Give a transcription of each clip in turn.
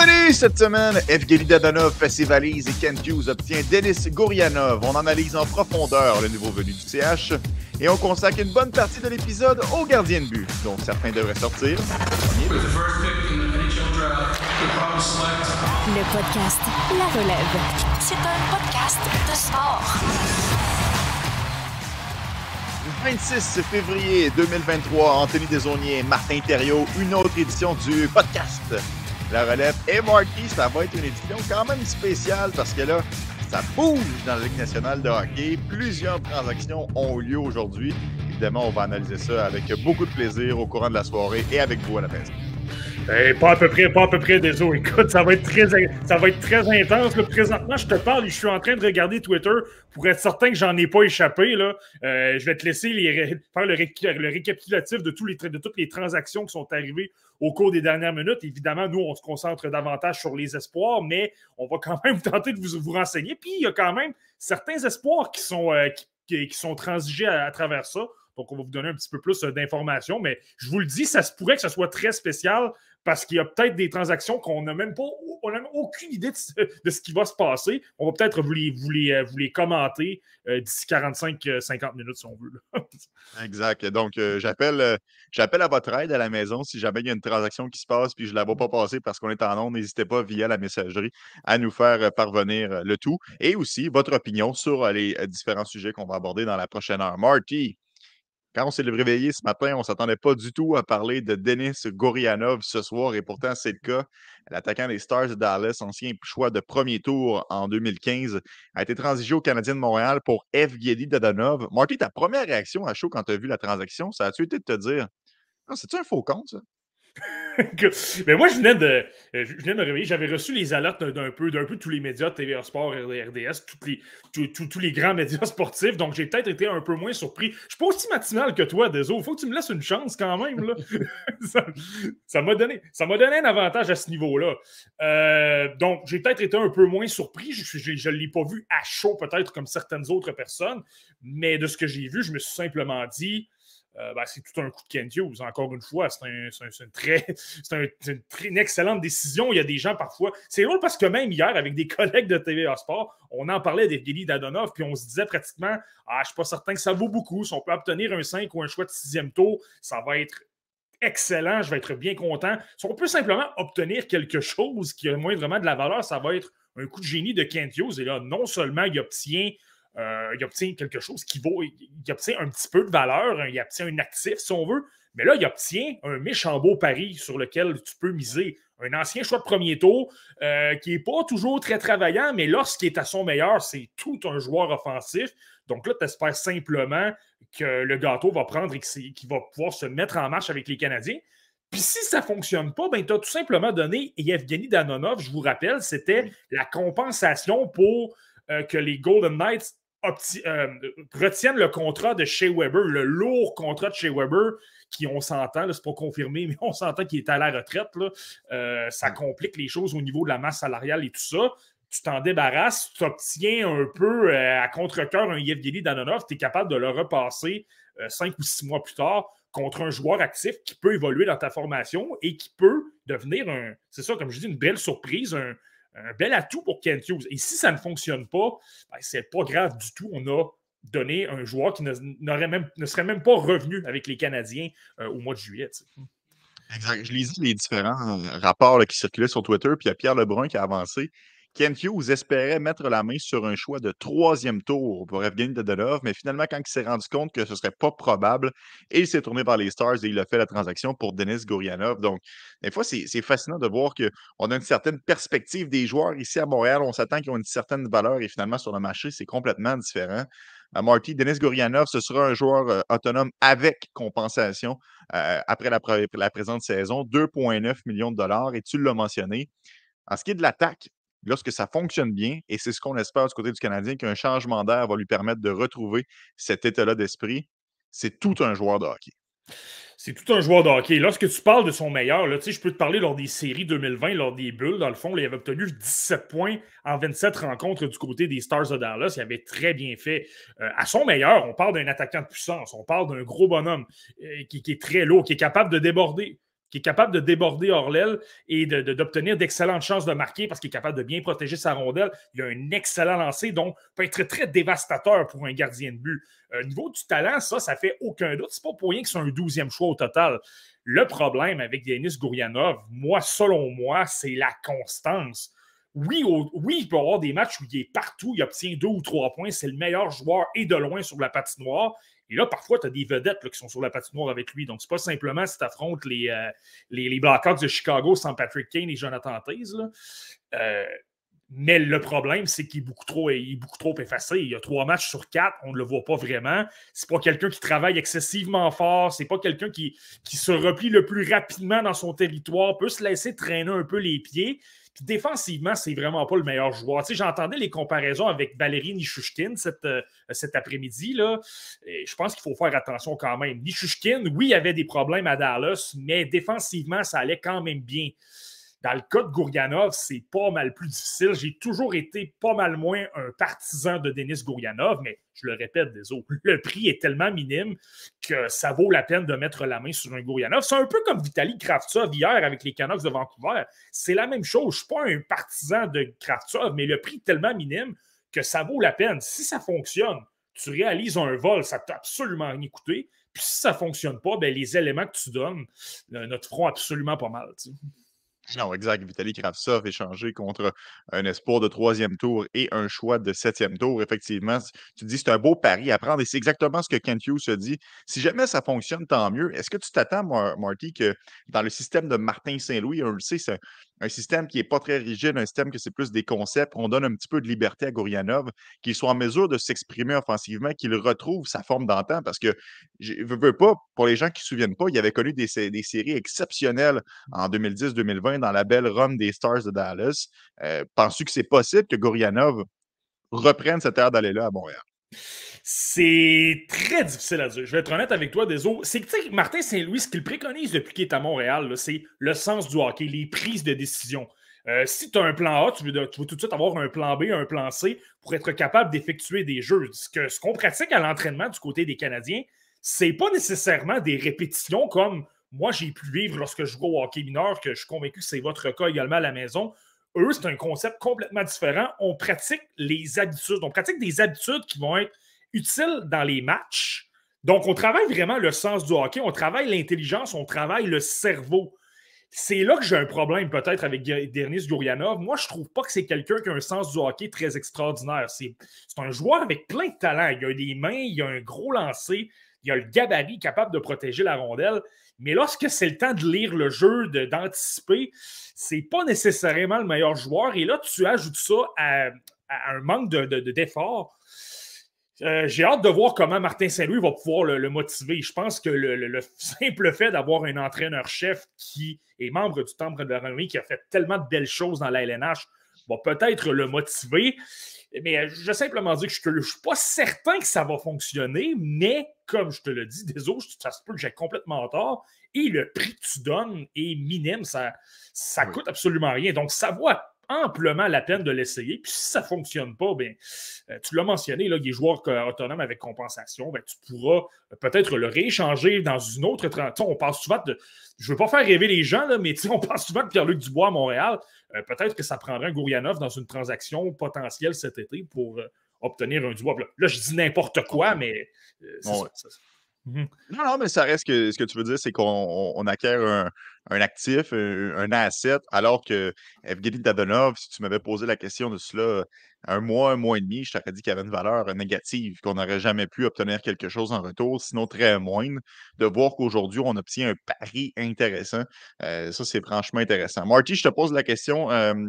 menu cette semaine, Evgeny Dadonov fait ses valises et Kent Hughes obtient Denis Gourianov. On analyse en profondeur le nouveau venu du CH et on consacre une bonne partie de l'épisode au gardien de but, dont certains devraient sortir. Le podcast La Relève. C'est un podcast de sport. 26 février 2023, Anthony Desaunier, Martin Thériault, une autre édition du podcast La Relève. Et Marty, ça va être une édition quand même spéciale parce que là, ça bouge dans la Ligue nationale de hockey. Plusieurs transactions ont eu lieu aujourd'hui. Évidemment, on va analyser ça avec beaucoup de plaisir au courant de la soirée et avec vous à la maison. Eh, pas à peu près, pas à peu près, désolé. Écoute, ça va être très, ça va être très intense. Là. Présentement, je te parle je suis en train de regarder Twitter pour être certain que j'en ai pas échappé. Là. Euh, je vais te laisser faire le, récapitulatif de, toutes les transactions qui sont arrivées au cours des dernières minutes. Évidemment, nous, on se concentre davantage sur les espoirs, mais on va quand même tenter de vous, vous renseigner. Puis, il y a quand même certains espoirs qui sont, euh, qui, sont transigés à travers ça. Donc, on va vous donner un petit peu plus euh, d'informations, mais je vous le dis, ça se pourrait que ce soit très spécial parce qu'il y a peut-être des transactions qu'on n'a même pas, on n'a aucune idée de, ce qui va se passer. On va peut-être vous les, les commenter euh, d'ici 45-50 euh, minutes si on veut. exact. Donc, j'appelle, j'appelle à votre aide à la maison si jamais il y a une transaction qui se passe puis je ne la vois pas passer parce qu'on est en onde. N'hésitez pas via la messagerie à nous faire parvenir le tout et aussi votre opinion sur les différents sujets qu'on va aborder dans la prochaine heure. Marty, quand on s'est réveillé ce matin, on ne s'attendait pas du tout à parler de Denis Gorianov ce soir, et pourtant c'est le cas. L'attaquant des Stars de Dallas, ancien choix de premier tour en 2015, a été transigé au Canadien de Montréal pour Evgeny Dadonov. Marty, ta première réaction à chaud quand tu as vu la transaction, ça a-tu été de te dire ah, c'est-tu un faux compte, ça? mais moi, je venais, de, euh, je venais de me réveiller. J'avais reçu les alertes d'un peu, d'un peu tous les médias, TVA Sport, RDS, tous les, tous, les grands médias sportifs. Donc, j'ai peut-être été un peu moins surpris. Je suis pas aussi matinal que toi, désolé. Il faut que tu me laisses une chance quand même. Là. ça m'a donné, donné un avantage à ce niveau-là. Euh, donc, j'ai peut-être été un peu moins surpris. Je ne l'ai pas vu à chaud, peut-être comme certaines autres personnes. Mais de ce que j'ai vu, je me suis simplement dit euh, ben, c'est tout un coup de Kent Hughes. Encore une fois, c'est une, très, une, excellente décision. Il y a des gens parfois. C'est drôle parce que même hier, avec des collègues de TVA Sport, on en parlait d'Evgeny Dadonov, puis on se disait pratiquement Ah, je ne suis pas certain que ça vaut beaucoup. Si on peut obtenir un 5 ou un choix de sixième tour, ça va être excellent. Je vais être bien content. Si on peut simplement obtenir quelque chose qui a moins vraiment de la valeur, ça va être un coup de génie de Kent Hughes. Et là, non seulement il obtient euh, il obtient quelque chose qui vaut, il obtient un petit peu de valeur, il obtient un actif si on veut, mais là, il obtient un méchant beau pari sur lequel tu peux miser. Un ancien choix de premier tour euh, qui n'est pas toujours très travaillant, mais lorsqu'il est à son meilleur, c'est tout un joueur offensif. Donc là, tu espères simplement que le gâteau va prendre et qu'il va pouvoir se mettre en marche avec les Canadiens. Puis si ça ne fonctionne pas, ben, tu as tout simplement donné Yevgeny Danonov, je vous rappelle, c'était la compensation pour euh, que les Golden Knights euh, retiennent le contrat de Shea Weber, le lourd contrat de Shea Weber, qui, on s'entend, c'est pas confirmé, mais on s'entend qu'il est à la retraite. Euh, ça complique les choses au niveau de la masse salariale et tout ça. Tu t'en débarrasses, tu obtiens un peu euh, à contre-coeur un Yevgeny Danonov, tu es capable de le repasser cinq ou six mois plus tard contre un joueur actif qui peut évoluer dans ta formation et qui peut devenir un, c'est ça, comme je dis, une belle surprise, un, un bel atout pour Kent Hughes. Et si ça ne fonctionne pas, ben, c'est pas grave du tout. On a donné un joueur qui ne, même, ne serait même pas revenu avec les Canadiens euh, au mois de juillet. Exact. Je lisais les différents euh, rapports qui circulaient sur Twitter, puis il y a Pierre Lebrun qui a avancé Ken Hughes espérait mettre la main sur un choix de troisième tour pour Evgeny Dadonov, mais finalement, quand il s'est rendu compte que ce serait pas probable, il s'est tourné vers les Stars et il a fait la transaction pour Denis Gourianov. Donc, des fois, c'est fascinant de voir qu'on a une certaine perspective des joueurs ici à Montréal. On s'attend qu'ils ont une certaine valeur et finalement, sur le marché, c'est complètement différent. Marty, Denis Gourianov, ce sera un joueur euh, autonome avec compensation euh, après la présente saison, 2,9 millions de dollars, et tu l'as mentionné. En ce qui est de l'attaque, lorsque ça fonctionne bien, et c'est ce qu'on espère du côté du Canadien, qu'un changement d'air va lui permettre de retrouver cet état-là d'esprit, c'est tout un joueur de hockey. C'est tout un joueur de hockey. Lorsque tu parles de son meilleur, là, je peux te parler lors des séries 2020, lors des bulles, dans le fond, il avait obtenu 17 points en 27 rencontres du côté des Stars de Dallas. Il avait très bien fait. Euh, à son meilleur, on parle d'un attaquant de puissance, on parle d'un gros bonhomme euh, qui, est très lourd, qui est capable de déborder qui est capable de déborder l'aile et d'obtenir d'excellentes chances de marquer parce qu'il est capable de bien protéger sa rondelle. Il a un excellent lancer, donc peut être très, dévastateur pour un gardien de but. Au euh, niveau du talent, ça, ça fait aucun doute. C'est pas pour rien que c'est un douzième choix au total. Le problème avec Denis Gourianov, moi, selon moi, c'est la constance. Oui, oui, il peut avoir des matchs où il est partout, il obtient deux ou trois points, c'est le meilleur joueur et de loin sur la patinoire. Et là, parfois, tu as des vedettes qui sont sur la patinoire avec lui. Donc, c'est pas simplement si tu affrontes les, euh, les, Blackhawks de Chicago sans Patrick Kane et Jonathan Taze. Euh, mais le problème, c'est qu'il est beaucoup trop, trop effacé. Il y a trois matchs sur quatre, on ne le voit pas vraiment. C'est pas quelqu'un qui travaille excessivement fort. C'est pas quelqu'un qui, qui se replie le plus rapidement dans son territoire, peut se laisser traîner un peu les pieds. Puis défensivement, c'est vraiment pas le meilleur joueur. Tu j'entendais les comparaisons avec Valérie Nishushkin cet, euh, cet après-midi. Je pense qu'il faut faire attention quand même. Nishushkin, oui, avait des problèmes à Dallas, mais défensivement, ça allait quand même bien. Dans le cas de Gourianov, c'est pas mal plus difficile. J'ai toujours été pas mal moins un partisan de Denis Gourianov, mais je le répète, désolé, le prix est tellement minime que ça vaut la peine de mettre la main sur un Gourianov. C'est un peu comme Vitaly Kravtsov hier avec les Canucks de Vancouver. C'est la même chose. Je ne suis pas un partisan de Kravtsov, mais le prix est tellement minime que ça vaut la peine. Si ça fonctionne, tu réalises un vol, ça t'a absolument rien coûté. Puis si ça ne fonctionne pas, ben, les éléments que tu donnes euh, ne te feront absolument pas mal. Non, exact. Vitaly Kravtsov échangé contre un espoir de troisième tour et un choix de septième tour. Effectivement, tu dis c'est un beau pari à prendre et c'est exactement ce que Kent Hughes se dit. Si jamais ça fonctionne, tant mieux. Est-ce que tu t'attends, Marty, que dans le système de Martin Saint-Louis, on le sait, c'est un système qui n'est pas très rigide, un système que c'est plus des concepts. On donne un petit peu de liberté à Gourianov, qu'il soit en mesure de s'exprimer offensivement, qu'il retrouve sa forme d'antan. Parce que, je ne veux pas, pour les gens qui ne se souviennent pas, il avait connu des, séries exceptionnelles en 2010-2020 dans la belle run des Stars de Dallas. Euh, Penses-tu que c'est possible que Gourianov reprenne cette aire d'aller là à Montréal? C'est très difficile à dire. Je vais être honnête avec toi, Deso. C'est que Martin Saint-Louis, ce qu'il préconise depuis qu'il est à Montréal, c'est le sens du hockey, les prises de décision. Euh, si tu as un plan A, tu veux, tout de suite avoir un plan B, un plan C pour être capable d'effectuer des jeux. Ce qu'on pratique à l'entraînement du côté des Canadiens, c'est pas nécessairement des répétitions comme moi j'ai pu vivre lorsque je joue au hockey mineur, que je suis convaincu que c'est votre cas également à la maison. Eux, c'est un concept complètement différent. On pratique les habitudes. On pratique des habitudes qui vont être utile dans les matchs. Donc, on travaille vraiment le sens du hockey, on travaille l'intelligence, on travaille le cerveau. C'est là que j'ai un problème peut-être avec Denis Gourianov. Moi, je trouve pas que c'est quelqu'un qui a un sens du hockey très extraordinaire. C'est un joueur avec plein de talent. Il a des mains, il a un gros lancer, il a le gabarit capable de protéger la rondelle. Mais lorsque c'est le temps de lire le jeu, d'anticiper, c'est pas nécessairement le meilleur joueur. Et là, tu ajoutes ça à, un manque d'effort. De, euh, j'ai hâte de voir comment Martin Saint-Louis va pouvoir le, motiver. Je pense que le, simple fait d'avoir un entraîneur-chef qui est membre du Temple de la Renommée, qui a fait tellement de belles choses dans la LNH, va peut-être le motiver. Mais je veux simplement dire que je ne suis pas certain que ça va fonctionner, mais comme je te le dis, désolé, ça se peut que j'ai complètement tort. Et le prix que tu donnes est minime, ça ne coûte absolument rien. Donc, ça va amplement la peine de l'essayer. Puis si ça ne fonctionne pas, bien, euh, tu l'as mentionné, là, les joueurs autonomes avec compensation, bien, tu pourras peut-être le rééchanger dans une autre. On parle souvent de. Je ne veux pas faire rêver les gens, là, mais on parle souvent de Pierre-Luc Dubois à Montréal. Euh, peut-être que ça prendrait un Gourianov dans une transaction potentielle cet été pour euh, obtenir un Dubois. Là, je dis n'importe quoi, mais Mhm. Non, non, mais ça reste que ce que tu veux dire, c'est qu'on acquiert un, un actif, un, asset, alors que Evgeny Dadonov, si tu m'avais posé la question de cela un mois, un mois et demi, je t'aurais dit qu'il y avait une valeur négative, qu'on n'aurait jamais pu obtenir quelque chose en retour, sinon très moindre. De voir qu'aujourd'hui, on obtient un pari intéressant, euh, ça, c'est franchement intéressant. Marty, je te pose la question.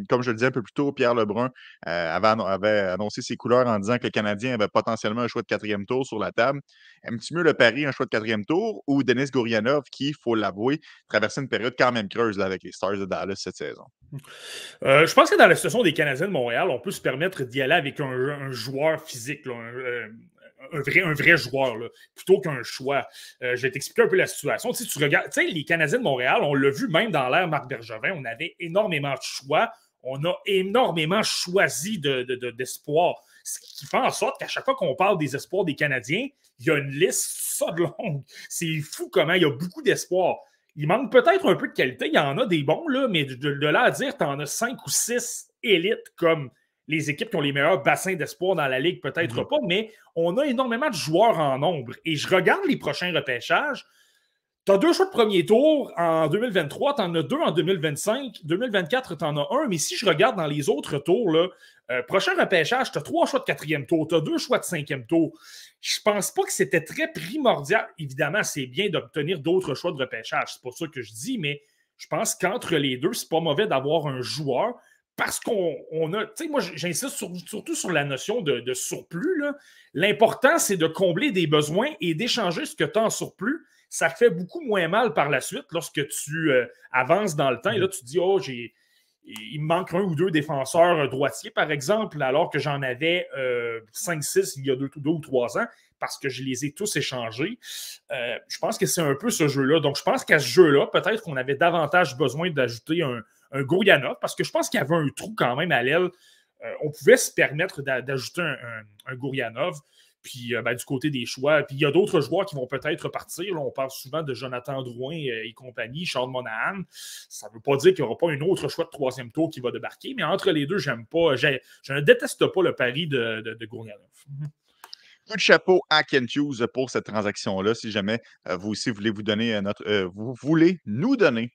comme je le disais un peu plus tôt, Pierre Lebrun euh, avait, annoncé ses couleurs en disant que le Canadien avait potentiellement un choix de quatrième tour sur la table. Aimes-tu mieux le pari, un choix de quatrième tour, ou Denis Gourianov, qui, il faut l'avouer, traversait une période quand même creuse avec les Stars de Dallas cette saison? Euh, je pense que dans la situation des Canadiens de Montréal, on peut se permettre d'y aller avec un, joueur physique, euh, un, vrai, un vrai joueur, plutôt qu'un choix. Euh, je vais t'expliquer un peu la situation. Tu, tu regardes, les Canadiens de Montréal, on l'a vu même dans l'ère Marc Bergevin, on avait énormément de choix. On a énormément choisi d'espoir. De, ce qui fait en sorte qu'à chaque fois qu'on parle des espoirs des Canadiens, il y a une liste ça de longue. C'est fou comment il y a beaucoup d'espoir. il manque peut-être un peu de qualité. Il y en a des bons, là, mais de, là à dire, tu en as cinq ou six élites comme les équipes qui ont les meilleurs bassins d'espoir dans la ligue, peut-être mhm. pas, mais on a énormément de joueurs en nombre. Et je regarde les prochains repêchages. Tu as deux choix de premier tour en 2023, tu en as deux en 2025, 2024, tu en as un, mais si je regarde dans les autres tours, là, euh, prochain repêchage, tu as trois choix de quatrième tour, tu as deux choix de cinquième tour. Je pense pas que c'était très primordial. Évidemment, c'est bien d'obtenir d'autres choix de repêchage, c'est pas ça que je dis, mais je pense qu'entre les deux, c'est pas mauvais d'avoir un joueur parce qu'on a, tu sais, moi j'insiste surtout sur la notion de, surplus. L'important, c'est de combler des besoins et d'échanger ce que tu as en surplus. Ça fait beaucoup moins mal par la suite lorsque tu euh, avances dans le temps et là tu dis, oh, j'ai, il me manque un ou deux défenseurs droitiers, par exemple, alors que j'en avais 5-6 euh, il y a deux, ou trois ans, parce que je les ai tous échangés. Euh, je pense que c'est un peu ce jeu-là. Donc, je pense qu'à ce jeu-là, peut-être qu'on avait davantage besoin d'ajouter un, un Gourianov, parce que je pense qu'il y avait un trou quand même à l'aile. Euh, on pouvait se permettre d'ajouter un, un. Puis ben, du côté des choix, puis il y a d'autres joueurs qui vont peut-être partir. on parle souvent de Jonathan Drouin et compagnie, Charles Monahan. Ça ne veut pas dire qu'il n'y aura pas un autre choix de troisième tour qui va débarquer, mais entre les deux, j'aime pas. Je ne déteste pas le pari de, de. Coup de chapeau à Kent Hughes pour cette transaction-là. Si jamais euh, vous aussi voulez vous donner euh, notre, euh, vous voulez nous donner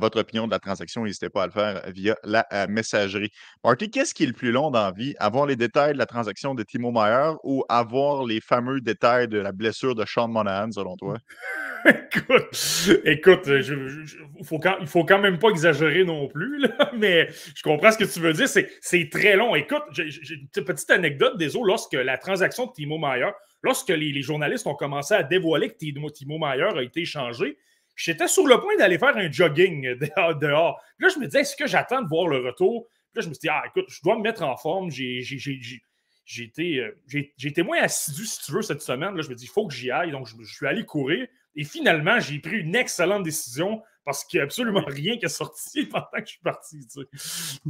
votre opinion de la transaction, n'hésitez pas à le faire via la messagerie. Marty, qu'est-ce qui est le plus long dans la vie? Avoir les détails de la transaction de Timo Meyer ou avoir les fameux détails de la blessure de Sean Monahan, selon toi? écoute, il faut quand, il faut quand même pas exagérer non plus, mais je comprends ce que tu veux dire. C'est très long. Écoute, j'ai une petite anecdote, désolé, lorsque la transaction de Timo Lorsque les, journalistes ont commencé à dévoiler que Timo, Mayer a été échangé, j'étais sur le point d'aller faire un jogging dehors. là, je me disais, est-ce que j'attends de voir le retour? là, je me suis dit, ah, écoute, je dois me mettre en forme. J'ai été, euh, été, moins assidu, si tu veux, cette semaine. Là, je me dis, il faut que j'y aille. Donc, je, suis allé courir. Et finalement, j'ai pris une excellente décision parce qu'il n'y a absolument rien qui est sorti pendant que je suis parti.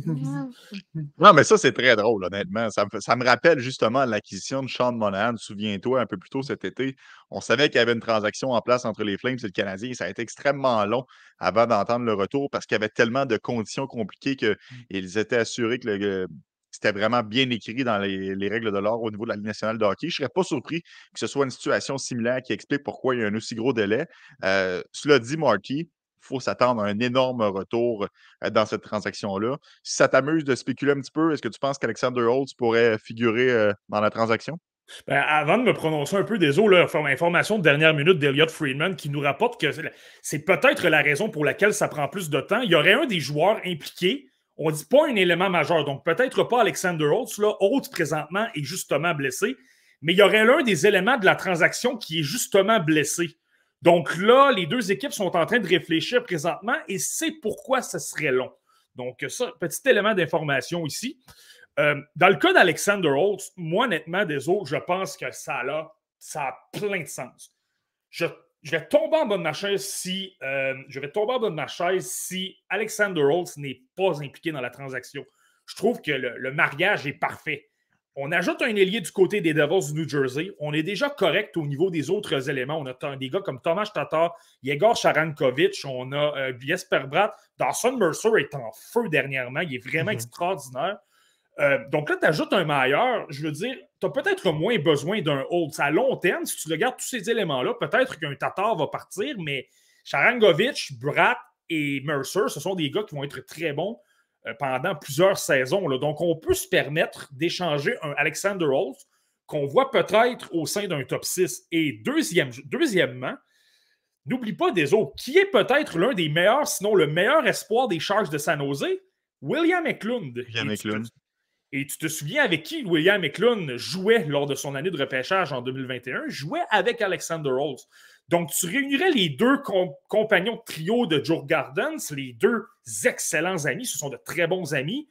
non, mais ça, c'est très drôle, honnêtement. Ça me, rappelle justement l'acquisition de Sean Monahan. Souviens-toi, un peu plus tôt cet été, on savait qu'il y avait une transaction en place entre les Flames et le Canadien. Ça a été extrêmement long avant d'entendre le retour parce qu'il y avait tellement de conditions compliquées qu'ils étaient assurés que c'était vraiment bien écrit dans les, règles de l'or au niveau de la Ligue nationale de hockey. Je ne serais pas surpris que ce soit une situation similaire qui explique pourquoi il y a un aussi gros délai. Euh, cela dit, Marty, faut s'attendre à un énorme retour dans cette transaction-là. Si ça t'amuse de spéculer un petit peu, est-ce que tu penses qu'Alexander Holtz pourrait figurer dans la transaction? Ben, avant de me prononcer un peu, désolé, information de dernière minute d'Eliott Friedman qui nous rapporte que c'est peut-être la raison pour laquelle ça prend plus de temps. Il y aurait un des joueurs impliqués on ne dit pas un élément majeur. Donc, peut-être pas Alexander Holtz. Là, Holtz, présentement, est justement blessé. Mais il y aurait l'un des éléments de la transaction qui est justement blessé. Donc là, les deux équipes sont en train de réfléchir présentement et c'est pourquoi ce serait long. Donc, ça, petit élément d'information ici. Euh, dans le cas d'Alexander Holtz, moi, honnêtement, des autres, je pense que ça a, ça a plein de sens. Je vais tomber en bas de si je vais tomber en bas de si Alexander Holtz n'est pas impliqué dans la transaction. Je trouve que le, mariage est parfait. On ajoute un ailier du côté des Devils du New Jersey. On est déjà correct au niveau des autres éléments. On a des gars comme Thomas Tatar, Yegor Sharankovic, on a euh, Jesper Bratt. Dawson Mercer est en feu dernièrement. Il est vraiment mm-hmm. extraordinaire. Euh, donc là, tu ajoutes un mailleur, je veux dire, tu as peut-être moins besoin d'un hold. À long terme, si tu regardes tous ces éléments-là, peut-être qu'un Tatar va partir, mais Sharangovic, Bratt et Mercer, ce sont des gars qui vont être très bons pendant plusieurs saisons. Là. Donc, on peut se permettre d'échanger un Alexander Holt qu'on voit peut-être au sein d'un top 6. Et deuxième, deuxièmement, n'oublie pas des autres, qui est peut-être l'un des meilleurs, sinon le meilleur espoir des Charges de San Jose, William Eklund. William Eklund. Et tu te souviens avec qui William Eklund jouait lors de son année de repêchage en 2021? Jouait avec Alexander Holtz. Donc, tu réunirais les deux compagnons de trio de Joe Gardens, les deux excellents amis. Ce sont de très bons amis.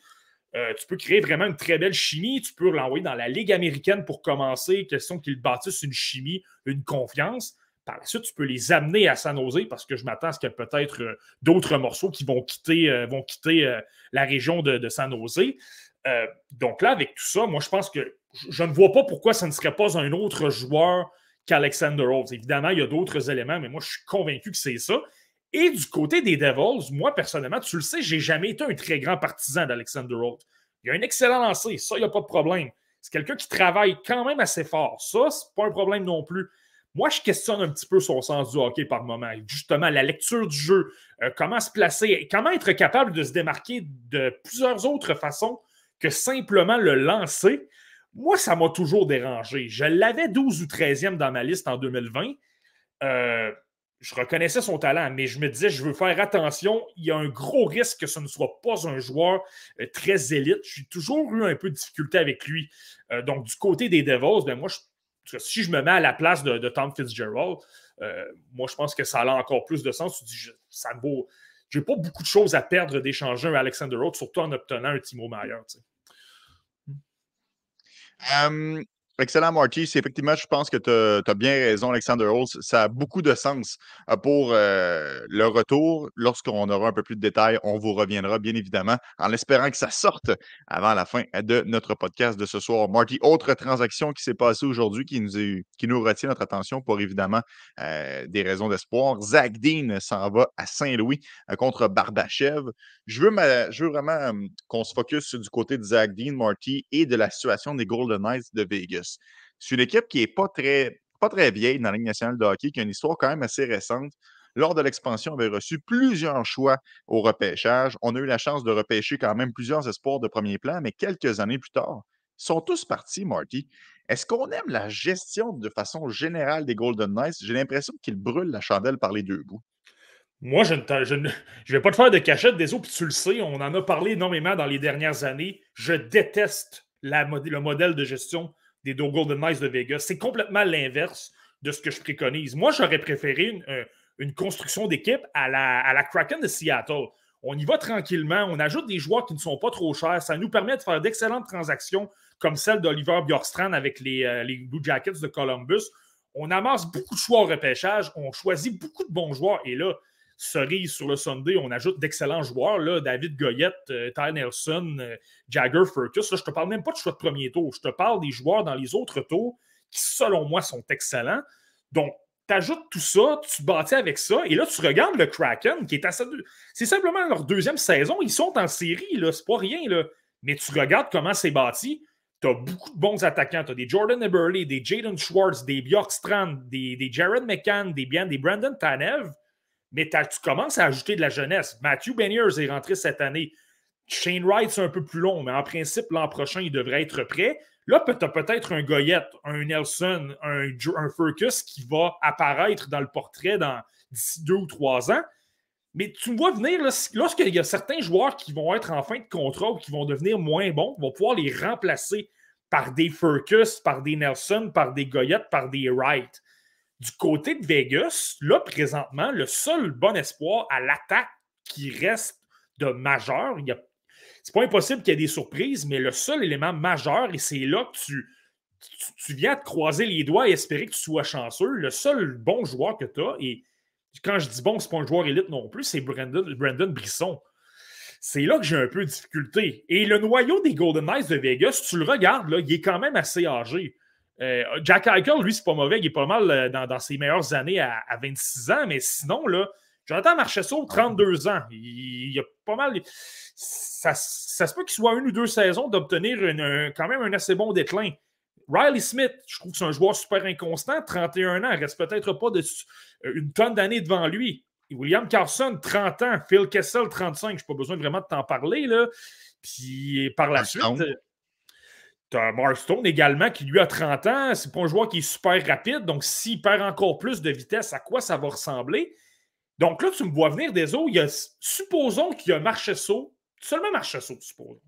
Euh, tu peux créer vraiment une très belle chimie. Tu peux l'envoyer dans la Ligue américaine pour commencer. Question qu'ils bâtissent une chimie, une confiance. Par la suite, tu peux les amener à San Jose parce que je m'attends à ce qu'il y ait peut-être euh, d'autres morceaux qui vont quitter, euh, la région de, San Jose. Donc là, avec tout ça, moi, je pense que je ne vois pas pourquoi ça ne serait pas un autre joueur qu'Alexander Holtz. Évidemment, il y a d'autres éléments, mais moi, je suis convaincu que c'est ça. Et du côté des Devils, moi, personnellement, tu le sais, j'ai jamais été un très grand partisan d'Alexander Holt. Il a un excellent lancé, ça, il n'y a pas de problème. C'est quelqu'un qui travaille quand même assez fort. Ça, c'est pas un problème non plus. Moi, je questionne un petit peu son sens du hockey par moment. Justement, la lecture du jeu, euh, comment se placer, comment être capable de se démarquer de plusieurs autres façons que simplement le lancer. Moi, ça m'a toujours dérangé. Je l'avais 12 ou 13e dans ma liste en 2020. Euh, je reconnaissais son talent, mais je me disais, je veux faire attention. Il y a un gros risque que ce ne soit pas un joueur euh, très élite. J'ai toujours eu un peu de difficulté avec lui. Euh, donc, du côté des Devils, ben moi, si je me mets à la place de, Tom Fitzgerald, moi, je pense que ça a encore plus de sens. Tu dis, je, ça beau. J'ai pas beaucoup de choses à perdre d'échanger un Alexander Road, surtout en obtenant un Timo Meyer. Um, Excellent, Marty. C'est effectivement, je pense que tu as, bien raison, Alexander Holtz. Ça a beaucoup de sens euh, pour euh, le retour. Lorsqu'on aura un peu plus de détails, on vous reviendra, bien évidemment, en espérant que ça sorte avant la fin de notre podcast de ce soir. Marty, autre transaction qui s'est passée aujourd'hui qui nous, qui retient notre attention pour évidemment euh, des raisons d'espoir. Zach Dean s'en va à Saint-Louis contre Barbachev. Je veux, je veux vraiment qu'on se focus du côté de Zach Dean, Marty, et de la situation des Golden Knights de Vegas. C'est une équipe qui n'est pas très, pas très vieille dans la Ligue nationale de hockey, qui a une histoire quand même assez récente. Lors de l'expansion, on avait reçu plusieurs choix au repêchage. On a eu la chance de repêcher quand même plusieurs espoirs de premier plan, mais quelques années plus tard, ils sont tous partis, Marty. Est-ce qu'on aime la gestion de façon générale des Golden Knights? J'ai l'impression qu'ils brûlent la chandelle par les deux bouts. Moi, je ne, vais pas te faire de cachette des autres, puis tu le sais, on en a parlé énormément dans les dernières années. Je déteste le modèle de gestion des deux Golden Knights de Vegas. C'est complètement l'inverse de ce que je préconise. Moi, j'aurais préféré une, euh, construction d'équipe à la, à la Kraken de Seattle. On y va tranquillement, on ajoute des joueurs qui ne sont pas trop chers. Ça nous permet de faire d'excellentes transactions comme celle d'Oliver Bjorkstrand avec les, euh, les, Blue Jackets de Columbus. On amasse beaucoup de choix au repêchage, on choisit beaucoup de bons joueurs. Et là, cerise sur le Sunday, on ajoute d'excellents joueurs, là, David Goyette, euh, Ty Nelson, euh, Jagger Furcus. Là, je ne te parle même pas de choix de premier tour. Je te parle des joueurs dans les autres tours qui, selon moi, sont excellents. Donc, tu ajoutes tout ça, tu bâtis avec ça, et là, tu regardes le Kraken, qui est à C'est simplement leur deuxième saison. Ils sont en série, là, c'est pas rien, là. Mais tu regardes comment c'est bâti. Tu as beaucoup de bons attaquants. Tu as des Jordan Eberle, des Jaden Schwartz, des Bjorkstrand, des, des Jared McCann, des, des Brandon Tanev mais tu commences à ajouter de la jeunesse. Matthew Beniers est rentré cette année. Shane Wright, c'est un peu plus long, mais en principe, l'an prochain, il devrait être prêt. Là, tu as peut-être un Goyette, un Nelson, un, Furcus qui va apparaître dans le portrait d'ici deux ou trois ans. Mais tu vois venir, lorsqu'il y a certains joueurs qui vont être en fin de contrat ou qui vont devenir moins bons, on va pouvoir les remplacer par des Furcus, par des Nelson, par des Goyettes, par des Wright. Du côté de Vegas, là, présentement, le seul bon espoir à l'attaque qui reste de majeur, il c'est pas impossible qu'il y ait des surprises, mais le seul élément majeur, et c'est là que tu, tu, viens te croiser les doigts et espérer que tu sois chanceux, le seul bon joueur que tu as, et quand je dis bon, c'est pas un joueur élite non plus, c'est Brandon, Brandon Brisson. C'est là que j'ai un peu de difficulté. Et le noyau des Golden Knights de Vegas, tu le regardes, là, il est quand même assez âgé. Euh, Jack Eichel, lui, c'est pas mauvais. Il est pas mal euh, dans, ses meilleures années à, 26 ans. Mais sinon, là, Jonathan Marchesso, 32 ans. Il, y a pas mal. Ça, se peut qu'il soit une ou deux saisons d'obtenir quand même un assez bon déclin. Riley Smith, je trouve que c'est un joueur super inconstant, 31 ans, il reste peut-être pas de, euh, une tonne d'années devant lui. William Carson, 30 ans. Phil Kessel, 35. Je n'ai pas besoin vraiment de t'en parler. Là. Puis par la suite. Tu as Marstone également qui lui a 30 ans. C'est pas un joueur qui est super rapide. Donc, s'il perd encore plus de vitesse, à quoi ça va ressembler? Donc là, tu me vois venir des eaux. Il y a, supposons qu'il y a Marchesso, seulement Marchesso, supposons.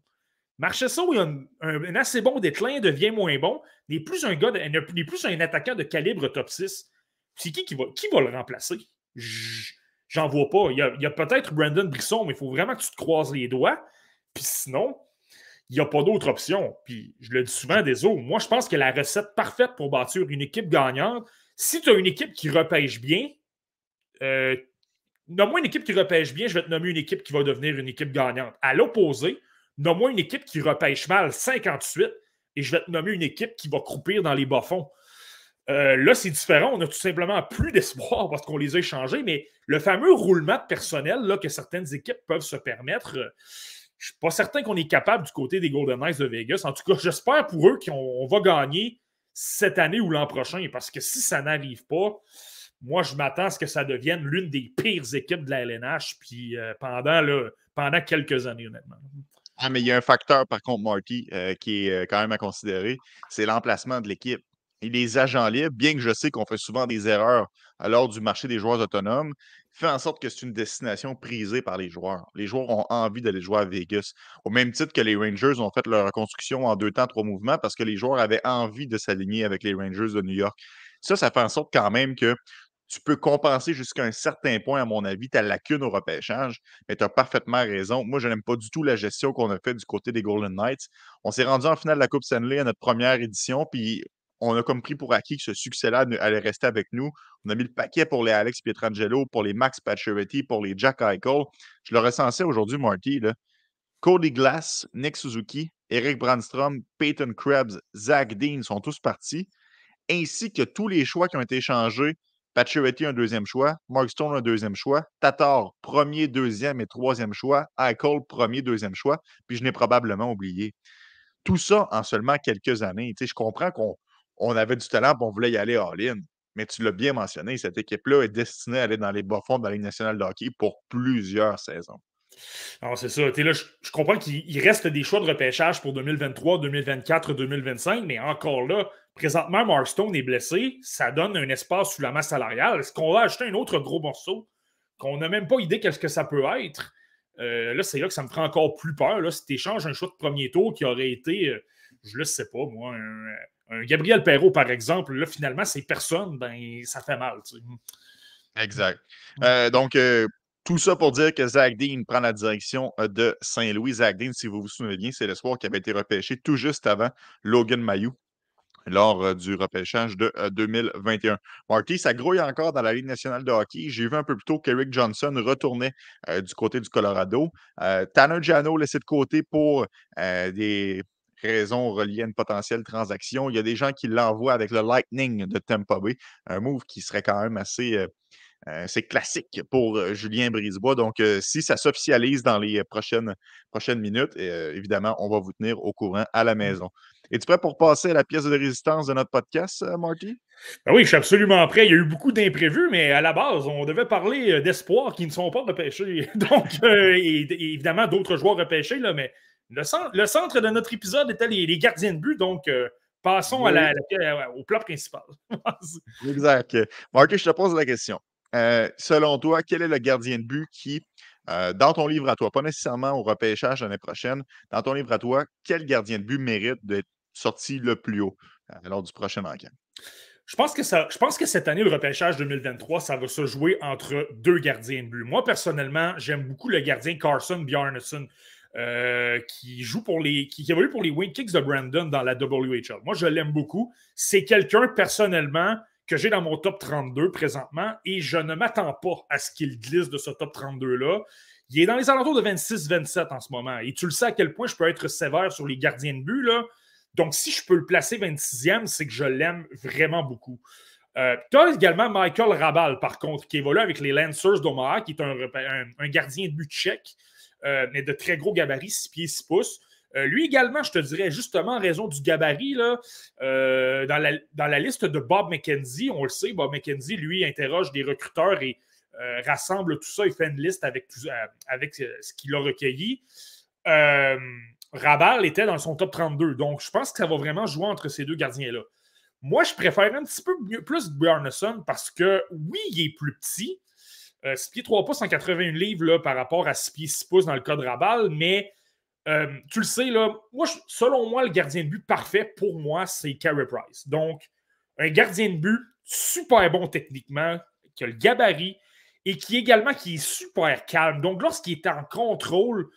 Marchesso, il a un, assez bon déclin, devient moins bon, n'est plus un gars, n'est plus un attaquant de calibre top 6. C'est qui qui va, qui va le remplacer? J'en vois pas. Il y a peut-être Brandon Brisson, mais il faut vraiment que tu te croises les doigts. Puis sinon, il n'y a pas d'autre option. Puis je le dis souvent des autres, moi je pense que la recette parfaite pour bâtir une équipe gagnante, si tu as une équipe qui repêche bien, euh, nomme-moi une équipe qui repêche bien, je vais te nommer une équipe qui va devenir une équipe gagnante. À l'opposé, nomme-moi une équipe qui repêche mal 58 et je vais te nommer une équipe qui va croupir dans les bas-fonds. Euh, là, c'est différent. On a tout simplement plus d'espoir parce qu'on les a échangés, mais le fameux roulement de personnel là, que certaines équipes peuvent se permettre, euh, je ne suis pas certain qu'on est capable du côté des Golden Knights de Vegas. En tout cas, j'espère pour eux qu'on va gagner cette année ou l'an prochain parce que si ça n'arrive pas, moi, je m'attends à ce que ça devienne l'une des pires équipes de la LNH puis, euh, pendant, pendant quelques années, honnêtement. Ah, mais il y a un facteur, par contre, Marty, qui est quand même à considérer c'est l'emplacement de l'équipe et les agents libres, bien que je sais qu'on fait souvent des erreurs à l'heure du marché des joueurs autonomes, fait en sorte que c'est une destination prisée par les joueurs. Les joueurs ont envie d'aller jouer à Vegas. Au même titre que les Rangers ont fait leur reconstruction en deux temps, trois mouvements, parce que les joueurs avaient envie de s'aligner avec les Rangers de New York. Ça, ça fait en sorte quand même que tu peux compenser jusqu'à un certain point, à mon avis, ta lacune au repêchage, mais tu as parfaitement raison. Moi, je n'aime pas du tout la gestion qu'on a faite du côté des Golden Knights. On s'est rendu en finale de la Coupe Stanley à notre première édition, puis on a comme pris pour acquis que ce succès-là allait rester avec nous. On a mis le paquet pour les Alex Pietrangelo, pour les Max Pacioretty, pour les Jack Eichel. Je le recensais aujourd'hui, Marty. Cody Glass, Nick Suzuki, Eric Brandstrom, Peyton Krebs, Zach Dean sont tous partis, ainsi que tous les choix qui ont été échangés. Pacioretty, un deuxième choix. Mark Stone, un deuxième choix. Tatar, premier, deuxième et troisième choix. Eichel, premier, deuxième choix. Puis je n'ai probablement oublié. Tout ça en seulement quelques années. je comprends qu'on on avait du talent on voulait y aller all-in. Mais tu l'as bien mentionné, cette équipe-là est destinée à aller dans les bas-fonds de la Ligue nationale de hockey pour plusieurs saisons. Alors, c'est ça. Là, je, comprends qu'il reste des choix de repêchage pour 2023, 2024, 2025, mais encore là, présentement, Markstone est blessé. Ça donne un espace sous la masse salariale. Est-ce qu'on va acheter un autre gros morceau qu'on n'a même pas idée qu'est-ce que ça peut être? Euh, là, c'est là que ça me ferait encore plus peur. Là, si tu échanges un choix de premier tour qui aurait été, euh, je ne sais pas, moi, un, Gabriel Perrault, par exemple, là, finalement, c'est personne, ben, ça fait mal. Exact. Euh, donc, euh, tout ça pour dire que Zach Dean prend la direction euh, de Saint-Louis. Zach Dean, si vous vous souvenez bien, c'est l'espoir qui avait été repêché tout juste avant Logan Mayou lors du repêchage de 2021. Marty, ça grouille encore dans la Ligue nationale de hockey. J'ai vu un peu plus tôt qu'Eric Johnson retournait du côté du Colorado. Tanner Jano laissé de côté pour des raison reliée à une potentielle transaction. Il y a des gens qui l'envoient avec le Lightning de Tampa Bay, un move qui serait quand même assez, euh, classique pour euh, Julien Brisebois. Donc, euh, si ça s'officialise dans les prochaines, prochaines minutes, évidemment, on va vous tenir au courant à la maison. Es-tu prêt pour passer à la pièce de résistance de notre podcast, Marty? Ben oui, je suis absolument prêt. Il y a eu beaucoup d'imprévus, mais à la base, on devait parler d'espoir qui ne sont pas repêchés. Donc, évidemment, d'autres joueurs repêchés, là, mais le centre, de notre épisode était les, gardiens de but, donc euh, passons à au plat principal. exact. Marc, je te pose la question. Euh, selon toi, quel est le gardien de but qui, euh, dans ton livre à toi, pas nécessairement au repêchage l'année prochaine, dans ton livre à toi, quel gardien de but mérite d'être sorti le plus haut lors du prochain encamp? Je pense, que ça, je pense que cette année, le repêchage 2023, ça va se jouer entre deux gardiens de but. Moi, personnellement, j'aime beaucoup le gardien Carson Bjarnason. Euh, qui joue pour les. qui, évolue pour les Wing Kicks de Brandon dans la WHL. Moi, je l'aime beaucoup. C'est quelqu'un, personnellement, que j'ai dans mon top 32 présentement et je ne m'attends pas à ce qu'il glisse de ce top 32-là. Il est dans les alentours de 26-27 en ce moment. Et tu le sais à quel point je peux être sévère sur les gardiens de but. Là. Donc, si je peux le placer 26e, c'est que je l'aime vraiment beaucoup. Euh, tu as également Michael Rabal, par contre, qui évolue avec les Lancers d'Omaha, qui est un, un, gardien de but tchèque. Euh, mais de très gros gabarits, 6 pieds, 6 pouces. Euh, lui également, je te dirais, justement, en raison du gabarit, là, euh, dans, la, dans, la, liste de Bob McKenzie, on le sait, Bob McKenzie, lui, interroge des recruteurs et rassemble tout ça, il fait une liste avec, avec ce qu'il a recueilli. Rabal était dans son top 32, donc je pense que ça va vraiment jouer entre ces deux gardiens-là. Moi, je préfère un petit peu plus Bjarnason parce que, oui, il est plus petit, 6 euh, pieds 3 pouces, 181 livres là, par rapport à 6 pieds 6 pouces dans le cas de Rabal, mais euh, tu le sais, là, moi, selon moi, le gardien de but parfait pour moi, c'est Carey Price. Donc, un gardien de but super bon techniquement, qui a le gabarit et qui également est super calme. Donc, lorsqu'il est en contrôle,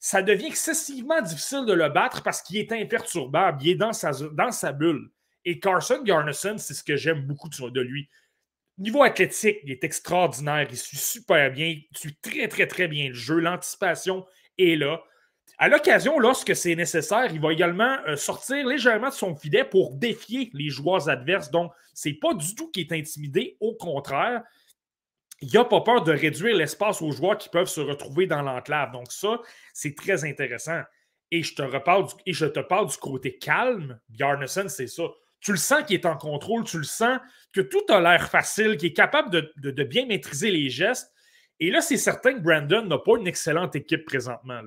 ça devient excessivement difficile de le battre parce qu'il est imperturbable, il est dans sa, dans sa bulle. Et Carson Garnison, c'est ce que j'aime beaucoup de lui. Niveau athlétique, il est extraordinaire. Il suit super bien. Il suit très, très, très bien le jeu. L'anticipation est là. à l'occasion, lorsque c'est nécessaire, il va également euh, sortir légèrement de son filet pour défier les joueurs adverses. Donc, c'est pas du tout qu'il est intimidé. Au contraire, il n'a pas peur de réduire l'espace aux joueurs qui peuvent se retrouver dans l'enclave. Donc, ça, c'est très intéressant. Et je te reparle et je te parle du côté calme. Bjarnason, c'est ça. Tu le sens qu'il est en contrôle, tu le sens que tout a l'air facile, qu'il est capable de, bien maîtriser les gestes. Et là, c'est certain que Brandon n'a pas une excellente équipe présentement.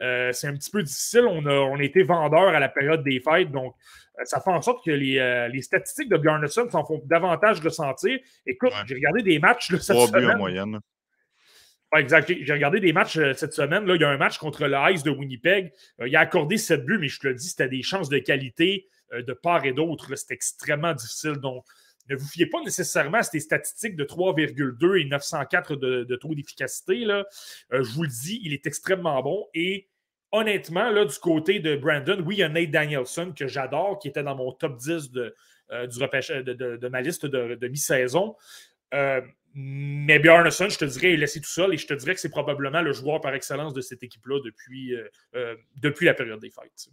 Euh, c'est un petit peu difficile. On a, on été vendeur à la période des fêtes, donc euh, ça fait en sorte que les, euh, statistiques de Bjarnason s'en font davantage ressentir. Écoute, j'ai regardé des matchs là, cette semaine. en moyenne. exact. J'ai regardé des matchs cette semaine. Là, il y a un match contre le Ice de Winnipeg. il a accordé 7 buts, mais je te le dis, c'était des chances de qualité de part et d'autre. C'était extrêmement difficile. Donc, ne vous fiez pas nécessairement à ces statistiques de 3,2 et 904 de, taux d'efficacité. Euh, je vous le dis, il est extrêmement bon. Et honnêtement, là, du côté de Brandon, oui, il y a Nate Danielson que j'adore, qui était dans mon top 10 de, euh, de, ma liste de, mi-saison. Euh, mais Bjarnason, je te dirais, est laissé tout seul et je te dirais que c'est probablement le joueur par excellence de cette équipe-là depuis, depuis la période des fêtes.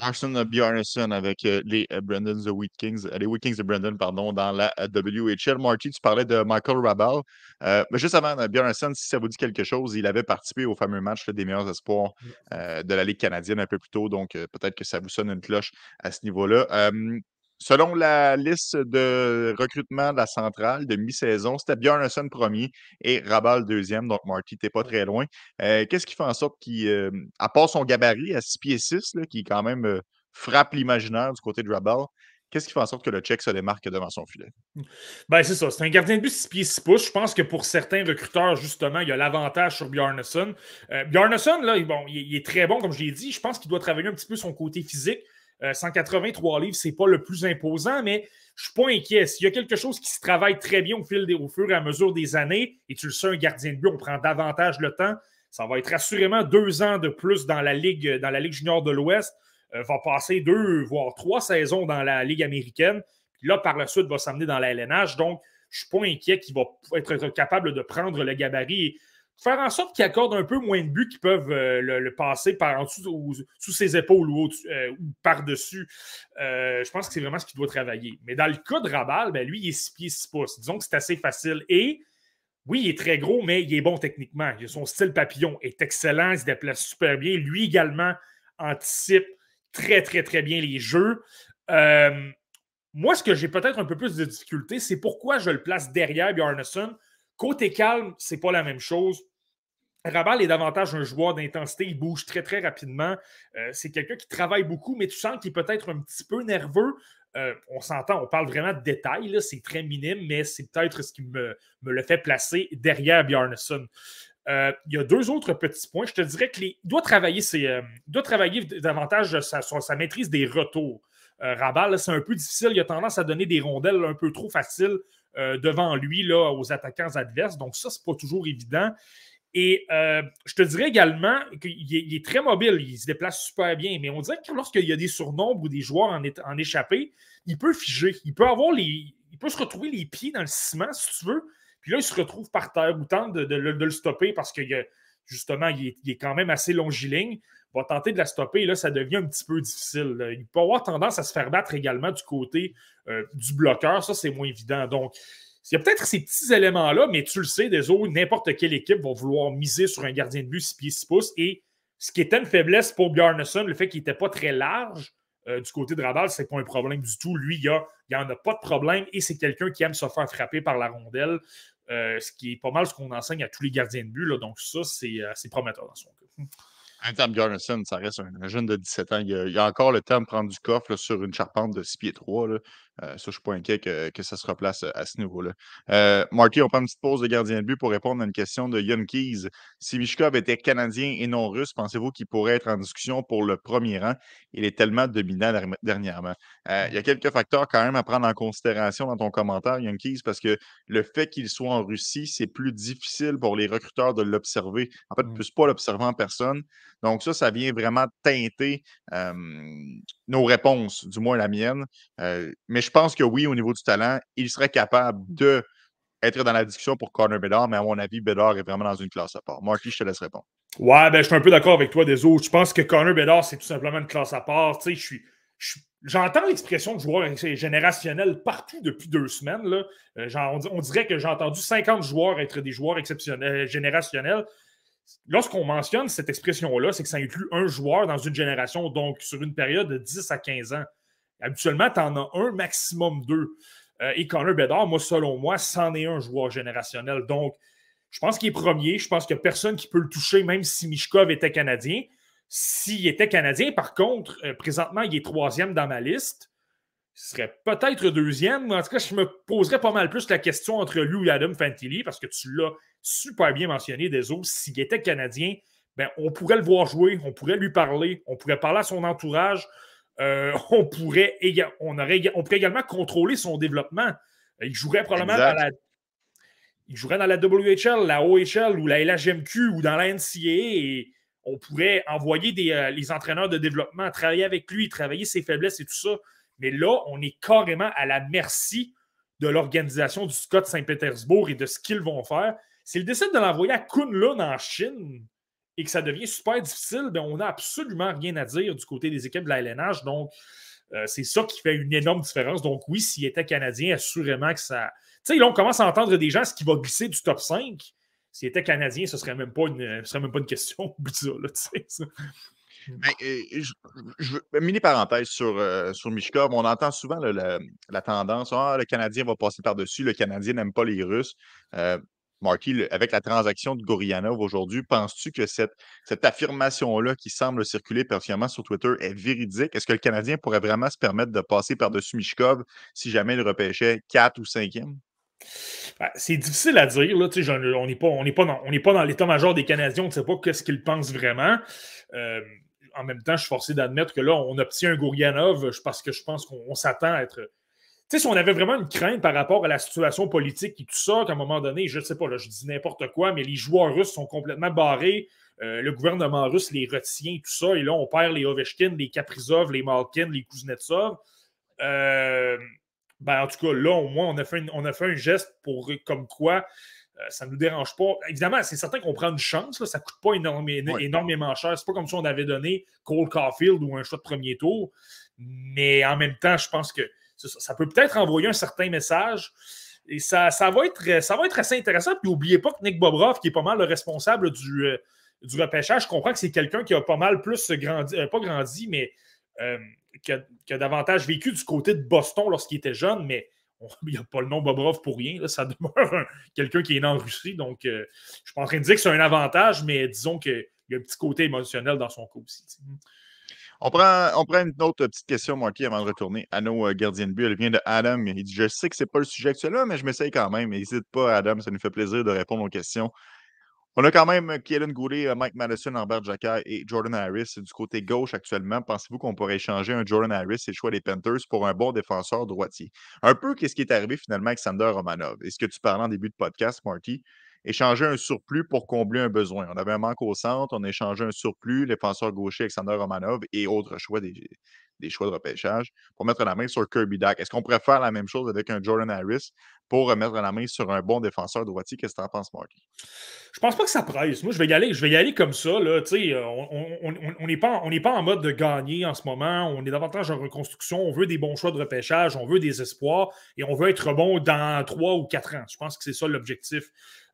Arson Bjarnason avec euh, les euh, Brandon the Wheat Kings, euh, les Wheat Kings de Brandon, pardon, dans la WHL. Marty, tu parlais de Michael Rabal. mais juste avant, Bjarnason, si ça vous dit quelque chose, il avait participé au fameux match des meilleurs espoirs de la Ligue canadienne un peu plus tôt, donc peut-être que ça vous sonne une cloche à ce niveau-là. Selon la liste de recrutement de la centrale de mi-saison, c'était Bjarnason premier et Rabal deuxième. Donc, Marty, t'es pas très loin. Euh, qu'est-ce qui fait en sorte qu'il, euh, à part son gabarit à 6 pieds 6, qui quand même euh, frappe l'imaginaire du côté de Rabal, qu'est-ce qui fait en sorte que le Tchèque se démarque devant son filet? Ben, c'est ça. C'est un gardien de but 6 pieds 6 pouces. Je pense que pour certains recruteurs, justement, il y a l'avantage sur Bjarnason. Bjarnason, là, bon, il, est très bon, comme je l'ai dit. Je pense qu'il doit travailler un petit peu son côté physique. 183 euh, livres, c'est pas le plus imposant, mais je suis pas inquiet. S'il y a quelque chose qui se travaille très bien au, fil des, au fur et à mesure des années, et tu le sais, un gardien de but, on prend davantage le temps, ça va être assurément deux ans de plus dans la Ligue, dans la Ligue junior de l'Ouest. Euh, va passer deux, voire trois saisons dans la Ligue américaine. Puis là, par la suite, va s'amener dans la LNH. Donc, je ne suis pas inquiet qu'il va être capable de prendre le gabarit faire en sorte qu'il accorde un peu moins de buts qui peuvent euh, le, passer par en dessous ou sous ses épaules ou, euh, par-dessus. Euh, je pense que c'est vraiment ce qu'il doit travailler. Mais dans le cas de Rabal, ben, lui, il est 6 pieds 6 pouces. Disons que c'est assez facile. Et oui, il est très gros, mais il est bon techniquement. Son style papillon est excellent, il se déplace super bien. Lui également anticipe très, très, très bien les jeux. moi, ce que j'ai peut-être un peu plus de difficulté, c'est pourquoi je le place derrière Bjarnason. Côté calme, c'est pas la même chose. Rabal est davantage un joueur d'intensité, il bouge très très rapidement. Euh, c'est quelqu'un qui travaille beaucoup, mais tu sens qu'il est peut-être un petit peu nerveux. Euh, on s'entend, on parle vraiment de détails, c'est très minime, mais c'est peut-être ce qui me, le fait placer derrière Bjarnason. Euh, il y a deux autres petits points. Je te dirais qu'il doit travailler, doit travailler davantage sa, sa, maîtrise des retours. Rabal, c'est un peu difficile. Il a tendance à donner des rondelles un peu trop faciles devant lui là, aux attaquants adverses. Donc, ça, c'est pas toujours évident. Et euh, je te dirais également qu'il est, très mobile, il se déplace super bien, mais on dirait que lorsqu'il y a des surnombres ou des joueurs en, en échappée, il peut figer, il peut avoir les. Il peut se retrouver les pieds dans le ciment, si tu veux, puis là, il se retrouve par terre ou tente de, le stopper parce que justement, il est, quand même assez longiligne. Va tenter de la stopper et là, ça devient un petit peu difficile. Il peut avoir tendance à se faire battre également du côté euh, du bloqueur. Ça, c'est moins évident. Donc, il y a peut-être ces petits éléments-là, mais tu le sais, des autres, n'importe quelle équipe va vouloir miser sur un gardien de but 6 pieds 6 pouces. Et ce qui était une faiblesse pour Bjarnason, le fait qu'il n'était pas très large euh, du côté de Rabal, c'est pas un problème du tout. Lui, il n'y en a pas de problème et c'est quelqu'un qui aime se faire frapper par la rondelle, euh, ce qui est pas mal ce qu'on enseigne à tous les gardiens de but. Là, donc, ça, c'est prometteur dans son cas. Anthony Bjarnason, ça reste un, jeune de 17 ans. Il a, a, encore le temps de prendre du coffre sur une charpente de 6 pieds 3. Là. Euh, ça, je ne suis pas inquiet que, ça se replace à ce niveau-là. Euh, Marty, on prend une petite pause de gardien de but pour répondre à une question de Yon Keys. Si Mishkov était canadien et non russe, pensez-vous qu'il pourrait être en discussion pour le premier rang? Il est tellement dominant dernièrement. Euh, il y a quelques facteurs quand même à prendre en considération dans ton commentaire, Yon Keys, parce que le fait qu'il soit en Russie, c'est plus difficile pour les recruteurs de l'observer. En fait, ils ne peuvent pas l'observer en personne. Donc, ça, ça vient vraiment teinter nos réponses, du moins la mienne. mais je pense que oui, au niveau du talent, il serait capable de être dans la discussion pour Connor Bedard, mais à mon avis, Bedard est vraiment dans une classe à part. Marky, je te laisse répondre. Ouais, ben, je suis un peu d'accord avec toi, des autres. Je pense que Connor Bedard, c'est tout simplement une classe à part. Tu sais, je suis. J'entends l'expression de joueur générationnel partout depuis deux semaines. Là. Euh, on, on, dirait que j'ai entendu 50 joueurs être des joueurs exceptionnels, euh, générationnels. Lorsqu'on mentionne cette expression-là, c'est que ça inclut un joueur dans une génération, donc sur une période de 10 à 15 ans. Habituellement, tu en as un, maximum deux. Euh, et Connor Bedard, moi, selon moi, c'en est un joueur générationnel. Donc, je pense qu'il est premier. Je pense qu'il n'y a personne qui peut le toucher, même si Mishkov était Canadien. S'il était Canadien, par contre, euh, présentement, il est troisième dans ma liste. Il serait peut-être deuxième. En tout cas, je me poserais pas mal plus la question entre lui et Adam Fantilli, parce que tu l'as super bien mentionné, des autres. S'il était Canadien, ben, on pourrait le voir jouer, on pourrait lui parler, on pourrait parler à son entourage. Euh, on, pourrait on, aurait, on pourrait également contrôler son développement. Il jouerait probablement dans la, il jouerait dans la WHL, la OHL ou la LHMQ ou dans la NCAA et on pourrait envoyer des, euh, les entraîneurs de développement, travailler avec lui, travailler ses faiblesses et tout ça. Mais là, on est carrément à la merci de l'organisation du Scott Saint-Pétersbourg et de ce qu'ils vont faire. S'ils décident de l'envoyer à Kunlun en Chine, et que ça devient super difficile, ben, on n'a absolument rien à dire du côté des équipes de la LNH. Donc, euh, c'est ça qui fait une énorme différence. Donc, oui, s'il était Canadien, assurément que ça. Tu sais, là, on commence à entendre des gens ce qui va glisser du top 5. S'il était Canadien, ce ne serait, même pas une, serait même pas une question. ça. Ben, euh, je, mini parenthèse sur, euh, sur Mishkov, on entend souvent la, tendance ah, le Canadien va passer par-dessus, le Canadien n'aime pas les Russes. Marky, avec la transaction de Gorianov aujourd'hui, penses-tu que cette, affirmation-là qui semble circuler particulièrement sur Twitter est véridique? Est-ce que le Canadien pourrait vraiment se permettre de passer par-dessus Mishkov si jamais il repêchait 4 ou 5e? Ben, c'est difficile à dire. Là, on n'est pas dans l'état-major des Canadiens, on ne sait pas ce qu'ils pensent vraiment. Euh, en même temps, je suis forcé d'admettre que là, on obtient un Gourianov parce que je pense qu'on s'attend à être sais, si on avait vraiment une crainte par rapport à la situation politique et tout ça, qu'à un moment donné, je ne sais pas, là, je dis n'importe quoi, mais les joueurs russes sont complètement barrés. Euh, le gouvernement russe les retient, tout ça. Et là, on perd les Ovechkin, les Kaprizov, les Malkin, les Kuznetsov. Euh, ben, en tout cas, là, au moins, on a fait, on a fait un geste pour comme quoi euh, ça ne nous dérange pas. Évidemment, c'est certain qu'on prend une chance. ça ne coûte pas énormément, énormément cher. C'est pas comme si on avait donné Cole Caulfield ou un choix de premier tour. Mais en même temps, je pense que ça, peut peut-être envoyer un certain message. Et ça, va être, ça va être assez intéressant. Puis n'oubliez pas que Nick Bobrov, qui est pas mal le responsable du, euh, du repêchage, je comprends que c'est quelqu'un qui a pas mal plus grandi, euh, pas grandi, mais euh, qui, a, davantage vécu du côté de Boston lorsqu'il était jeune, mais il n'y a pas le nom Bobrov pour rien. ça demeure quelqu'un qui est né en Russie. Donc, je ne suis pas en train de dire que c'est un avantage, mais disons qu'il y a un petit côté émotionnel dans son cas aussi. On prend, on prend une autre petite question, Marky, avant de retourner à nos euh, gardiens de but. Elle vient de Adam. Il dit Je sais que ce n'est pas le sujet actuellement, mais je m'essaye quand même. N'hésite pas, Adam, ça nous fait plaisir de répondre aux questions. On a quand même Kellen Goulet, euh, Mike Madison, Albert Jacquet et Jordan Harris du côté gauche actuellement. Pensez-vous qu'on pourrait échanger un Jordan Harris et le choix des Panthers pour un bon défenseur droitier? Un peu qu'est-ce qui est arrivé finalement avec Sander Romanov? Est-ce que tu parlais en début de podcast, Marty? Échanger un surplus pour combler un besoin. On avait un manque au centre, on a échangé un surplus, défenseur gaucher Alexander Romanov et autres choix des, choix de repêchage pour mettre la main sur Kirby Dack. Est-ce qu'on pourrait faire la même chose avec un Jordan Harris pour mettre la main sur un bon défenseur droitier? Qu'est-ce que tu en penses, Mark? Je pense pas que ça presse. Moi, je vais y aller, je vais y aller comme ça. Là. On n'est pas, pas en mode de gagner en ce moment. On est davantage en reconstruction. On veut des bons choix de repêchage, on veut des espoirs et on veut être bon dans trois ou quatre ans. Je pense que c'est ça l'objectif.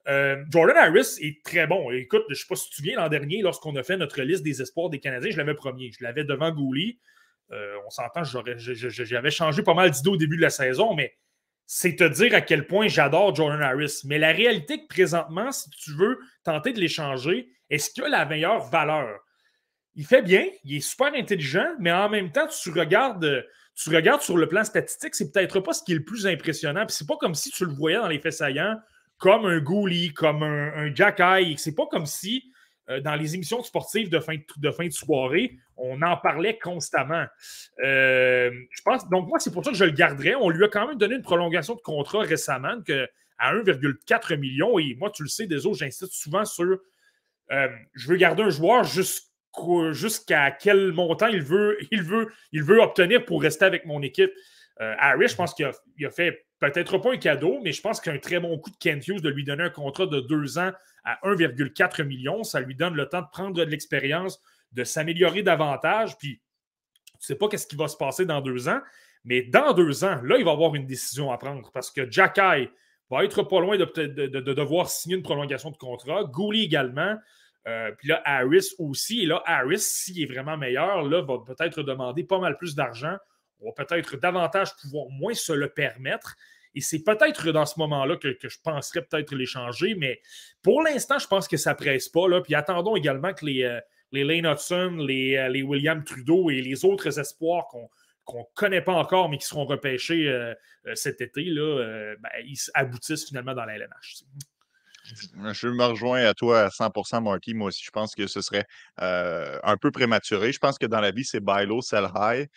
Euh, Jordan Harris est très bon. Écoute, je ne sais pas si tu te souviens, l'an dernier, lorsqu'on a fait notre liste des espoirs des Canadiens, je l'avais premier. Je l'avais devant Gouli. Euh, on s'entend, j'avais changé pas mal d'idées au début de la saison, mais c'est te dire à quel point j'adore Jordan Harris. Mais la réalité que présentement, si tu veux tenter de l'échanger, est-ce qu'il a la meilleure valeur? Il fait bien, il est super intelligent, mais en même temps, tu regardes, tu regardes sur le plan statistique, c'est peut-être pas ce qui est le plus impressionnant. Puis c'est pas comme si tu le voyais dans les faits saillants comme un Gouli, comme un, un Jack C'est pas comme si euh, dans les émissions sportives de fin de, fin de soirée, on en parlait constamment. Euh, je pense, donc moi, c'est pour ça que je le garderais. On lui a quand même donné une prolongation de contrat récemment que, à 1,4 million. Et moi, tu le sais, des autres, j'insiste souvent sur euh, je veux garder un joueur jusqu'à quel montant il veut, il, veut, il veut obtenir pour rester avec mon équipe. Harry, je pense qu'il a, fait peut-être pas un cadeau, mais je pense qu'un très bon coup de Kent Hughes de lui donner un contrat de deux ans à 1,4 million, ça lui donne le temps de prendre de l'expérience, de s'améliorer davantage. Puis, tu ne sais pas qu'est-ce qui va se passer dans deux ans, mais dans deux ans, là, il va avoir une décision à prendre parce que Jacky va être pas loin de, devoir signer une prolongation de contrat. Gouli également. Euh, puis là, Harris aussi. Et là, Harris, s'il est vraiment meilleur, là, va peut-être demander pas mal plus d'argent. On va peut-être davantage pouvoir moins se le permettre. Et c'est peut-être dans ce moment-là que, je penserais peut-être l'échanger. Mais pour l'instant, je pense que ça ne presse pas. Là. Puis attendons également que les, euh, les Lane Hudson, les, euh, les, William Trudeau et les autres espoirs qu'on ne connaît pas encore, mais qui seront repêchés cet été, là, ben, ils aboutissent finalement dans la LNH. Je me rejoins à toi à 100% Marty. Moi aussi, je pense que ce serait euh, un peu prématuré. Je pense que dans la vie, c'est buy low, sell high.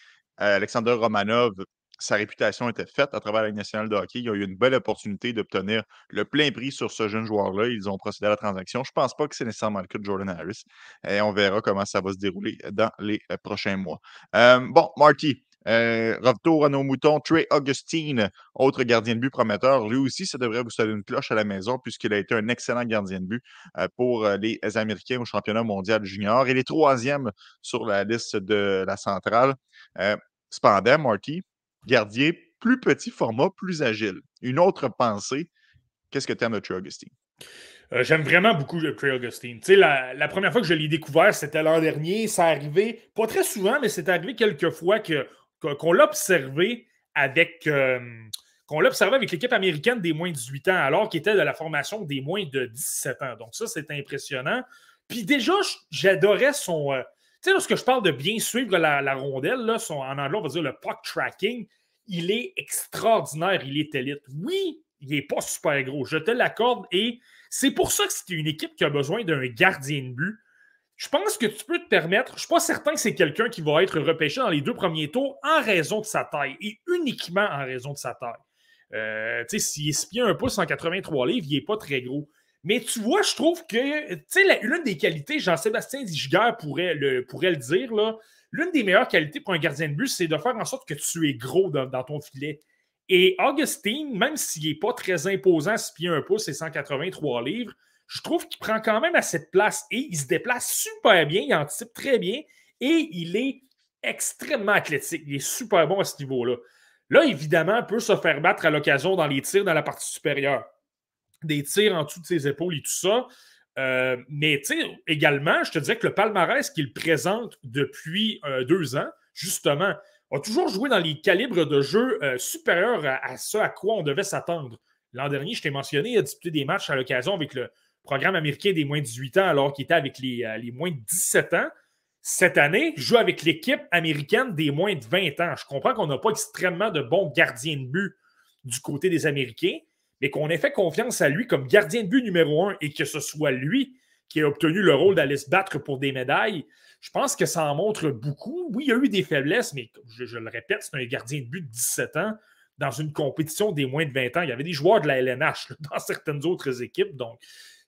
Euh, Alexander Romanov, sa réputation était faite à travers la nationale de hockey. Il a eu une belle opportunité d'obtenir le plein prix sur ce jeune joueur-là. Ils ont procédé à la transaction. Je ne pense pas que c'est nécessairement le cas de Jordan Harris. Et on verra comment ça va se dérouler dans les euh, prochains mois. bon, Marty, euh, retour à nos moutons, Trey Augustine, autre gardien de but prometteur. Lui aussi, ça devrait vous sonner une cloche à la maison puisqu'il a été un excellent gardien de but euh, pour euh, les Américains au championnat mondial junior. Il est troisième sur la liste de la centrale. Cependant, Marty, gardien plus petit format, plus agile. Une autre pensée. Qu'est-ce que tu aimes de Trey Augustine? J'aime vraiment beaucoup Trey Augustine. La, la, première fois que je l'ai découvert, c'était l'an dernier. Ça arrivé, pas très souvent, mais c'est arrivé quelques fois que qu'on l'a observé avec. Euh, avec l'équipe américaine des moins de 18 ans, alors qu'il était de la formation des moins de 17 ans. Donc, ça, c'est impressionnant. Puis déjà, j'adorais son. Euh, lorsque je parle de bien suivre la, rondelle, en anglais, on va dire le puck tracking, il est extraordinaire, il est élite. Oui, il n'est pas super gros, je te l'accorde, et c'est pour ça que c'est une équipe qui a besoin d'un gardien de but je pense que tu peux te permettre. Je ne suis pas certain que c'est quelqu'un qui va être repêché dans les deux premiers tours en raison de sa taille et uniquement en raison de sa taille. Euh, tu sais, s'il espionne un peu 183 livres, il n'est pas très gros. Mais tu vois, je trouve que, tu sais, l'une des qualités, Jean-Sébastien Digiger pourrait le, pourrait le dire, l'une des meilleures qualités pour un gardien de but, c'est de faire en sorte que tu es gros dans, ton filet. Et Augustine, même s'il n'est pas très imposant, si pieds un pouce et 183 livres, je trouve qu'il prend quand même à cette place et il se déplace super bien, il anticipe très bien et il est extrêmement athlétique. Il est super bon à ce niveau-là. Là, évidemment, peut se faire battre à l'occasion dans les tirs dans la partie supérieure. Des tirs en dessous de ses épaules et tout ça. Euh, mais également, je te dirais que le palmarès qu'il présente depuis euh, deux ans, justement, a toujours joué dans les calibres de jeu euh, supérieurs à, à, ce à quoi on devait s'attendre. L'an dernier, je t'ai mentionné, il a disputé des matchs à l'occasion avec le, programme américain des moins de 18 ans alors qu'il était avec les, euh, les, moins de 17 ans. Cette année, je joue avec l'équipe américaine des moins de 20 ans. Je comprends qu'on n'a pas extrêmement de bons gardiens de but du côté des Américains, mais qu'on ait fait confiance à lui comme gardien de but numéro un et que ce soit lui qui ait obtenu le rôle d'aller se battre pour des médailles, je pense que ça en montre beaucoup. Oui, il y a eu des faiblesses, mais je, je le répète, c'est un gardien de but de 17 ans dans une compétition des moins de 20 ans. Il y avait des joueurs de la LNH dans certaines autres équipes, donc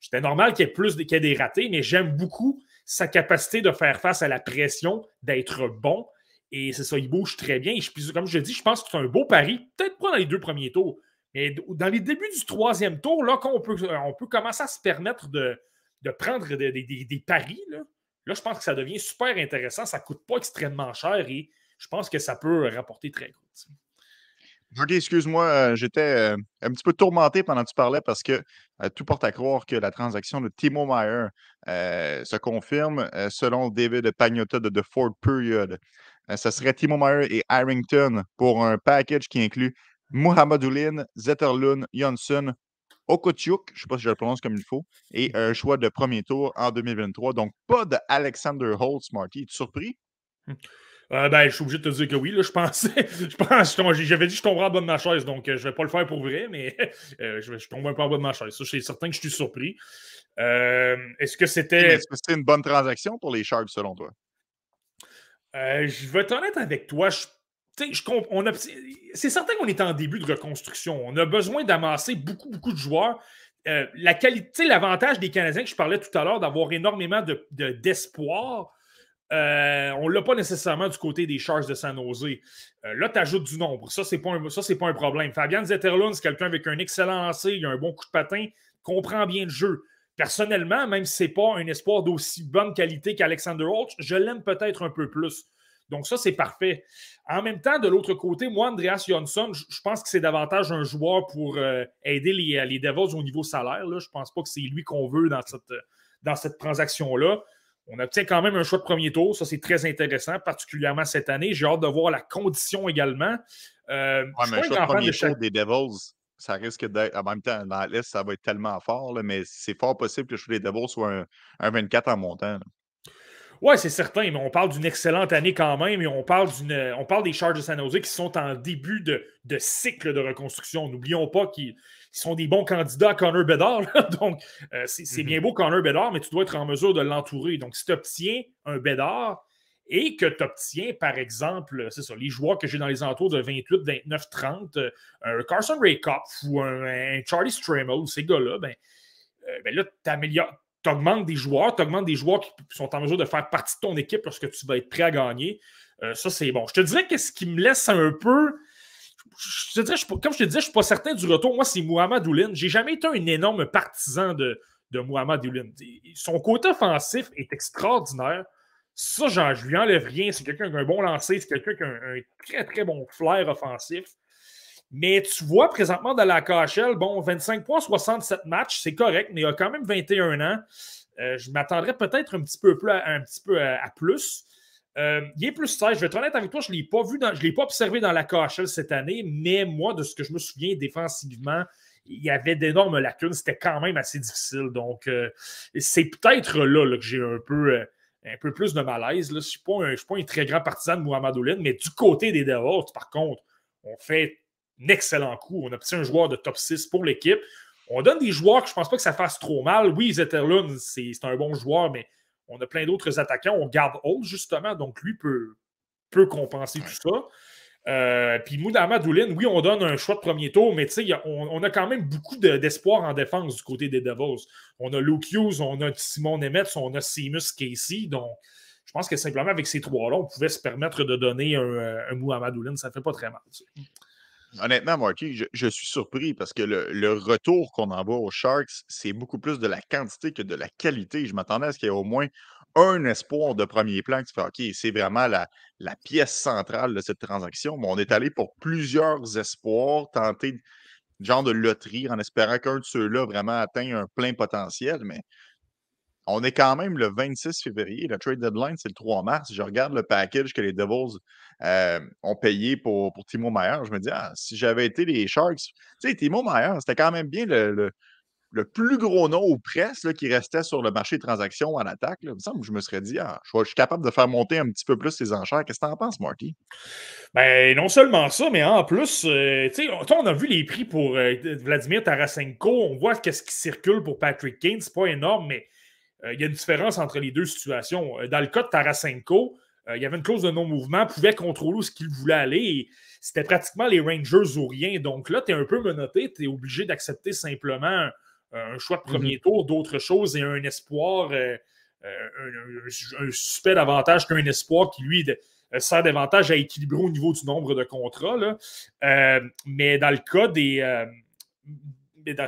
c'était normal qu'il y ait plus qu'il y ait des ratés, mais j'aime beaucoup sa capacité de faire face à la pression, d'être bon. Et c'est ça, il bouge très bien. Et comme je dis, je pense que c'est un beau pari. Peut-être pas dans les deux premiers tours, mais dans les débuts du troisième tour, là, quand on peut, on peut commencer à se permettre de, prendre des, paris, là, je pense que ça devient super intéressant. Ça ne coûte pas extrêmement cher et je pense que ça peut rapporter très gros. OK, excuse-moi, euh, j'étais euh, un petit peu tourmenté pendant que tu parlais parce que euh, tout porte à croire que la transaction de Timo Meyer se confirme selon David Pagnotta de The Ford Period. ce serait Timo Meyer et Harrington pour un package qui inclut Muhammadulin, Zetterlund, Johnson, Okotchuk, je ne sais pas si je le prononce comme il faut, et un choix de premier tour en 2023. Donc, pas de Alexander Holtz, Marty. Es-tu surpris? Hum. Euh, ben, je suis obligé de te dire que oui. Là, je pensais. je pense, j'avais dit que je tomberais en bas de ma chaise, donc euh, je ne vais pas le faire pour vrai, mais euh, je, je, tombe un peu en bas de ma chaise. Ça, je suis certain que je suis surpris. Est-ce que c'était. Est-ce que c'était une bonne transaction pour les Sharks, selon toi? je vais être honnête avec toi. Je, c'est certain qu'on est en début de reconstruction. On a besoin d'amasser beaucoup, beaucoup de joueurs. la qualité, l'avantage des Canadiens que je parlais tout à l'heure, d'avoir énormément d'espoir. De, Euh, on ne l'a pas nécessairement du côté des Sharks de San Jose. Euh, là, tu ajoutes du nombre. Ça, ce n'est pas, un, problème. Fabian Zetterlund, quelqu'un avec un excellent lancer, il a un bon coup de patin, comprend bien le jeu. Personnellement, même si ce n'est pas un espoir d'aussi bonne qualité qu'Alexander Holt, je l'aime peut-être un peu plus. Donc, ça, c'est parfait. En même temps, de l'autre côté, moi, Andreas Johnson, je pense que c'est davantage un joueur pour euh, aider les, les, Devils au niveau salaire. Là. Je ne pense pas que c'est lui qu'on veut dans cette, dans cette transaction-là. On obtient quand même un choix de premier tour. Ça, c'est très intéressant, particulièrement cette année. J'ai hâte de voir la condition également. Euh, mais un choix de premier tour des Devils, ça risque d'être. En même temps, dans la liste, ça va être tellement fort, mais c'est fort possible que le choix des Devils soit un, 24 en montant. Oui, c'est certain, mais on parle d'une excellente année quand même et on parle, on parle des Charges de San Jose qui sont en début de, de cycle de reconstruction. N'oublions pas qu'ils sont des bons candidats à Connor Bedard. Donc, euh, c'est bien mhm. beau Connor Bedard, mais tu dois être en mesure de l'entourer. Donc, si tu obtiens un Bedard et que tu obtiens, par exemple, c'est ça, les joueurs que j'ai dans les entours de 28, 29, 30, un Carson Raykopf ou un, Charlie Stramel, ces gars-là, ben, euh, ben là, tu augmentes des joueurs, tu augmentes des joueurs qui sont en mesure de faire partie de ton équipe lorsque tu vas être prêt à gagner. Euh, ça, c'est bon. Je te dirais que ce qui me laisse un peu je comme je te disais, je ne suis pas certain du retour. Moi, c'est Mohamed Oulin. Je n'ai jamais été un énorme partisan de, de Mohamed Oulin. Son côté offensif est extraordinaire. Ça, genre, je lui enlève rien. C'est quelqu'un qui a un bon lancer, c'est quelqu'un qui a un, très, très bon flair offensif. Mais tu vois, présentement, dans la KHL, bon, 25 points, 67 matchs, c'est correct, mais il a quand même 21 ans. Euh, je m'attendrais peut-être un petit peu, un petit peu à plus. Euh, il est plus 16. Je vais être honnête avec toi, je ne l'ai pas vu, je l'ai pas observé dans la KHL cette année, mais moi, de ce que je me souviens défensivement, il y avait d'énormes lacunes. C'était quand même assez difficile. Donc, euh, c'est peut-être là, que j'ai un peu, euh, un peu plus de malaise. Je ne suis, pas un très grand partisan de Mohamed Oulin, mais du côté des Devils, par contre, on fait un excellent coup. On a obtient un joueur de top 6 pour l'équipe. On donne des joueurs que je ne pense pas que ça fasse trop mal. Oui, Zetterlund, c'est un bon joueur, mais on a plein d'autres attaquants. On garde Holt, justement, donc lui peut, peut compenser tout ça. Euh, puis Moudama Doulin, oui, on donne un choix de premier tour, mais on, on, a quand même beaucoup d'espoir en défense du côté des Devils. On a Luke Hughes, on a Simon Nemetz, on a Seamus Casey. Donc, je pense que simplement avec ces trois-là, on pouvait se permettre de donner un, un Mohamed Doulin. Ça ne fait pas très mal. Honnêtement, Marky, je, suis surpris parce que le, retour qu'on envoie aux Sharks, c'est beaucoup plus de la quantité que de la qualité. Je m'attendais à ce qu'il y ait au moins un espoir de premier plan qui fait OK, c'est vraiment la, pièce centrale de cette transaction. Mais on est allé pour plusieurs espoirs, tenter genre de loterie en espérant qu'un de ceux-là vraiment atteigne un plein potentiel. Mais on est quand même le 26 février. Le trade deadline, c'est le 3 mars. Je regarde le package que les Devils euh, ont payé pour, Timo Meyer. Je me dis, ah, si j'avais été les Sharks, Timo Meyer, c'était quand même bien le, plus gros nom ou presque qui restait sur le marché des transactions en attaque. Il me semble que je me serais dit, ah, je, suis capable de faire monter un petit peu plus ces enchères. Qu'est-ce que tu en penses, Marty? Ben, non seulement ça, mais en plus, euh, on a vu les prix pour euh, Vladimir Tarasenko. On voit qu'est-ce qui circule pour Patrick Kane. C'est pas énorme, mais il y a une différence entre les deux situations. Euh, dans le cas de Tarasenko, euh, il y avait une clause de non-mouvement, pouvait contrôler où ce qu'il voulait aller. C'était pratiquement les Rangers ou rien. Donc là, tu es un peu menotté, tu es obligé d'accepter simplement un choix de premier mhm. tour, d'autres choses et un espoir, un, suspect davantage qu'un espoir qui, lui, sert davantage à équilibrer au niveau du nombre de contrats. mais dans le cas des, mais dans,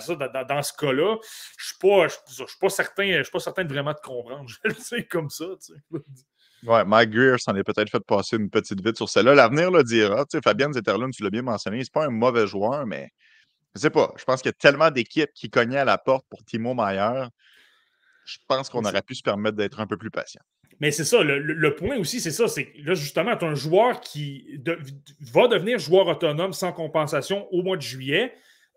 dans, ce cas-là, je ne suis, pas certain, pas certain de vraiment te comprendre. Je le sais comme ça. Tu sais. Ouais, Mike Greer s'en est peut-être fait passer une petite vite sur celle-là. L'avenir le dira. Tu sais, Fabien Zetterlund, tu l'as bien mentionné, c'est pas un mauvais joueur, mais je sais pas. Je pense qu'il y a tellement d'équipes qui cognaient à la porte pour Timo Mayer. Je pense qu'on aurait pu se permettre d'être un peu plus patient. Mais c'est ça, le, point aussi, c'est ça. C'est là, justement, tu as un joueur qui va devenir joueur autonome sans compensation au mois de juillet.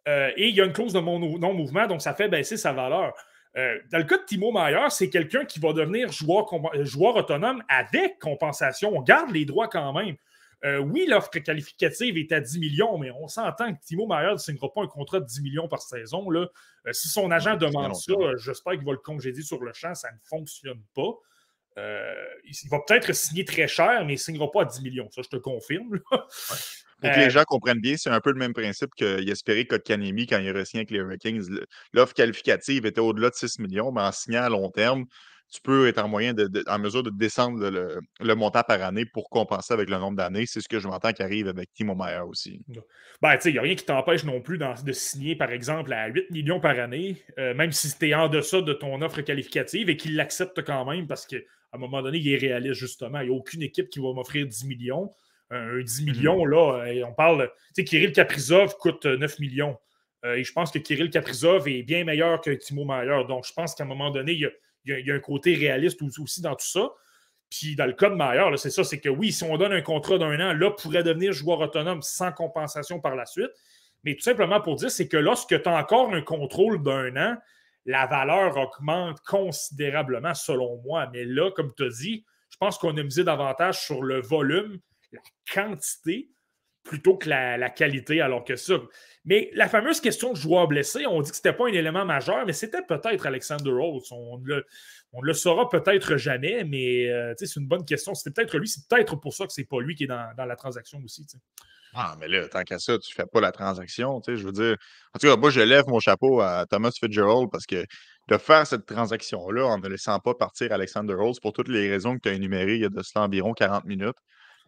Euh, et il y a une clause de non-mouvement, donc ça fait baisser sa valeur. Euh, dans le cas de Timo Mayer, c'est quelqu'un qui va devenir joueur, joueur, autonome avec compensation. On garde les droits quand même. Euh, oui, l'offre qualificative est à 10 millions, mais on s'entend que Timo Mayer ne signera pas un contrat de 10 millions par saison. Là. si son agent demande ça, j'espère qu'il va le congédier sur le champ. Ça ne fonctionne pas. il va peut-être signer très cher, mais il ne signera pas à 10 millions. Ça, je te confirme. Pour que les gens comprennent bien, c'est un peu le même principe qu'il espérait Kotkaniemi quand il a signé avec les Hurricanes. L'offre qualificative était au-delà de 6 millions, mais en signant à long terme, tu peux être en, moyen de, en mesure de descendre le, montant par année pour compenser avec le nombre d'années. C'est ce que je m'entends qui arrive avec Timo Meyer aussi. Ben, il n'y a rien qui t'empêche non plus de signer, par exemple, à 8 millions par année, euh, même si tu es en deçà de ton offre qualificative et qu'il l'accepte quand même parce qu'à un moment donné, il est réaliste, justement. Il n'y a aucune équipe qui va m'offrir 10 millions. Un 10 mhm. millions, là, euh, on parle. Tu sais, Kirill Kaprizov coûte 9 millions. et je pense que Kirill Kaprizov est bien meilleur que Timo Meyer. Donc, je pense qu'à un moment donné, il y a il y, a, un côté réaliste aussi dans tout ça. Puis dans le cas de Maillard, c'est ça, c'est que oui, si on donne un contrat d'un an, là, pourrait devenir joueur autonome sans compensation par la suite. Mais tout simplement pour dire, c'est que lorsque tu as encore un contrôle d'un an, la valeur augmente considérablement, selon moi. Mais là, comme tu as dit, je pense qu'on a misé davantage sur le volume, la quantité, plutôt que la, qualité, alors que ça. Mais la fameuse question de joueur blessé, on dit que ce n'était pas un élément majeur, mais c'était peut-être Alexander Rose. On ne le, saura peut-être jamais, mais euh, c'est une bonne question. C'était peut-être lui, c'est peut-être pour ça que c'est pas lui qui est dans, la transaction aussi. Ah, mais là, tant qu'à ça, tu fais pas la transaction. Je veux dire, en tout cas, moi, je lève mon chapeau à Thomas Fitzgerald parce que de faire cette transaction-là en ne laissant pas partir Alexander Rose pour toutes les raisons que tu as énumérées il y a de cela environ 40 minutes,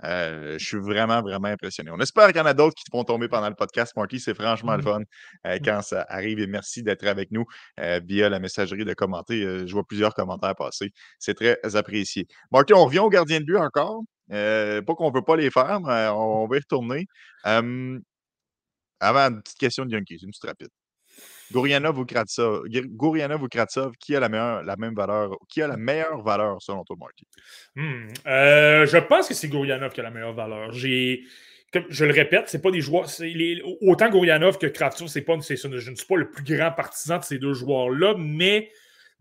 euh, je suis vraiment, vraiment impressionné. On espère qu'il y en a d'autres qui vont tomber pendant le podcast, Marky. C'est franchement le mmh. fun euh, mmh. quand ça arrive. Et merci d'être avec nous euh, via la messagerie de commenter. je vois plusieurs commentaires passer. C'est très apprécié. Marky, on revient au gardien de but encore. pas qu'on ne veut pas les faire, mais on, va y retourner. avant, une petite question de Yankees, une petite rapide. Gourianov ou Kratsov, Kratsov, qui a la, meilleure, même valeur, qui a la meilleure valeur selon toi, Marky? Hmm, euh, je pense que c'est Gourianov qui a la meilleure valeur. Je le répète, c'est pas des joueurs. Autant Gourianov que Kratsov, c'est pas, je ne suis pas le plus grand partisan de ces deux joueurs-là, mais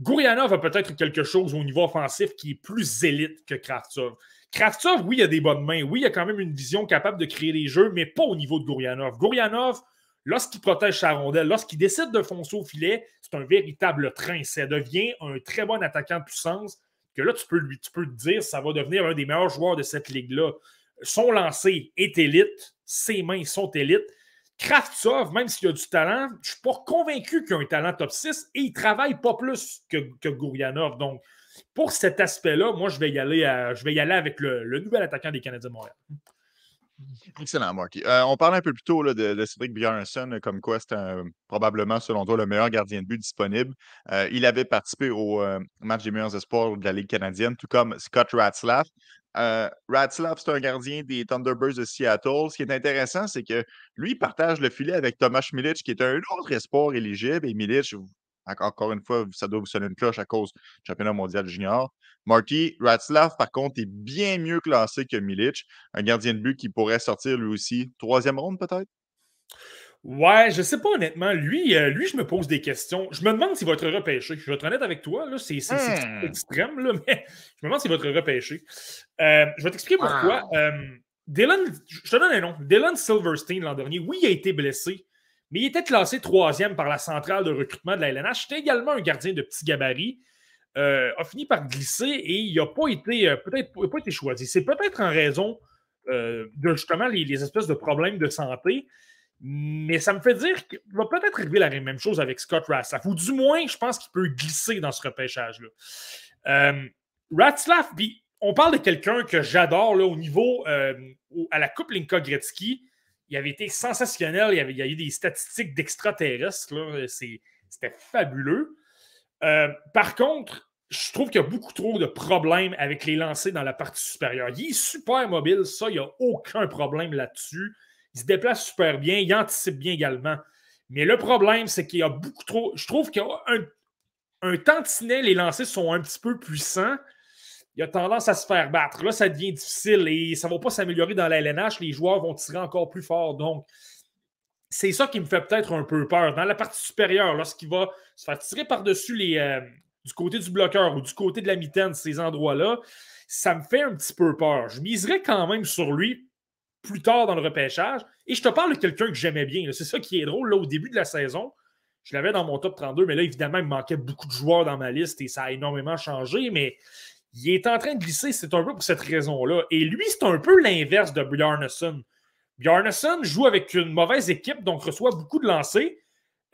Gourianov a peut-être quelque chose au niveau offensif qui est plus élite que Kravtsov. Kravtsov, oui, il a des bonnes mains. Oui, il a quand même une vision capable de créer des jeux, mais pas au niveau de Gourianov. Gourianov, lorsqu'il protège sa lorsqu'il décide de foncer au filet, c'est un véritable train. Ça devient un très bon attaquant de puissance que là, tu peux, lui, tu te dire ça va devenir un des meilleurs joueurs de cette ligue-là. Son lancer est élite, ses mains sont élites. Kravtsov, même s'il a du talent, je ne suis pas convaincu qu'il a un talent top 6 et il travaille pas plus que, Gourianov. Donc, pour cet aspect-là, moi, je vais y aller, je vais y aller avec le, le nouvel attaquant des Canadiens de Montréal. Excellent, Marky. Euh, on parlait un peu plus tôt de, Cédric Björnsson, comme quoi c'était probablement, selon toi, le meilleur gardien de but disponible. Euh, il avait participé au euh, match des meilleurs espoirs de la Ligue canadienne, tout comme Scott Ratzlaff. Ratzlaff, c'est un gardien des Thunderbirds de Seattle. Ce qui est intéressant, c'est que lui, partage le filet avec Thomas Milic, qui est un autre espoir éligible. Et Milic, encore une fois, ça doit vous sonner une cloche à cause du championnat mondial junior. Marty Ratzlaff, par contre, est bien mieux classé que Milic, un gardien de but qui pourrait sortir lui aussi. Troisième ronde, peut-être? Ouais, je sais pas honnêtement. Lui, euh, lui, je me pose des questions. Je me demande s'il va être repêché. Je vais être honnête avec toi, c'est hmm. extrême, là, mais je me demande s'il va être repêché. Euh, je vais t'expliquer pourquoi. Euh, Dylan, je te donne un nom. Dylan Silverstein l'an dernier, oui, il a été blessé, mais il était classé troisième par la centrale de recrutement de la LNH. C'était également un gardien de petit gabarit. Euh, a fini par glisser et il n'a pas été euh, peut-être pas été choisi. C'est peut-être en raison euh, de justement les, espèces de problèmes de santé, mais ça me fait dire qu'il va peut-être arriver la même chose avec Scott Ratzlaff, ou du moins, je pense qu'il peut glisser dans ce repêchage-là. Ratzlaff, on parle de quelqu'un que j'adore au niveau à la Coupe Linka Gretzky il avait été sensationnel. Il y, avait, a eu des statistiques d'extraterrestres. C'était fabuleux. Euh, par contre, je trouve qu'il y a beaucoup trop de problèmes avec les lancers dans la partie supérieure. Il est super mobile, ça, il n'y a aucun problème là-dessus. Il se déplace super bien, il anticipe bien également. Mais le problème, c'est qu'il y a beaucoup trop. Je trouve qu'il y a un tantinet, les lancers sont un petit peu puissants il a tendance à se faire battre. Là, ça devient difficile et ça ne va pas s'améliorer dans la LNH. Les joueurs vont tirer encore plus fort. Donc, c'est ça qui me fait peut-être un peu peur. Dans la partie supérieure, lorsqu'il va se faire tirer par-dessus les, euh, du côté du bloqueur ou du côté de la mitaine, ces endroits-là, ça me fait un petit peu peur. Je miserais quand même sur lui plus tard dans le repêchage. Et je te parle de quelqu'un que j'aimais bien. C'est ça qui est drôle. Au début de la saison, je l'avais dans mon top 32, mais là, évidemment, il me manquait beaucoup de joueurs dans ma liste et ça a énormément changé. Mais il est en train de glisser, c'est un peu pour cette raison-là. Et lui, c'est un peu l'inverse de Bjarnason. Bjarnason joue avec une mauvaise équipe, donc reçoit beaucoup de lancers.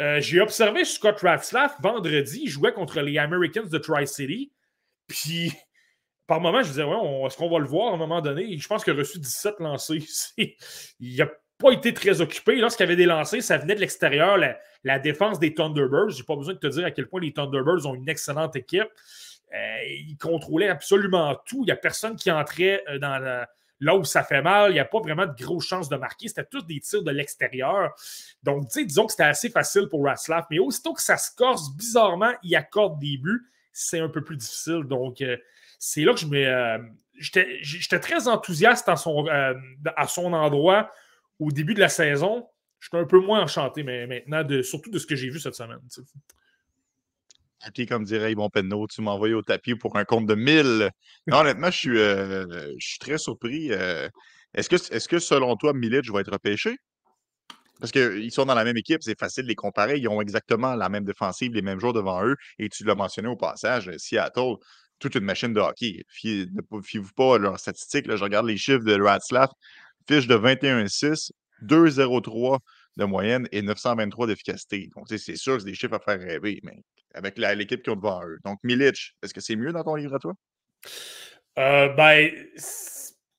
Euh, j'ai observé Scott Ratzlaff vendredi, il jouait contre les Americans de Tri-City. Puis, par moment, je disais, ouais, est-ce qu'on va le voir à un moment donné? Je pense qu'il a reçu 17 lancés. il n'a pas été très occupé. Lorsqu'il y avait des lancés, ça venait de l'extérieur. La, défense des Thunderbirds, je n'ai pas besoin de te dire à quel point les Thunderbirds ont une excellente équipe. Euh, ils contrôlaient absolument tout. Il n'y a personne qui entrait euh, là où ça fait mal. Il n'y a pas vraiment de grosses chances de marquer. C'était tous des tirs de l'extérieur. Donc, disons que c'était assez facile pour Raslav. Mais aussitôt que ça se corse, bizarrement, il accorde des buts. C'est un peu plus difficile. Donc, euh, c'est là que je me. J'étais très enthousiaste à son, à son endroit au début de la saison. J'étais un peu moins enchanté mais maintenant, de, surtout de ce que j'ai vu cette semaine comme dirait Yvon Penneau, tu m'as au tapis pour un compte de 1000. Non, honnêtement, je suis, euh, je suis très surpris. Euh. est-ce, que, selon toi, Milic va être repêché? Parce qu'ils sont dans la même équipe, c'est facile de les comparer. Ils ont exactement la même défensive, les mêmes joueurs devant eux. Et tu l'as mentionné au passage, Seattle, toute une machine de hockey. ne fiez-vous pas leurs statistiques. je regarde les chiffres de Ratslav. Fiche de 21-6, 2-0-3 de moyenne et 923 d'efficacité. Donc, c'est sûr que c'est des chiffres à faire rêver, mais avec l'équipe qui ont devant eux. Donc, Milic, est-ce que c'est mieux dans ton livre à toi? Euh, ben,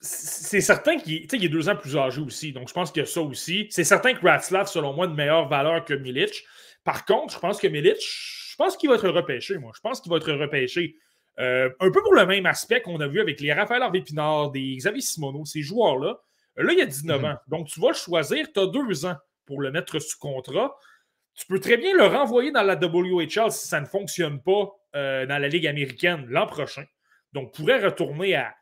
c'est certain qu'il est deux ans plus âgé aussi. Donc, je pense qu'il y a ça aussi. C'est certain que Ratslav, selon moi, a de meilleure valeur que Milic. Par contre, je pense que Milic, je pense qu'il va être repêché, moi. Je pense qu'il va être repêché. Euh, un peu pour le même aspect qu'on a vu avec les Raphaël Harvey Pinard, des Xavier Simoneau, ces joueurs-là. Là, il y a 19 mm-hmm. ans. Donc, tu vas choisir, tu as deux ans pour le mettre sous contrat. Tu peux très bien le renvoyer dans la WHL si ça ne fonctionne pas euh, dans la Ligue américaine l'an prochain. Donc, pourrait retourner à,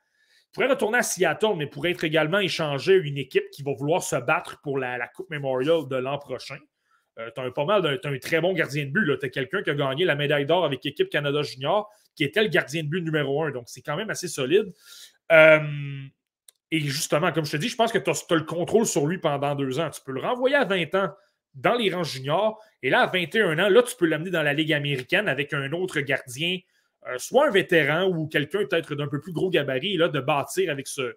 pourrait retourner à Seattle, mais pourrait être également échangé à une équipe qui va vouloir se battre pour la, Coupe Memorial de l'an prochain. Euh, tu as un, pas mal, un très bon gardien de but. Tu as quelqu'un qui a gagné la médaille d'or avec l'équipe Canada Junior, qui était le gardien de but numéro un. Donc, c'est quand même assez solide. Euh, et justement, comme je te dis, je pense que tu as, le contrôle sur lui pendant deux ans. Tu peux le renvoyer à 20 ans dans les rangs juniors. Et là, à 21 ans, là, tu peux l'amener dans la Ligue américaine avec un autre gardien, euh, soit un vétéran ou quelqu'un peut-être d'un peu plus gros gabarit, là, de bâtir avec ce,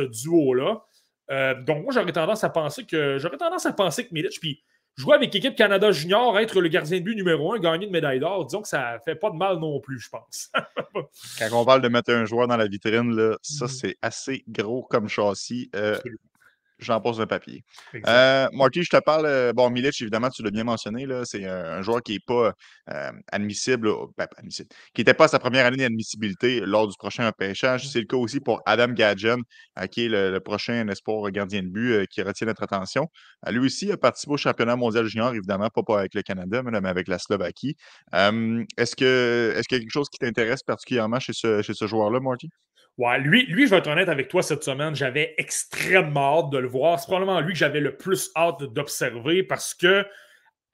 duo-là. Euh, donc, moi, j'aurais tendance à penser que j'aurais tendance à penser que puis jouer avec l'équipe Canada Junior, être le gardien de but numéro un, gagner une médaille d'or, disons que ça fait pas de mal non plus, je pense. Quand on parle de mettre un joueur dans la vitrine, là, ça, mm-hmm. c'est assez gros comme châssis. Euh, j'en pose un papier. Euh, Marty, je te parle. Euh, bon, Milic, évidemment, tu l'as bien mentionné. C'est un, joueur qui n'est pas euh, admissible, ben, admissible, qui n'était pas à sa première année d'admissibilité lors du prochain pêchage. C'est le cas aussi pour Adam Gadgen, qui est le, prochain espoir gardien de but qui retient notre attention. lui aussi a participé au championnat mondial junior, évidemment, pas, pas avec le Canada, mais avec la Slovaquie. est-ce, que, est-ce qu'il y a quelque chose qui t'intéresse particulièrement chez ce, chez ce joueur-là, Marty? Lui, je vais être honnête avec toi cette semaine, j'avais extrêmement hâte de le voir. C'est probablement lui que j'avais le plus hâte d'observer parce que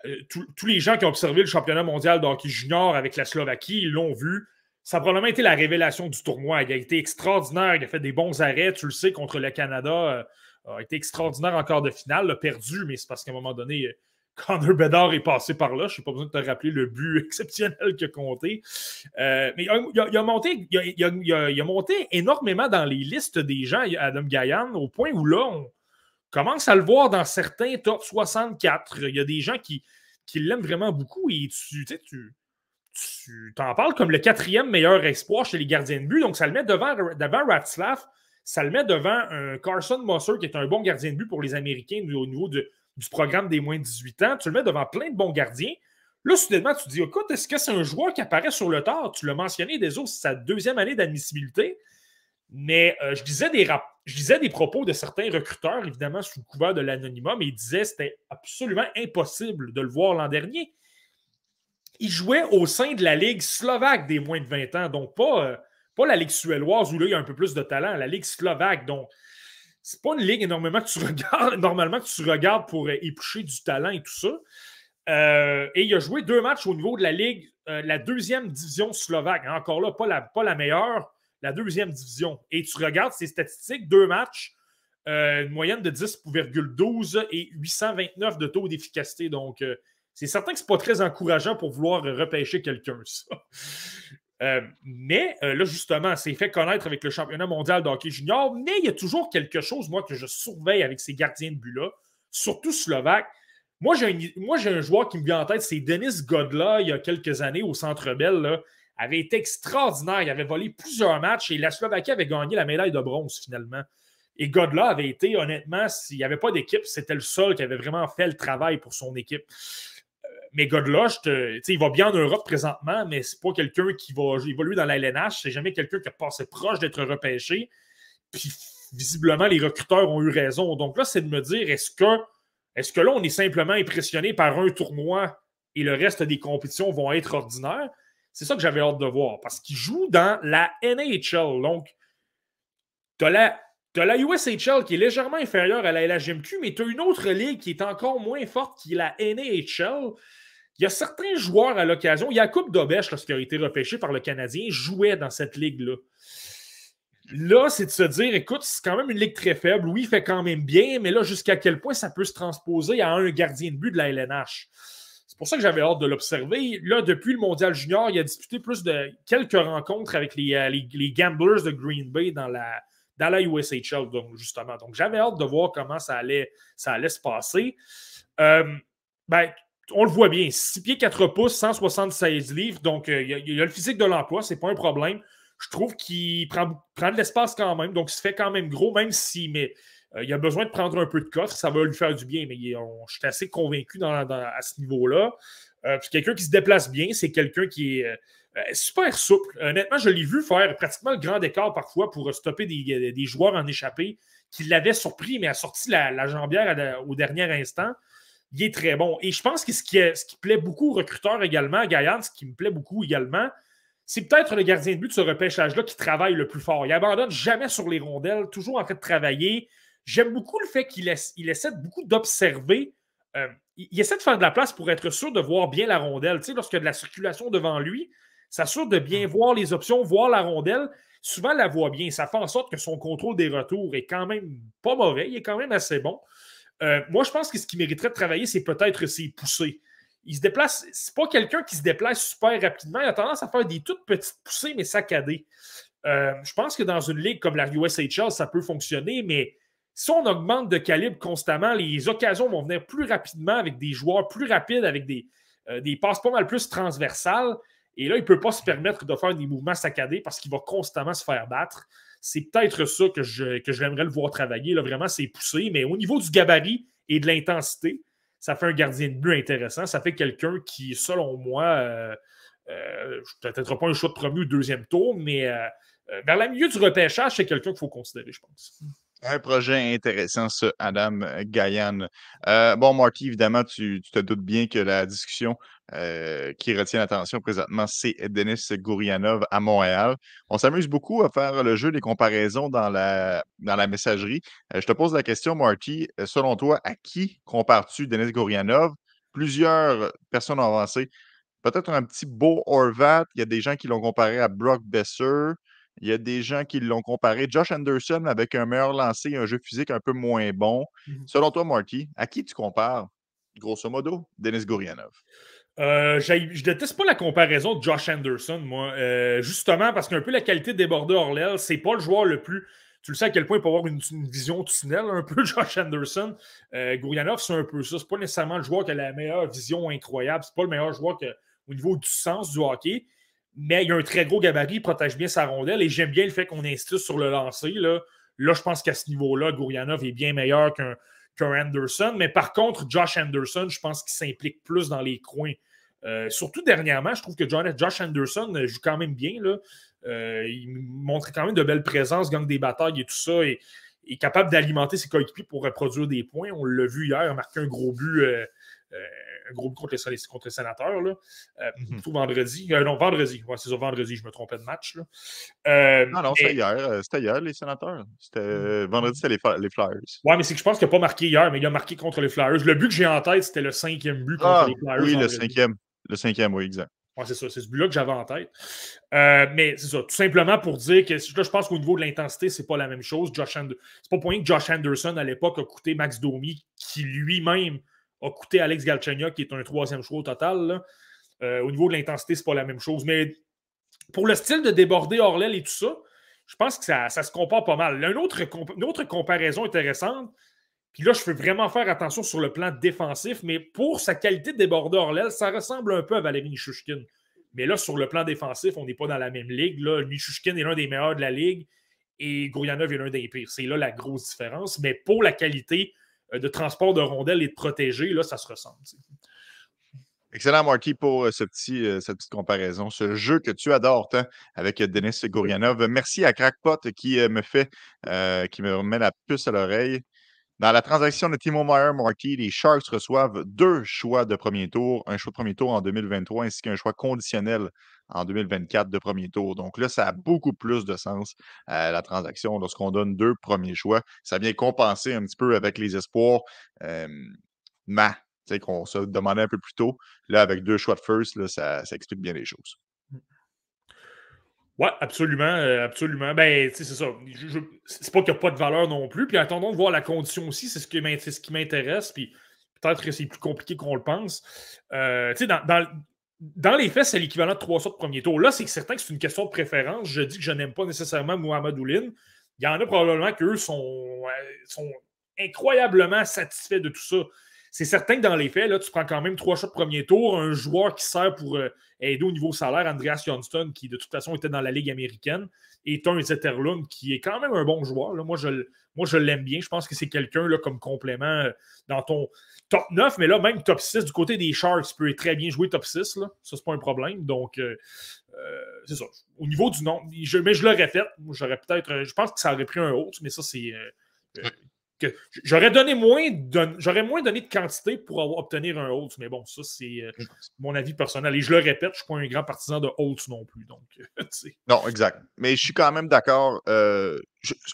euh, tous les gens qui ont observé le championnat mondial de junior avec la Slovaquie, l'ont vu. Ça a probablement été la révélation du tournoi. Il a été extraordinaire, il a fait des bons arrêts, tu le sais, contre le Canada. Euh, a été extraordinaire encore de finale, a perdu, mais c'est parce qu'à un moment donné, Connor Bedard est passé par là. Je n'ai pas besoin de te rappeler le but exceptionnel qu'il a compté. Euh, mais il a, monté, il, a, monté énormément dans les listes des gens, Adam Gaillan, au point où là, on commence à le voir dans certains top 64. Il y a des gens qui, qui l'aiment vraiment beaucoup et tu, tu, tu t'en parles comme le quatrième meilleur espoir chez les gardiens de but. Donc, ça le met devant, devant Ratslav, ça le met devant un Carson Mosser qui est un bon gardien de but pour les Américains au niveau de, du programme des moins de 18 ans, tu le mets devant plein de bons gardiens. Là, soudainement, tu te dis, écoute, est-ce que c'est un joueur qui apparaît sur le tard? Tu l'as mentionné, des autres, c'est sa deuxième année d'admissibilité. Mais euh, je, disais des je disais des propos de certains recruteurs, évidemment, sous le couvert de l'anonymat, mais ils disaient que c'était absolument impossible de le voir l'an dernier. Il jouait au sein de la Ligue slovaque des moins de 20 ans, donc pas, euh, pas la Ligue suédoise où là, il y a un peu plus de talent, la Ligue slovaque. Donc, c'est pas une ligue énormément que tu regardes, normalement que tu regardes pour euh, éplucher du talent et tout ça. Euh, et il a joué deux matchs au niveau de la ligue, euh, la deuxième division slovaque. Encore là, pas la, pas la meilleure, la deuxième division. Et tu regardes ses statistiques, deux matchs, une moyenne de 10,12 et 829 de taux d'efficacité. Donc, c'est certain que ce n'est pas très encourageant pour vouloir repêcher quelqu'un, ça. Euh, mais euh, là, justement, c'est fait connaître avec le championnat mondial de hockey junior. Mais il y a toujours quelque chose, moi, que je surveille avec ces gardiens de but-là, surtout slovaques. Moi, j'ai un, joueur qui me vient en tête, c'est Denis Godla, il y a quelques années au Centre Bell, avait été extraordinaire. Il avait volé plusieurs matchs et la Slovaquie avait gagné la médaille de bronze finalement. Et Godla avait été, honnêtement, s'il n'y avait pas d'équipe, c'était le seul qui avait vraiment fait le travail pour son équipe. Mais Godla, il va bien en Europe présentement, mais c'est pas quelqu'un qui va évoluer dans la LNH. C'est jamais quelqu'un qui a passé proche d'être repêché. Puis visiblement, les recruteurs ont eu raison. Donc là, c'est de me dire, est-ce que, est-ce que là, on est simplement impressionné par un tournoi et le reste des compétitions vont être ordinaires? C'est ça que j'avais hâte de voir parce qu'il joue dans la NHL. Donc, tu as la, la USHL qui est légèrement inférieure à la LHMQ, mais tu as une autre ligue qui est encore moins forte qui est la NHL. Il y a certains joueurs à l'occasion. Il y a Coupe d'Obèche, lorsqu'il a été repêché par le Canadien, jouait dans cette ligue-là. Là, c'est de se dire, écoute, c'est quand même une ligue très faible. Oui, il fait quand même bien, mais là, jusqu'à quel point ça peut se transposer à un gardien de but de la LNH? C'est pour ça que j'avais hâte de l'observer. Là, depuis le Mondial Junior, il a disputé plus de quelques rencontres avec les, euh, les, Gamblers de Green Bay dans la, dans la USHL, donc, justement. Donc, j'avais hâte de voir comment ça allait, ça allait se passer. Euh, ben, on le voit bien, 6 pieds 4 pouces, 176 livres. Donc, euh, il, y a, le physique de l'emploi, c'est pas un problème. Je trouve qu'il prend, de l'espace quand même, donc il se fait quand même gros, même si mais, euh, il a besoin de prendre un peu de coffre, ça va lui faire du bien, mais je suis assez convaincu à ce niveau-là. Euh, c'est quelqu'un qui se déplace bien, c'est quelqu'un qui est euh, super souple. Honnêtement, je l'ai vu faire pratiquement le grand écart parfois pour stopper des, joueurs en échappée qui l'avaient surpris, mais a sorti la, jambière au dernier instant. Il est très bon. Et je pense que ce qui, plaît beaucoup aux recruteurs également, Gaillard, ce qui me plaît beaucoup également, c'est peut-être le gardien de but de ce repêchage-là qui travaille le plus fort. Il abandonne jamais sur les rondelles, toujours en train de travailler. J'aime beaucoup le fait qu'il essaie beaucoup d'observer. Euh, il, essaie de faire de la place pour être sûr de voir bien la rondelle. Tu sais, lorsqu'il y a de la circulation devant lui, s'assure de bien voir les options, voir la rondelle. Souvent, la voit bien. Ça fait en sorte que son contrôle des retours est quand même pas mauvais. Il est quand même assez bon. Euh, moi, je pense que ce qui mériterait de travailler, c'est peut-être ses poussées. Il se déplace, c'est pas quelqu'un qui se déplace super rapidement. Il a tendance à faire des toutes petites poussées, mais saccadées. Euh, je pense que dans une ligue comme la USHL, ça peut fonctionner, mais si on augmente de calibre constamment, les occasions vont venir plus rapidement avec des joueurs plus rapides, avec des, euh, des passes pas mal plus transversales. Et là, il ne peut pas se permettre de faire des mouvements saccadés parce qu'il va constamment se faire battre. C'est peut-être ça que, je, que j'aimerais le voir travailler. Là, vraiment, c'est poussé. Mais au niveau du gabarit et de l'intensité, ça fait un gardien de but intéressant. Ça fait quelqu'un qui, selon moi, euh, euh, peut-être pas un choix de premier ou deuxième tour, mais euh, vers le milieu du repêchage, c'est quelqu'un qu'il faut considérer, je pense. Un projet intéressant, ça, Adam Gayan. Euh, bon, Marty, évidemment, tu, te doutes bien que la discussion euh, qui retient l'attention présentement, c'est Denis Gourianov à Montréal. On s'amuse beaucoup à faire le jeu des comparaisons dans la, dans la messagerie. Euh, je te pose la question, Marty. Selon toi, à qui compares-tu Denis Gourianov? Plusieurs personnes ont avancé. Peut-être un petit beau Horvat. Il y a des gens qui l'ont comparé à Brock Besser. Il y a des gens qui l'ont comparé. Josh Anderson avec un meilleur lancé et un jeu physique un peu moins bon. Mmh Selon toi, Marty, à qui tu compares, grosso modo, Denis Gourianov? Euh, je déteste pas la comparaison de Josh Anderson, moi. Euh, justement, parce qu'un peu la qualité de débordé Orlel, c'est pas le joueur le plus. Tu le sais à quel point il peut avoir une, vision tunnel, un peu Josh Anderson. Euh, Gourianov, c'est un peu ça. C'est pas nécessairement le joueur qui a la meilleure vision incroyable. C'est pas le meilleur joueur que, au niveau du sens du hockey mais il a un très gros gabarit, il protège bien sa rondelle et j'aime bien le fait qu'on insiste sur le lancer. Là, là je pense qu'à ce niveau-là, Gourianov est bien meilleur qu'un Anderson. Mais par contre, Josh Anderson, je pense qu'il s'implique plus dans les coins. Euh, surtout dernièrement, je trouve que Josh Anderson joue quand même bien. Euh, il montre quand même de belles présences, gagne des batailles et tout ça. Et est capable d'alimenter ses coéquipiers pour reproduire des points. On l'a vu hier, il a marqué un gros but. Euh, un gros but contre les, contre les sénateurs, là. Euh, mhm. vendredi. Euh, non, vendredi. Ouais, c'est ça, vendredi, je me trompais de match. Là. Euh, non, non, c'était hier. C'était hier, les sénateurs. C'était, vendredi, c'était les, les, Flyers. Ouais, mais c'est que je pense qu'il n'a pas marqué hier, mais il a marqué contre les Flyers. Le but que j'ai en tête, c'était le cinquième but contre ah, les Flyers. Oui, le cinquième. Le cinquième, oui, exact. Ouais, c'est ça, c'est ce but-là que j'avais en tête. mais c'est ça, tout simplement pour dire que là, je pense qu'au niveau de l'intensité, c'est pas la même chose. Josh C'est pas pour rien que Josh Anderson, à l'époque, a coûté Max Domi, qui lui-même a coûté Alex Galchenyuk, qui est un troisième choix au total. Euh, au niveau de l'intensité, c'est pas la même chose. Mais pour le style de déborder Orlel et tout ça, je pense que ça, se compare pas mal. Une autre, une autre comparaison intéressante, puis là, je veux vraiment faire attention sur le plan défensif, mais pour sa qualité de déborder Orlel, ça ressemble un peu à Valérie Nishushkin. Mais là, sur le plan défensif, on n'est pas dans la même ligue. Là, Michushkin est l'un des meilleurs de la ligue et Gourianov est l'un des pires. C'est là la grosse différence. Mais pour la qualité de transport de rondelles et de protéger, là, ça se ressemble. Excellent, Marky, pour ce petit, cette petite comparaison. Ce jeu que tu adores avec Denis Gourianov. Merci à Crackpot qui me fait, qui me remet la puce à l'oreille. Dans la transaction de Timo Meyer Marquis, les Sharks reçoivent deux choix de premier tour, un choix de premier tour en 2023 ainsi qu'un choix conditionnel en 2024 de premier tour. Donc là, ça a beaucoup plus de sens, euh, la transaction, lorsqu'on donne deux premiers choix. Ça vient compenser un petit peu avec les espoirs. Euh, ma, qu'on se demandait un peu plus tôt. Là, avec deux choix de first, là, ça explique bien les choses. Oui, absolument, euh, absolument. Ben, c'est ça. c'est pas qu'il n'y a pas de valeur non plus. Puis attendons de voir la condition aussi, c'est ce, ce qui m'intéresse. Puis peut-être que c'est plus compliqué qu'on le pense. Euh, dans, dans, les faits, c'est l'équivalent de trois sortes de premier tour. Là, c'est certain que c'est une question de préférence. Je dis que je n'aime pas nécessairement Mohamed Oulin. Il y en a probablement qu'eux sont, sont incroyablement satisfaits de tout ça c'est certain que dans les faits, là, tu prends quand même trois shots de premier tour, un joueur qui sert pour euh, aider au niveau salaire, Andreas Johnston, qui de toute façon était dans la Ligue américaine, et un Zetterlund, qui est quand même un bon joueur. Moi, je, l'aime bien. Je pense que c'est quelqu'un comme complément euh, dans ton top 9, mais là, même top 6, du côté des Sharks, tu peux très bien jouer top 6. Là. Ça, c'est pas un problème. Donc, euh, c'est ça. Au niveau du nom, mais je le répète, j'aurais peut-être. Je pense que ça aurait pris un autre, mais ça, c'est j'aurais donné moins j'aurais moins donné de quantité pour avoir, obtenir un Holtz, mais bon, ça c'est euh, mon avis personnel. Et je le répète, je ne suis pas un grand partisan de Holtz non plus. Donc, non, exact. Mais je suis quand même d'accord. Euh,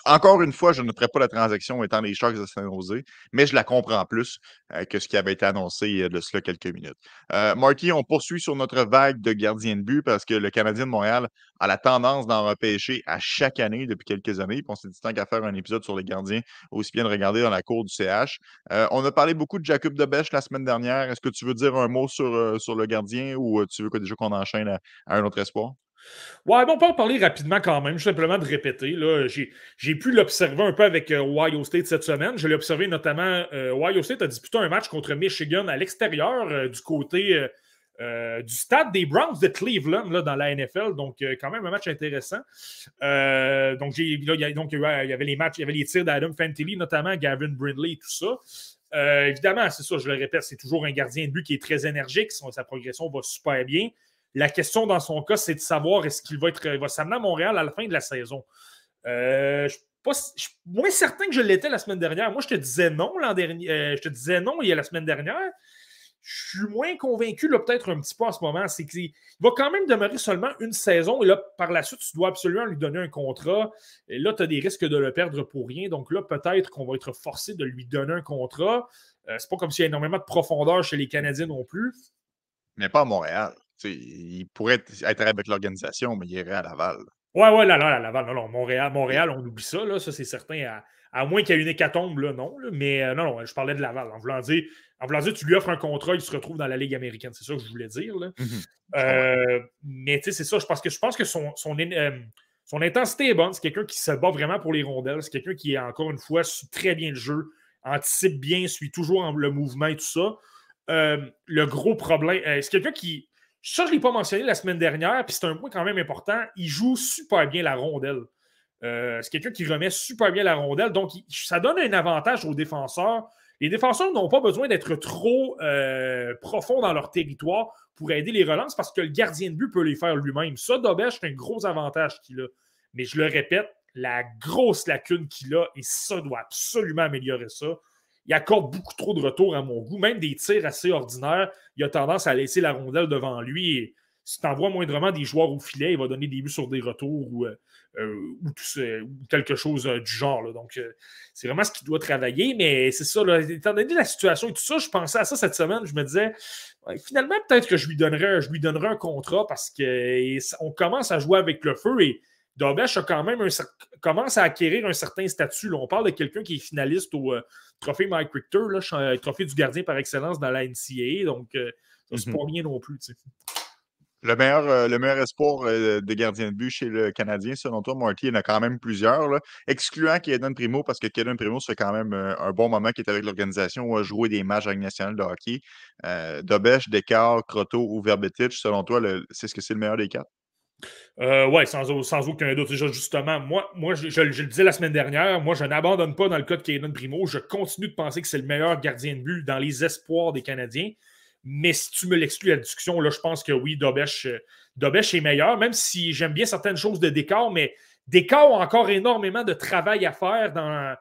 encore une fois, je ne noterai pas la transaction étant les Sharks de San Jose, mais je la comprends plus euh, que ce qui avait été annoncé de cela quelques minutes. Marky, on poursuit sur notre vague de gardiens de but parce que le Canadien de Montréal a la tendance d'en repêcher à chaque année depuis quelques années. Puis on s'est dit tant qu'à faire un épisode sur les gardiens, aussi bien de regarder dans la cour du CH. on a parlé beaucoup de Jacob Debesch la semaine dernière. Est-ce que tu veux dire un mot sur, sur le gardien ou tu veux que déjà qu'on enchaîne à un autre espoir? Ouais, bon, on peut en parler rapidement quand même, simplement de répéter. J'ai pu l'observer un peu avec euh, Ohio State cette semaine. Je l'ai observé notamment, euh, Ohio State a disputé un match contre Michigan à l'extérieur euh, du côté du stade des Browns de Cleveland là, dans la NFL. Donc, quand même un match intéressant. donc, il y, avait les matchs, il y avait les tirs d'Adam Fantilli, notamment Gavin Brindley et tout ça. évidemment, c'est ça, je le répète, c'est toujours un gardien de but qui est très énergique. sa progression va super bien. La question dans son cas, c'est de savoir est-ce qu'il va être va s'amener à Montréal à la fin de la saison. Euh, je, suis moins certain que je l'étais la semaine dernière. Moi, je te disais non l'an dernier. Euh, je te disais non il y a la semaine dernière. Je suis moins convaincu, peut-être un petit peu en ce moment. C'est qu'il va quand même demeurer seulement une saison. Et là, par la suite, tu dois absolument lui donner un contrat. Et là, tu as des risques de le perdre pour rien. Donc là, peut-être qu'on va être forcé de lui donner un contrat. Euh, c'est pas comme s'il y a énormément de profondeur chez les Canadiens non plus. Mais pas à Montréal il pourrait être avec l'organisation, mais il irait à Laval. Ouais, ouais, là, là, à Laval. Non, non, Montréal, Montréal, on oublie ça, là, ça c'est certain. À, moins qu'il y ait une hécatombe, là, non. mais euh, non, non, je parlais de Laval. En voulant, dire, en voulant dire, tu lui offres un contrat, il se retrouve dans la Ligue américaine. C'est ça que je voulais dire. Là. Mmh euh, mais tu sais, c'est ça. Je pense que, je pense que son, son, euh, son intensité est bonne. C'est quelqu'un qui se bat vraiment pour les rondelles. C'est quelqu'un qui, encore une fois, suit très bien le jeu, anticipe bien, suit toujours le mouvement et tout ça. le gros problème, c'est quelqu'un qui, ça, je ne l'ai pas mentionné la semaine dernière, puis c'est un point quand même important. Il joue super bien la rondelle. Euh, c'est quelqu'un qui remet super bien la rondelle. Donc, ça donne un avantage aux défenseurs. Les défenseurs n'ont pas besoin d'être trop euh, profonds dans leur territoire pour aider les relances parce que le gardien de but peut les faire lui-même. Ça, Dobesh, c'est un gros avantage qu'il a. Mais je le répète, la grosse lacune qu'il a, et ça doit absolument améliorer ça, il accorde beaucoup trop de retours à mon goût. Même des tirs assez ordinaires, il a tendance à laisser la rondelle devant lui. Et si tu envoies moindrement des joueurs au filet, il va donner des buts sur des retours ou, euh, euh, quelque chose euh, du genre. Donc, c'est vraiment ce qu'il doit travailler. Mais c'est ça, étant donné la situation et tout ça, je pensais à ça cette semaine. Je me disais, finalement, peut-être que je lui, donnerais, je lui donnerais un contrat parce qu'on commence à jouer avec le feu et Dobesh a quand même un, commence à acquérir un certain statut. On parle de quelqu'un qui est finaliste au euh, trophée Mike Richter, là, euh, trophée du gardien par excellence dans la NCAA. Donc, euh, ça se mhm. pas bien non plus. Le meilleur, euh, le meilleur espoir euh, de gardien de but chez le Canadien, selon toi, Marty, il y en a quand même plusieurs, là, excluant Kaden Primo, parce que Kaden Primo, ça fait quand même euh, un bon moment qu'il est avec l'organisation, a joué des matchs avec national de hockey. Euh, Dobesh, Descartes, Croteau ou Verbetic, selon toi, c'est ce que c'est le meilleur des quatre? Euh, oui, sans, aucun doute. Justement, moi, moi je, le disais la semaine dernière, moi, je n'abandonne pas dans le cas de Kaden Primo. Je continue de penser que c'est le meilleur gardien de but dans les espoirs des Canadiens. Mais si tu me l'exclus la discussion, là, je pense que oui, Dobesh, euh, Dobesh est meilleur, même si j'aime bien certaines choses de Décor, mais Décor a encore énormément de travail à faire dans.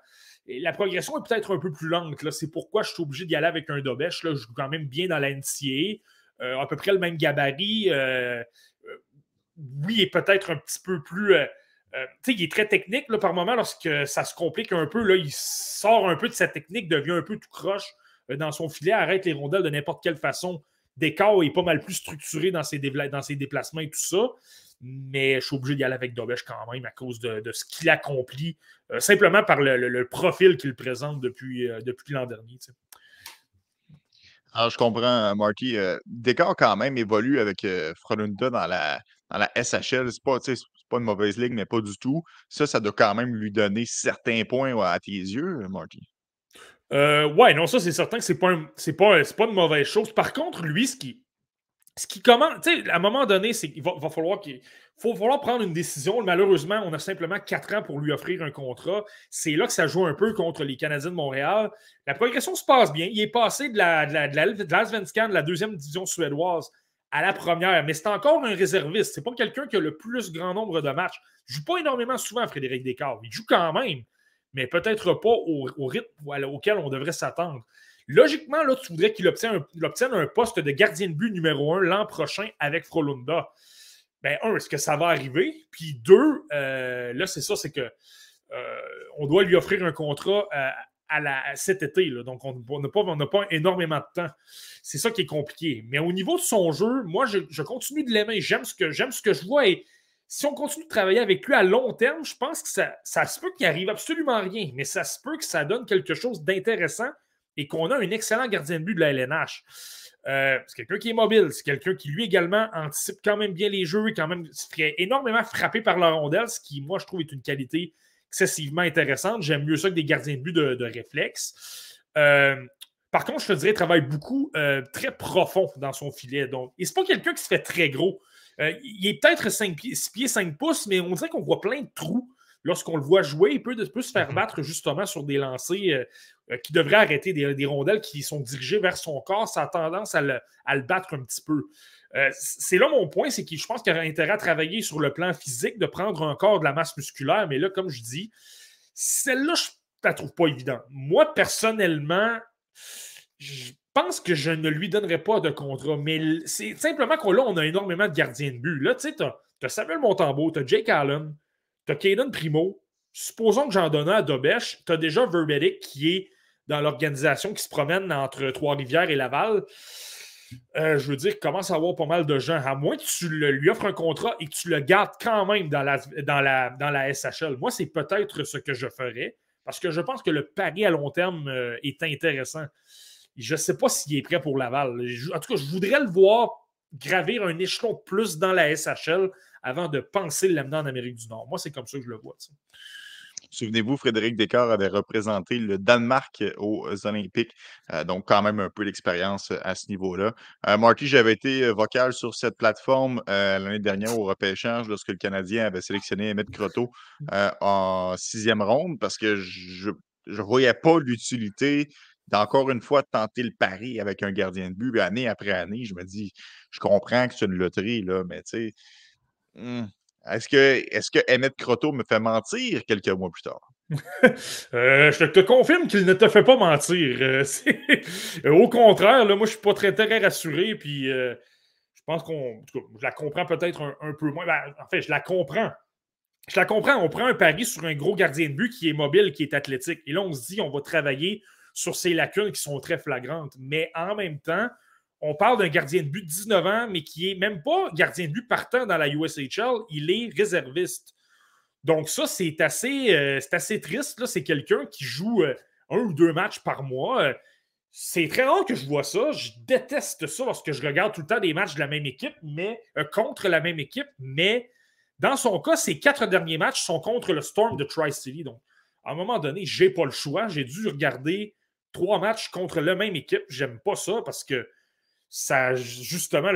La progression est peut-être un peu plus lente. C'est pourquoi je suis obligé d'y aller avec un Dobesh. Je joue quand même bien dans la NCA. Euh, à peu près le même gabarit. Oui, et peut-être un petit peu plus. tu sais, il est très technique là, par moment lorsque ça se complique un peu. Là, il sort un peu de sa technique, devient un peu tout croche. Euh, dans son filet, arrête les rondelles de n'importe quelle façon. Descartes est pas mal plus structuré dans ses, déplacements et tout ça. Mais je suis obligé d'y aller avec Dobesh quand même à cause de, ce qu'il accomplit, euh, simplement par le, profil qu'il présente depuis, euh, l'an dernier. Alors, je comprends, Marty. Descartes, quand même, évolue avec Frolunda dans la, dans la SHL. C'est pas, pas une mauvaise ligue, mais pas du tout. Ça, ça doit quand même lui donner certains points à tes yeux, Marty. Euh, ouais, non, ça, c'est certain que c'est pas, pas, une mauvaise chose. Par contre, lui, ce qui, ce qui commence, à un moment donné, c'est qu'il va, falloir qu'il faut prendre une décision. Malheureusement, on a simplement quatre ans pour lui offrir un contrat. C'est là que ça joue un peu contre les Canadiens de Montréal. La progression se passe bien. Il est passé de la, de la, de la, de la deuxième division suédoise, à la première, mais c'est encore un réserviste. C'est pas quelqu'un qui a le plus grand nombre de matchs. Il joue pas énormément souvent, Frédéric Descartes. Il joue quand même mais peut-être pas au, rythme auquel on devrait s'attendre. Logiquement, là, tu voudrais qu'il obtienne, un poste de gardien de but numéro un l'an prochain avec Frolunda. Ben, un, est-ce que ça va arriver? Puis deux, euh, là, c'est ça, c'est que euh, on doit lui offrir un contrat euh, à, cet été. donc, on n'a pas, énormément de temps. C'est ça qui est compliqué. Mais au niveau de son jeu, moi, je, continue de l'aimer. J'aime ce, que, je vois et si on continue de travailler avec lui à long terme, je pense que ça, se peut qu'il arrive absolument rien, mais ça se peut que ça donne quelque chose d'intéressant et qu'on a un excellent gardien de but de la LNH. Euh, c'est quelqu'un qui est mobile, c'est quelqu'un qui lui également anticipe quand même bien les jeux, quand même se ferait énormément frapper par la rondelle, ce qui, moi, je trouve est une qualité excessivement intéressante. J'aime mieux ça que des gardiens de but de, réflexe. Euh, par contre, je te dirais, il travaille beaucoup, euh, très profond dans son filet. Donc, et c'est pas quelqu'un qui se fait très gros. Euh, il est peut-être 6 pieds, 5 pouces, mais on dirait qu'on voit plein de trous lorsqu'on le voit jouer. Il peut, se faire mhm. battre justement sur des lancers euh, qui devraient arrêter des, rondelles qui sont dirigées vers son corps. Ça a tendance à le, battre un petit peu. C'est là mon point, c'est que je pense qu'il a intérêt à travailler sur le plan physique, de prendre encore de la masse musculaire. Mais là, comme je dis, celle-là, je ne la trouve pas évidente. Moi, personnellement, je pense que je ne lui donnerai pas de contrat, mais c'est simplement qu'on là, on a énormément de gardiens de but. Là, tu sais, tu as, Samuel Montembeau, tu as Jake Allen, tu as Caden Primo. Supposons que j'en donne à Dobesh, tu as déjà Verbetic qui est dans l'organisation qui se promène entre Trois-Rivières et Laval. Euh, je veux dire, commence à avoir pas mal de gens. À moins que tu lui offres un contrat et que tu le gardes quand même dans la, dans la, dans la SHL. Moi, c'est peut-être ce que je ferais parce que je pense que le pari à long terme euh, est intéressant. Je ne sais pas s'il est prêt pour Laval. En tout cas, je voudrais le voir gravir un échelon plus dans la SHL avant de penser l'amener en Amérique du Nord. Moi, c'est comme ça que je le vois. Souvenez-vous, Frédéric Descartes avait représenté le Danemark aux Olympiques, euh, donc quand même un peu d'expérience à ce niveau-là. Euh, j'avais été euh, vocal sur cette plateforme l'année dernière au repêchage lorsque le Canadien avait sélectionné Emmett Croteau en sixième ronde parce que je ne voyais pas l'utilité d'encore une fois tenter le pari avec un gardien de but, année après année, je me dis, je comprends que c'est une loterie, là, mais tu sais, hmm, est-ce que, est que Emmett Croteau me fait mentir quelques mois plus tard? Euh, je te confirme qu'il ne te fait pas mentir. Euh, au contraire, là, moi, je suis pas très, très rassuré. Puis, euh, je pense qu'on. Je la comprends peut-être un, peu moins. Ben, en fait, je la comprends. Je la comprends. On prend un pari sur un gros gardien de but qui est mobile, qui est athlétique. Et là, on se dit, on va travailler sur ces lacunes qui sont très flagrantes. Mais en même temps, on parle d'un gardien de but de 19 ans, mais qui est même pas gardien de but partant dans la USHL, il est réserviste. Donc ça, c'est assez, euh, assez triste. C'est quelqu'un qui joue euh, un ou deux matchs par mois. c'est très rare que je vois ça. Je déteste ça lorsque je regarde tout le temps des matchs de la même équipe, mais euh, contre la même équipe. Mais dans son cas, ses quatre derniers matchs sont contre le Storm de Tri-City. Donc, à un moment donné, je n'ai pas le choix. J'ai dû regarder trois matchs contre la même équipe. J'aime pas ça parce que ça, justement,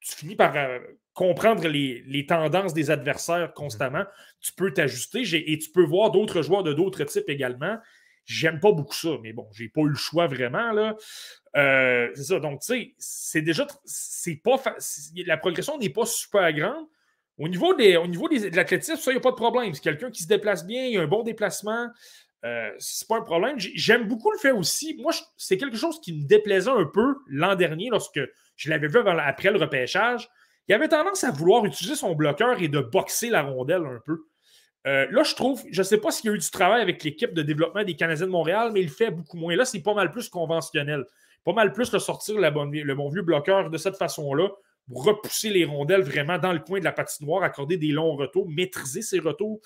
tu, finis par euh, comprendre les, tendances des adversaires constamment. Tu peux t'ajuster et tu peux voir d'autres joueurs de d'autres types également. J'aime pas beaucoup ça, mais bon, j'ai pas eu le choix vraiment. Là. Euh, c'est ça. Donc, tu sais, c'est déjà. C'est pas la progression n'est pas super grande. Au niveau, des, au niveau de l'athlétisme, ça, il n'y a pas de problème. C'est quelqu'un qui se déplace bien, il a un bon déplacement. Euh, c'est pas un problème. J'aime beaucoup le fait aussi. Moi, c'est quelque chose qui me déplaisait un peu l'an dernier lorsque je l'avais vu après le repêchage. Il avait tendance à vouloir utiliser son bloqueur et de boxer la rondelle un peu. Euh, là, je trouve, je ne sais pas s'il y a eu du travail avec l'équipe de développement des Canadiens de Montréal, mais il fait beaucoup moins. Là, c'est pas mal plus conventionnel. Pas mal plus de sortir le bon vieux bloqueur de cette façon-là, repousser les rondelles vraiment dans le coin de la patinoire, accorder des longs retours, maîtriser ses retours.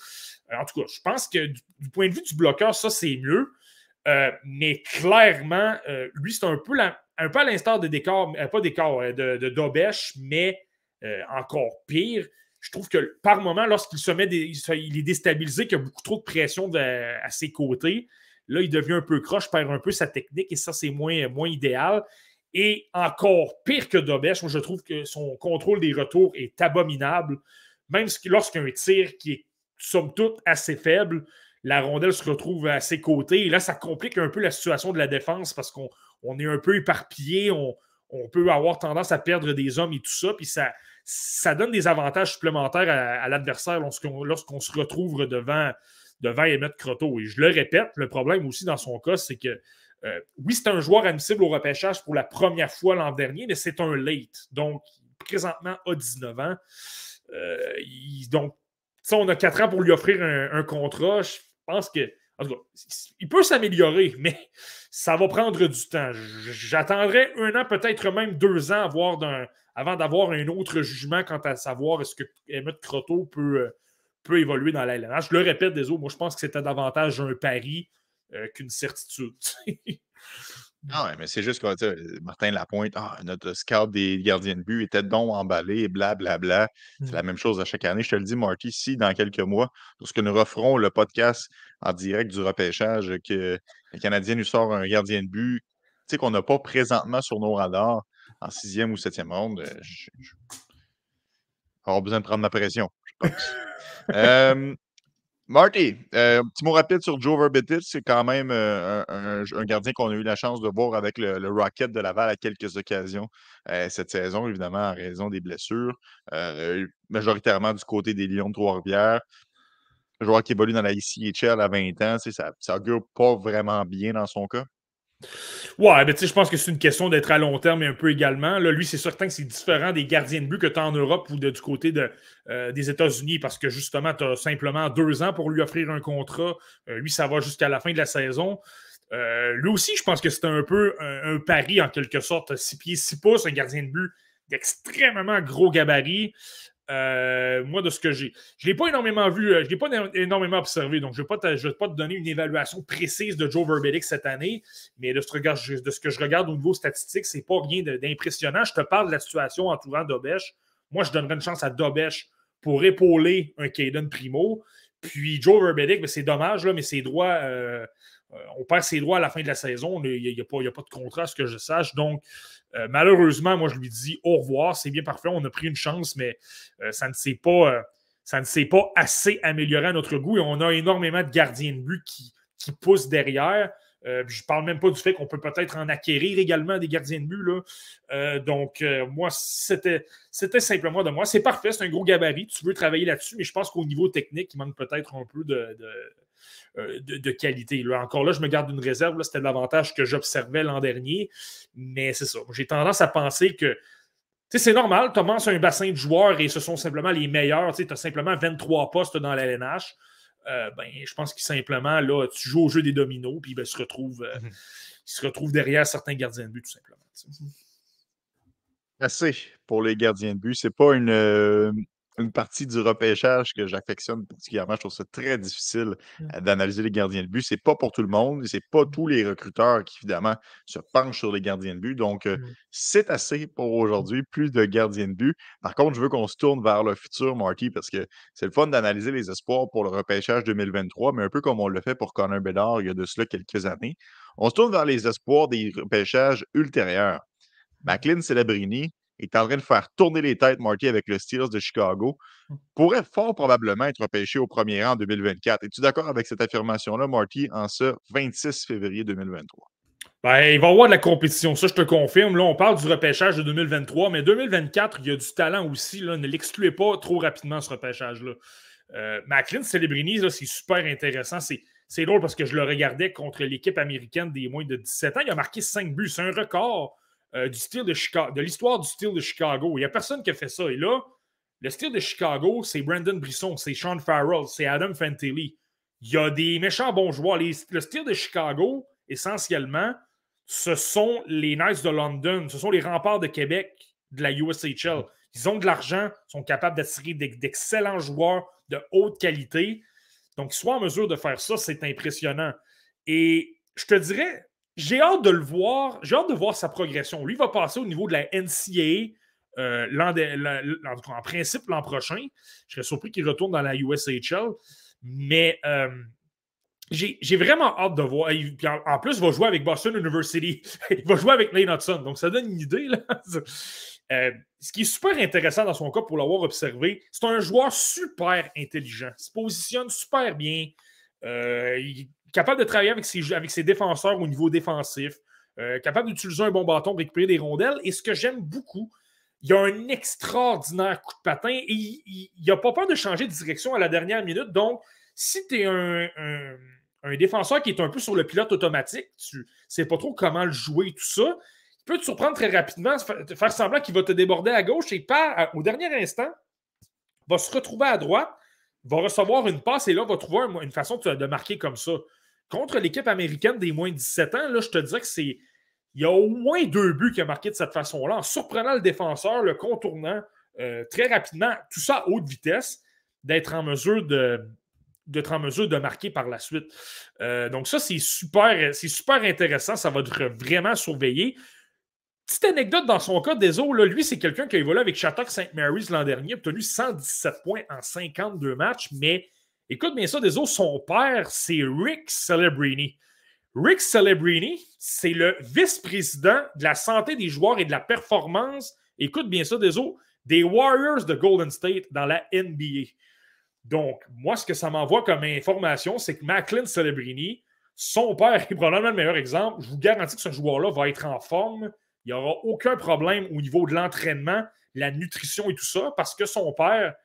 Euh, en tout cas, je pense que du, point de vue du bloqueur, ça, c'est mieux. Euh, mais clairement, lui, c'est un peu, un peu à l'instar de décor, pas décor, de, de mais encore pire je trouve que par moment, lorsqu'il se met, il est déstabilisé, qu'il y a beaucoup trop de pression à ses côtés. Là, il devient un peu croche, perd un peu sa technique et ça, c'est moins, moins idéal. Et encore pire que Dobesh, moi, je trouve que son contrôle des retours est abominable. Même lorsqu'un tir qui est, somme toute, assez faible, la rondelle se retrouve à ses côtés. Et là, ça complique un peu la situation de la défense parce qu'on est un peu éparpillé. On, peut avoir tendance à perdre des hommes et tout ça. Puis ça, ça donne des avantages supplémentaires à, l'adversaire lorsqu'on se retrouve devant, devant Emmett Croteau. Et je le répète, le problème aussi dans son cas, c'est que euh, oui, c'est un joueur admissible au repêchage pour la première fois l'an dernier, mais c'est un late. Donc, présentement, à 19 ans. Euh, donc, on a 4 ans pour lui offrir un, contrat. Je pense que. Il peut s'améliorer, mais ça va prendre du temps. J'attendrai un an, peut-être même deux ans, avant d'avoir un autre jugement quant à savoir est-ce que Emmett Croteau peut, euh, peut évoluer dans la LNH. Je le répète, autres, moi je pense que c'était davantage un pari euh, qu'une certitude. Ah ouais, mais c'est juste que Martin Lapointe, ah, notre scout des gardiens de but était donc emballé, blablabla. Bla, bla. C'est la mm. même chose à chaque année. Je te le dis, Marty, si dans quelques mois, lorsque nous referons le podcast en direct du repêchage, que le Canadien nous sort un gardien de but, tu sais, qu'on n'a pas présentement sur nos radars, en sixième ou septième ronde, euh, je, vais avoir besoin de prendre ma pression, je pense. euh, Marty, euh, un petit mot rapide sur Joe Verbitis. C'est quand même euh, un, gardien qu'on a eu la chance de voir avec le, Rocket de Laval à quelques occasions cette saison, évidemment, en raison des blessures. majoritairement du côté des Lions de Trois-Rivières. Joueur qui évolue dans la ICHL à 20 ans, ça, ça augure pas vraiment bien dans son cas. Ouais, mais tu sais, je pense que c'est une question d'être à long terme et un peu également. Lui, c'est certain que c'est différent des gardiens de but que tu as en Europe ou du côté euh, des États-Unis parce que justement, tu as simplement deux ans pour lui offrir un contrat. Euh, lui, ça va jusqu'à la fin de la saison. Euh, lui aussi, je pense que c'est un peu un, pari en quelque sorte. 6 pieds, 6 pouces, un gardien de but d'extrêmement gros gabarit. Euh, moi, de ce que j'ai, je ne l'ai pas énormément vu, euh, je ne l'ai pas énormément observé, donc je ne vais, pas te donner une évaluation précise de Joe Verbidic cette année, mais de ce, de ce que je regarde au niveau statistique, c'est pas rien d'impressionnant. Je te parle de la situation entourant Dobesh. Moi, je donnerais une chance à Dobesh pour épauler un Caden Primo. Puis Joe Verbidic, ben, c'est dommage, là, mais ses droits, euh, on perd ses droits à la fin de la saison. Il n'y a, pas de contrat, à ce que je sache. Donc, euh, malheureusement, moi, je lui dis au revoir. C'est bien parfait. On a pris une chance, mais euh, ça ne s'est pas, euh, assez amélioré à notre goût. Et on a énormément de gardiens de but qui, poussent derrière. je ne parle même pas du fait qu'on peut peut-être en acquérir également des gardiens de but. Donc, moi, c'était simplement de moi. C'est parfait, c'est un gros gabarit. Tu veux travailler là-dessus, mais je pense qu'au niveau technique, il manque peut-être un peu de, euh, de, qualité. Là, encore là, je me garde une réserve. C'était l'avantage que j'observais l'an dernier. Mais c'est ça. J'ai tendance à penser que c'est normal, tu commences un bassin de joueurs et ce sont simplement les meilleurs. Tu as simplement 23 postes dans la LNH. Euh, ben, je pense que simplement, là, tu joues au jeu des dominos, puis ben, se retrouve, euh, mhm. il se retrouve derrière certains gardiens de but, tout simplement. Assez pour les gardiens de but. C'est pas une, une partie du repêchage que j'affectionne particulièrement. Je trouve ça très difficile Mmh. euh, d'analyser les gardiens de but. C'est pas pour tout le monde. C'est pas tous les recruteurs qui, évidemment, se penchent sur les gardiens de but. Donc, euh, Mmh. c'est assez pour aujourd'hui. Plus de gardiens de but. Par contre, je veux qu'on se tourne vers le futur, Marty, parce que c'est le fun d'analyser les espoirs pour le repêchage 2023, mais un peu comme on l'a fait pour Connor Bedard il y a de cela quelques années. On se tourne vers les espoirs des repêchages ultérieurs. McLean Celebrini est en train de faire tourner les têtes, Marty, avec le Steelers de Chicago. Mmh. Pourrait fort probablement être repêché au premier rang en 2024. Es-tu d'accord avec cette affirmation-là, Marty, en ce 26 février 2023? Ben, il va y avoir de la compétition, ça je te confirme. Là, on parle du repêchage de 2023, mais 2024, il y a du talent aussi. Là. Ne l'excluez pas trop rapidement, ce repêchage-là. Euh, McLean Celebrini, là, c'est super intéressant. C'est, c'est drôle parce que je le regardais contre l'équipe américaine des moins de 17 ans. Il a marqué 5 buts. C'est un record euh, du style de Chicago, de l'histoire du style de Chicago. Il n'y a personne qui a fait ça. Et là, le style de Chicago, c'est Brandon Brisson, c'est Sean Farrell, c'est Adam Fantilli. Il y a des méchants bons joueurs. Le style de Chicago, essentiellement, ce sont les Knights de London, ce sont les remparts de Québec de la USHL. Ils ont de l'argent, sont capables d'attirer d'ex- d'excellents joueurs de haute qualité. Donc, qu'ils soient en mesure de faire ça, c'est impressionnant. Et je te dirais, j'ai hâte de le voir, j'ai hâte de voir sa progression. Lui va passer au niveau de la NCAA euh, en principe l'an prochain. Je serais surpris qu'il retourne dans la USHL. Mais euh, j'ai vraiment hâte de voir. En, en plus, il va jouer avec Boston University. il va jouer avec Lane Hudson. Donc, ça donne une idée. Euh, ce qui est super intéressant dans son cas pour l'avoir observé, c'est un joueur super intelligent. Il se positionne super bien. Il capable de travailler avec ses, défenseurs au niveau défensif. Euh, capable d'utiliser un bon bâton pour récupérer des rondelles. Et ce que j'aime beaucoup, il a un extraordinaire coup de patin et il n'a pas peur de changer de direction à la dernière minute. Donc, si tu es un, défenseur qui est un peu sur le pilote automatique, tu ne sais pas trop comment le jouer, tout ça, il peut te surprendre très rapidement, faire semblant qu'il va te déborder à gauche et par, au dernier instant, va se retrouver à droite, va recevoir une passe et là, va trouver un- une façon de marquer comme ça. Contre l'équipe américaine des moins de 17 ans, là, je te dirais que c'est. Il y a au moins deux buts qu'il a marqué de cette façon-là, en surprenant le défenseur, le contournant euh, très rapidement, tout ça à haute vitesse, d'être en mesure de d'être en mesure de marquer par la suite. Euh, donc ça, c'est super, c'est super intéressant. Ça va être vraiment surveillé. Petite anecdote dans son cas, Deso, là, lui, c'est quelqu'un qui a évolué avec Shattuck St. Mary's l'an dernier, obtenu 117 points en 52 matchs, mais écoute bien ça, Deso, son père, c'est Rick Celebrini. Rick Celebrini, c'est le vice-président de la santé des joueurs et de la performance, écoute bien ça, Deso, des Warriors de Golden State dans la NBA. Donc, moi, ce que ça m'envoie comme information, c'est que Macklin Celebrini, son père est probablement le meilleur exemple. Je vous garantis que ce joueur-là va être en forme. Il n'y aura aucun problème au niveau de l'entraînement, la nutrition et tout ça, parce que son père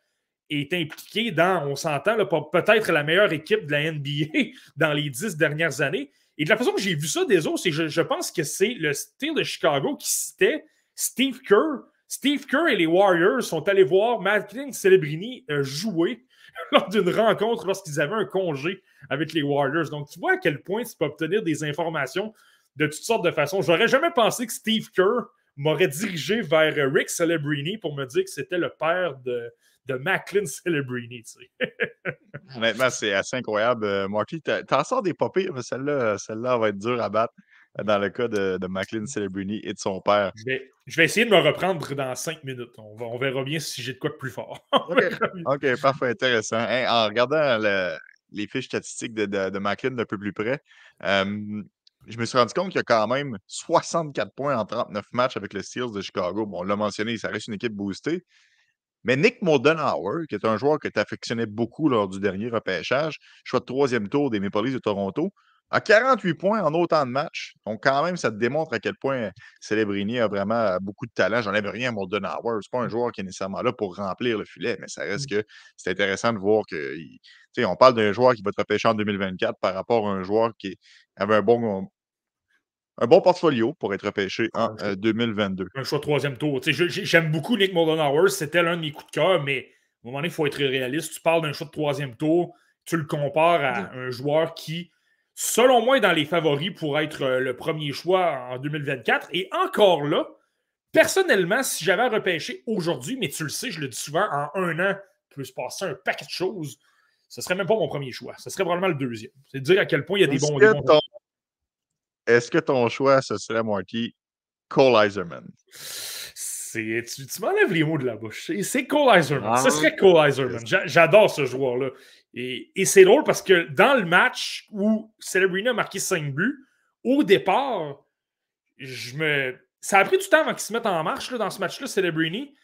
est impliqué dans, on s'entend, peut-être la meilleure équipe de la NBA dans les dix dernières années. Et de la façon que j'ai vu ça des autres, c'est je, je pense que c'est le style de Chicago qui citait Steve Kerr. Steve Kerr et les Warriors sont allés voir Macklin Celebrini euh, jouer lors d'une rencontre lorsqu'ils avaient un congé avec les Warriors. Donc, tu vois à quel point tu peux obtenir des informations de toutes sortes de façons. J'aurais jamais pensé que Steve Kerr m'aurait dirigé vers euh, Rick Celebrini pour me dire que c'était le père de, de Macklin Celebrini. Honnêtement, c'est assez incroyable. Euh, Marty, t'as- t'en sors des pas mais celle-là, celle-là va être dure à battre euh, dans le cas de, de Macklin Celebrini et de son père. Je vais, je vais essayer de me reprendre dans cinq minutes. On, va- on verra bien si j'ai de quoi de plus fort. OK. parfait, intéressant. En regardant le- les fiches statistiques de, de, de Macklin d'un peu plus près, euh, je me suis rendu compte qu'il y a quand même 64 points en 39 matchs avec le Steelers de Chicago. Bon, on l'a mentionné, ça reste une équipe boostée. Mais Nick Moldenhauer, qui est un joueur que tu affectionnais beaucoup lors du dernier repêchage, choix de troisième tour des Maple Leafs de Toronto, a 48 points en autant de matchs. Donc, quand même, ça te démontre à quel point Celebrini a vraiment euh, beaucoup de talent. J'en avais rien à Moldenhauer. C'est pas un joueur qui est nécessairement là pour remplir le filet, mais ça reste que c'est intéressant de voir que. on parle d'un joueur qui va te repêcher en 2024 par rapport à un joueur qui avait un bon, un bon portfolio pour être repêché en Ah, euh, 2022. un choix de troisième tour. J'aime beaucoup Nick Moldenhauer, c'était l'un de mes coups de cœur, mais à un moment donné, il faut être réaliste. Tu parles d'un choix de troisième tour, tu le compares à un joueur qui, selon moi, est dans les favoris pour être euh, le premier choix en 2024. Et encore là, personnellement, si j'avais à repêcher aujourd'hui, mais tu le sais, je le dis souvent, en un an, il peut se passer un paquet de choses. Ce serait même pas mon premier choix. Ce serait probablement le deuxième. C'est dire à quel point il y a des bons. Est-ce que ton choix, ce serait, Marty, Cole Iserman? Tu, tu m'enlèves les mots de la bouche. C'est Cole Iserman. Ce serait Cole Iserman. J'adore ce joueur-là. Et, et c'est drôle parce que dans le match où Celebrina a marqué 5 buts, au départ, je me. Ça a pris du temps avant qu'il se mette en marche là, dans ce match-là, Celebrini.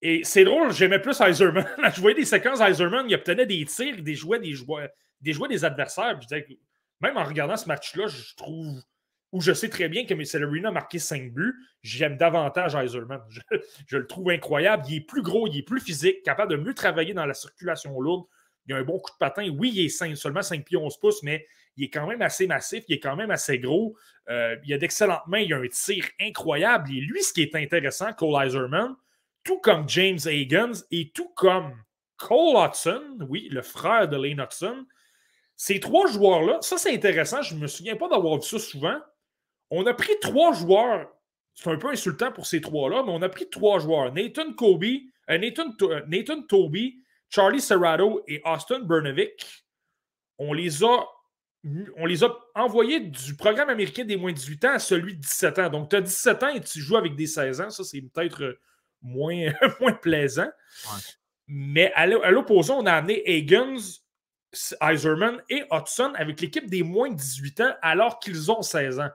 Et c'est drôle, j'aimais plus Iserman. je voyais des séquences Iserman, il obtenait des tirs, des jouets des, des, jouets des adversaires. même en regardant ce match-là, je trouve. Où je sais très bien que Celerino a marqué 5 buts, j'aime davantage Iserman. Je, le trouve incroyable. Il est plus gros, il est plus physique, capable de mieux travailler dans la circulation lourde. Il a un bon coup de patin. Oui, il est seulement 5 pieds 11 pouces, mais il est quand même assez massif, il est quand même assez gros. Euh, il a d'excellentes mains, il a un tir incroyable. Et lui, ce qui est intéressant, Cole Iserman, tout comme James Higgins et tout comme Cole Hudson, oui, le frère de Lane Hudson, ces trois joueurs-là, ça c'est intéressant, je ne me souviens pas d'avoir vu ça souvent. On a pris trois joueurs, c'est un peu insultant pour ces trois-là, mais on a pris trois joueurs. Nathan Kobe, euh, Nathan, euh, Nathan Toby, Charlie Serrato et Austin Bernovic. On les a on les a envoyés du programme américain des moins de 18 ans à celui de 17 ans. Donc, tu as 17 ans et tu joues avec des 16 ans. Ça, c'est peut-être moins, moins plaisant. Mais à l'opposé, on a amené Higgins, Iserman et Hudson avec l'équipe des moins de 18 ans alors qu'ils ont 16 ans.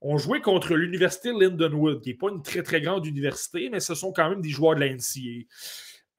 On jouait contre l'université Lindenwood, qui n'est pas une très très grande université, mais ce sont quand même des joueurs de la.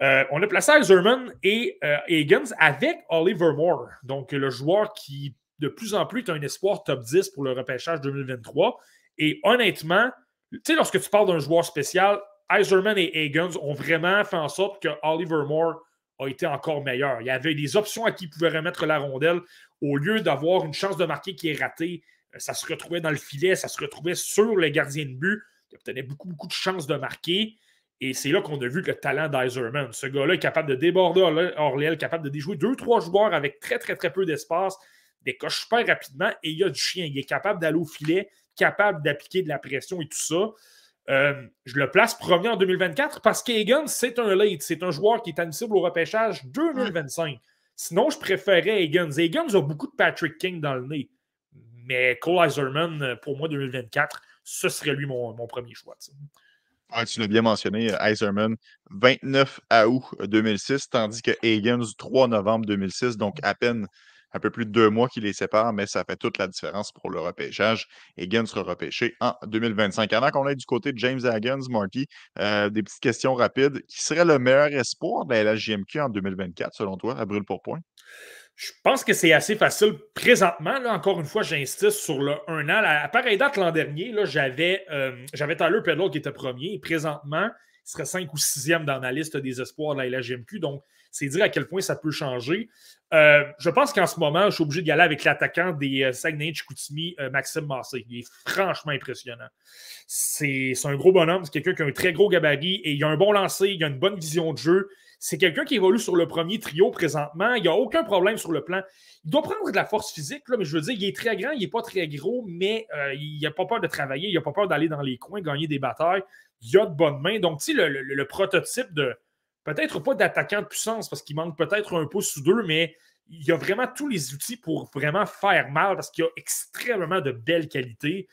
Euh, on a placé Iserman et euh, Higgins avec Oliver Moore, donc le joueur qui de plus en plus, as un espoir top 10 pour le repêchage 2023. Et honnêtement, tu sais, lorsque tu parles d'un joueur spécial, Iserman et Higgins ont vraiment fait en sorte que Oliver Moore a été encore meilleur. Il y avait des options à qui il pouvait remettre la rondelle. Au lieu d'avoir une chance de marquer qui est ratée, ça se retrouvait dans le filet, ça se retrouvait sur le gardien de but. Il obtenait beaucoup, beaucoup de chances de marquer. Et c'est là qu'on a vu le talent d'Iserman. Ce gars-là est capable de déborder l'aile, capable de déjouer deux, trois joueurs avec très, très, très peu d'espace décoche super rapidement et il y a du chien. Il est capable d'aller au filet, capable d'appliquer de la pression et tout ça. Euh, je le place premier en 2024 parce qu'Egan, c'est un late. C'est un joueur qui est admissible au repêchage 2025. Sinon, je préférais Egan. Egan a beaucoup de Patrick King dans le nez. Mais Cole Iserman, pour moi, 2024, ce serait lui mon, premier choix. tu l'as bien mentionné, Iserman, 29 août 2006, tandis que Higgins, 3 novembre 2006, donc à peine un peu plus de deux mois qui les séparent, mais ça fait toute la différence pour le repêchage. Higgins sera repêché en 2025. Avant qu'on aille du côté de James Higgins, Marty, euh, des petites questions rapides. Qui serait le meilleur espoir de la LHJMQ en 2024, selon toi, à brûle pour point? Je pense que c'est assez facile. Présentement, là, encore une fois, j'insiste sur le 1 an. À pareille date l'an dernier, j'avais euh, Tyler qui était premier. Présentement, il serait 5 ou 6e dans la liste des espoirs de la LHGMQ. Donc, c'est dire à quel point ça peut changer. Euh, je pense qu'en ce moment, je suis obligé d'y aller avec l'attaquant des euh, Saguenay-Chicoutimi, euh, Maxime Massé. Il est franchement impressionnant. C'est un gros bonhomme, c'est quelqu'un qui a un très gros gabarit et il a un bon lancer, il a une bonne vision de jeu. C'est quelqu'un qui évolue sur le premier trio présentement. Il n'y a aucun problème sur le plan. Il doit prendre de la force physique, là, mais je veux dire, il est très grand, il n'est pas très gros, mais il n'a pas peur de travailler, il n'a pas peur d'aller dans les coins, gagner des batailles. Il a de bonnes mains. Donc, tu sais, le prototype de, peut-être pas d'attaquant de puissance parce qu'il manque peut-être un pouce ou deux, mais il a vraiment tous les outils pour vraiment faire mal parce qu'il a extrêmement de belles qualités.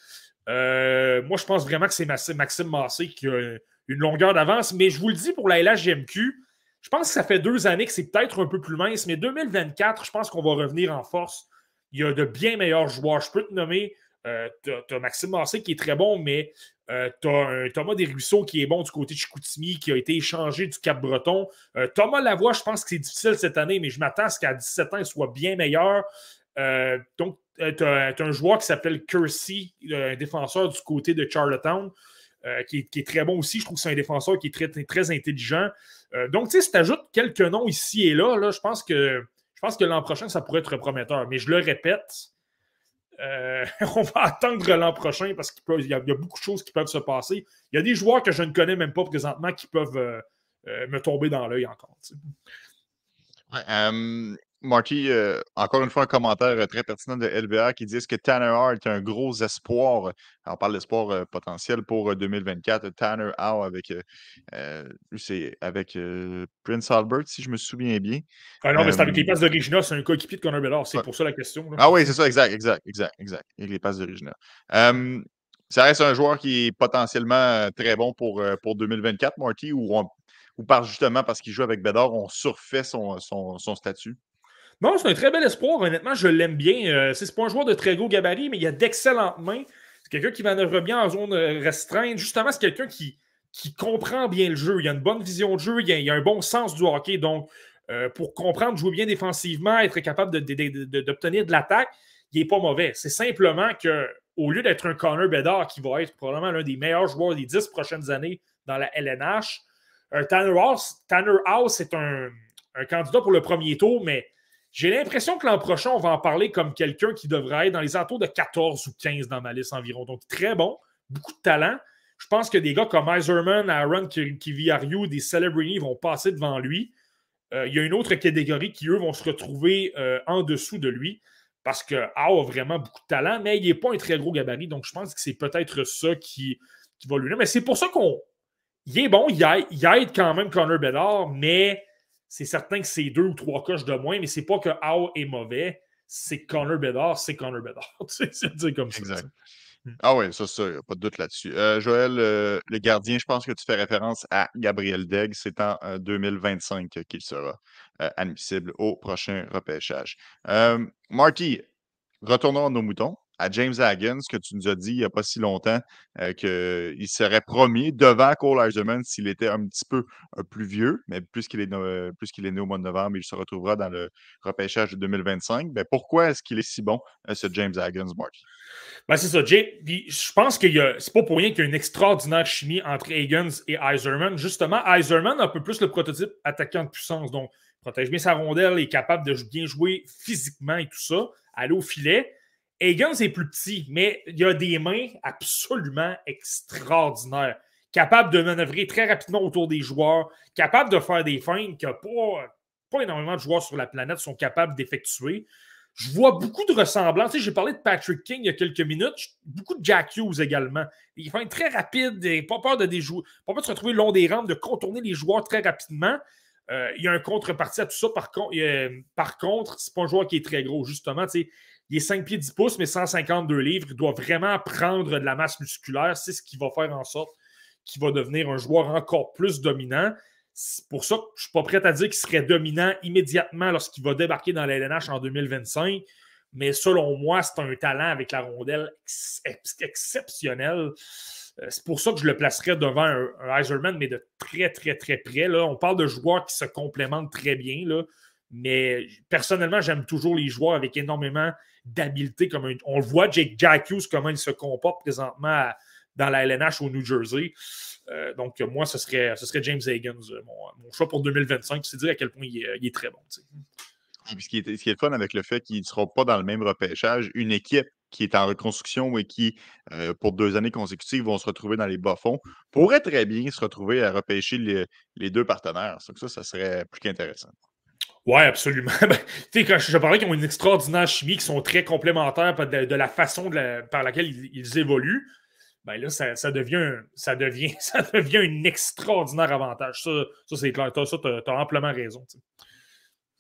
Euh, moi, je pense vraiment que c'est Maxime Massé qui a une longueur d'avance, mais je vous le dis pour la LHGMQ, je pense que ça fait deux années que c'est peut-être un peu plus mince, mais 2024, je pense qu'on va revenir en force. Il y a de bien meilleurs joueurs. Je peux te nommer, euh, tu as, Maxime Massé qui est très bon, mais euh, tu as Thomas Desruisseaux qui est bon du côté de Chicoutimi, qui a été échangé du Cap-Breton. Euh, Thomas Lavoie, je pense que c'est difficile cette année, mais je m'attends à ce qu'à 17 ans, il soit bien meilleur. Donc, tu as, un joueur qui s'appelle Kersey, un défenseur du côté de Charlottetown, qui est, très bon aussi. Je trouve que c'est un défenseur qui est très, très intelligent. donc, tu sais, si tu ajoutes quelques noms ici et là, là je pense que, que l'an prochain, ça pourrait être prometteur. Mais je le répète, euh, on va attendre l'an prochain parce qu'il y, a beaucoup de choses qui peuvent se passer. Il y a des joueurs que je ne connais même pas présentement qui peuvent euh, euh, me tomber dans l'œil encore. Marty, euh, encore une fois, un commentaire euh, très pertinent de LBR qui dit que Tanner Howe est un gros espoir? On parle d'espoir euh, potentiel pour 2024. Tanner Howe avec, avec Prince Albert, si je me souviens bien. Ah non, mais c'est avec les passes d'Origina, c'est un coéquipier de Connor Bedard. C'est pour ça la question. Ah oui, c'est ça, exact, exact, exact, exact. Avec les passes d'Origina. ça reste un joueur qui est potentiellement très bon pour, pour 2024, Marty, ou, ou par justement parce qu'il joue avec Bedard, on surfait son, son, son statut? Non, c'est un très bel espoir. Honnêtement, je l'aime bien. Euh, c'est pas un joueur de très gros gabarit, mais il a d'excellentes mains. C'est quelqu'un qui manœuvre bien en zone euh, restreinte. Justement, c'est quelqu'un qui, qui comprend bien le jeu. Il a une bonne vision de jeu, il a, a un bon sens du hockey. Donc, euh, pour comprendre, jouer bien défensivement, être capable d'obtenir de, l'attaque, il n'est pas mauvais. C'est simplement que au lieu d'être un Connor Bedard qui va être probablement l'un des meilleurs joueurs des dix prochaines années dans la LNH, Tanner House, Tanner House est un, candidat pour le premier tour, mais j'ai l'impression que l'an prochain, on va en parler comme quelqu'un qui devrait être dans les alentours de 14 ou 15 dans ma liste environ. Donc, très bon, beaucoup de talent. Je pense que des gars comme Iserman, Aaron Kiviariou, des celebrities vont passer devant lui. Euh, il y a une autre catégorie qui, eux, vont se retrouver euh, en dessous de lui parce que a vraiment beaucoup de talent, mais il n'est pas un très gros gabarit. Donc, je pense que c'est peut-être ça qui, va lui. Mais c'est pour ça qu'on. Il est bon, il aide, quand même Connor Bedard, mais c'est certain que c'est deux ou trois coches de moins, mais c'est pas que Howe est mauvais, c'est Connor Bedard, c'est Connor Bedard. c'est comme ça. Exact. Hmm. Ah oui, ça, ça, pas de doute là-dessus. Euh, Joël, euh, le gardien, je pense que tu fais référence à Gabriel Degg. C'est en 2025 euh, qu'il sera admissible au prochain repêchage. Marty, retournons à nos moutons à James Haggins, que tu nous as dit il n'y a pas si longtemps euh, qu'il serait promis devant Cole Eiserman s'il était un petit peu euh, plus vieux, mais puisqu'il est, euh, est né au mois de novembre, il se retrouvera dans le repêchage de 2025. Ben, pourquoi est-ce qu'il est si bon, ce James Haggins, Mark? Ben, c'est ça, Jay. je pense que c'est pas pour rien qu'il y a une extraordinaire chimie entre Haggins et Eiserman. Justement, Eiserman un peu plus le prototype attaquant de puissance, donc protège bien sa rondelle, est capable de bien jouer physiquement et tout ça, aller au filet. Egan, c'est plus petit, mais il a des mains absolument extraordinaires. Capable de manœuvrer très rapidement autour des joueurs, capable de faire des feintes que pas, pas énormément de joueurs sur la planète sont capables d'effectuer. Je vois beaucoup de ressemblances. J'ai parlé de Patrick King il y a quelques minutes, beaucoup de Jack Hughes également. Il fait très rapide, pas peur de des pas peur de se retrouver le long des rampes, de contourner les joueurs très rapidement. Euh, il y a un contrepartie à tout ça. Par, contre, par contre, c'est pas un joueur qui est très gros, justement. Il est 5 pieds 10 pouces, mais 152 livres. Il doit vraiment prendre de la masse musculaire. C'est ce qui va faire en sorte qu'il va devenir un joueur encore plus dominant. C'est pour ça que je ne suis pas prêt à dire qu'il serait dominant immédiatement lorsqu'il va débarquer dans la LNH en 2025. Mais selon moi, c'est un talent avec la rondelle exceptionnel. Euh, c'est pour ça que je le placerais devant un, un mais de très, très, très près. On parle de joueurs qui se complémentent très bien. Mais personnellement, j'aime toujours les joueurs avec énormément d'habileté. Comme on le voit, Jake Jack Hughes, comment il se comporte présentement dans la LNH au New Jersey. Euh, donc, moi, ce serait, ce serait James Higgins, euh, mon, choix pour 2025. C'est dire à quel point il est, très bon. ce, qui est, ce qui est fun avec le fait qu'ils ne seront pas dans le même repêchage, une équipe qui est en reconstruction et qui, euh, pour deux années consécutives, vont se retrouver dans les bas-fonds, pourrait très bien se retrouver à repêcher les, les deux partenaires. Donc ça, ça serait plus qu'intéressant. Oui, absolument. Ben, quand je, parlais qu'ils ont une extraordinaire chimie, qui sont très complémentaires de, la façon par laquelle ils, évoluent, ben là, ça, devient, ça, devient, ça devient un extraordinaire avantage. Ça, ça c'est clair. Ça, tu as, amplement raison.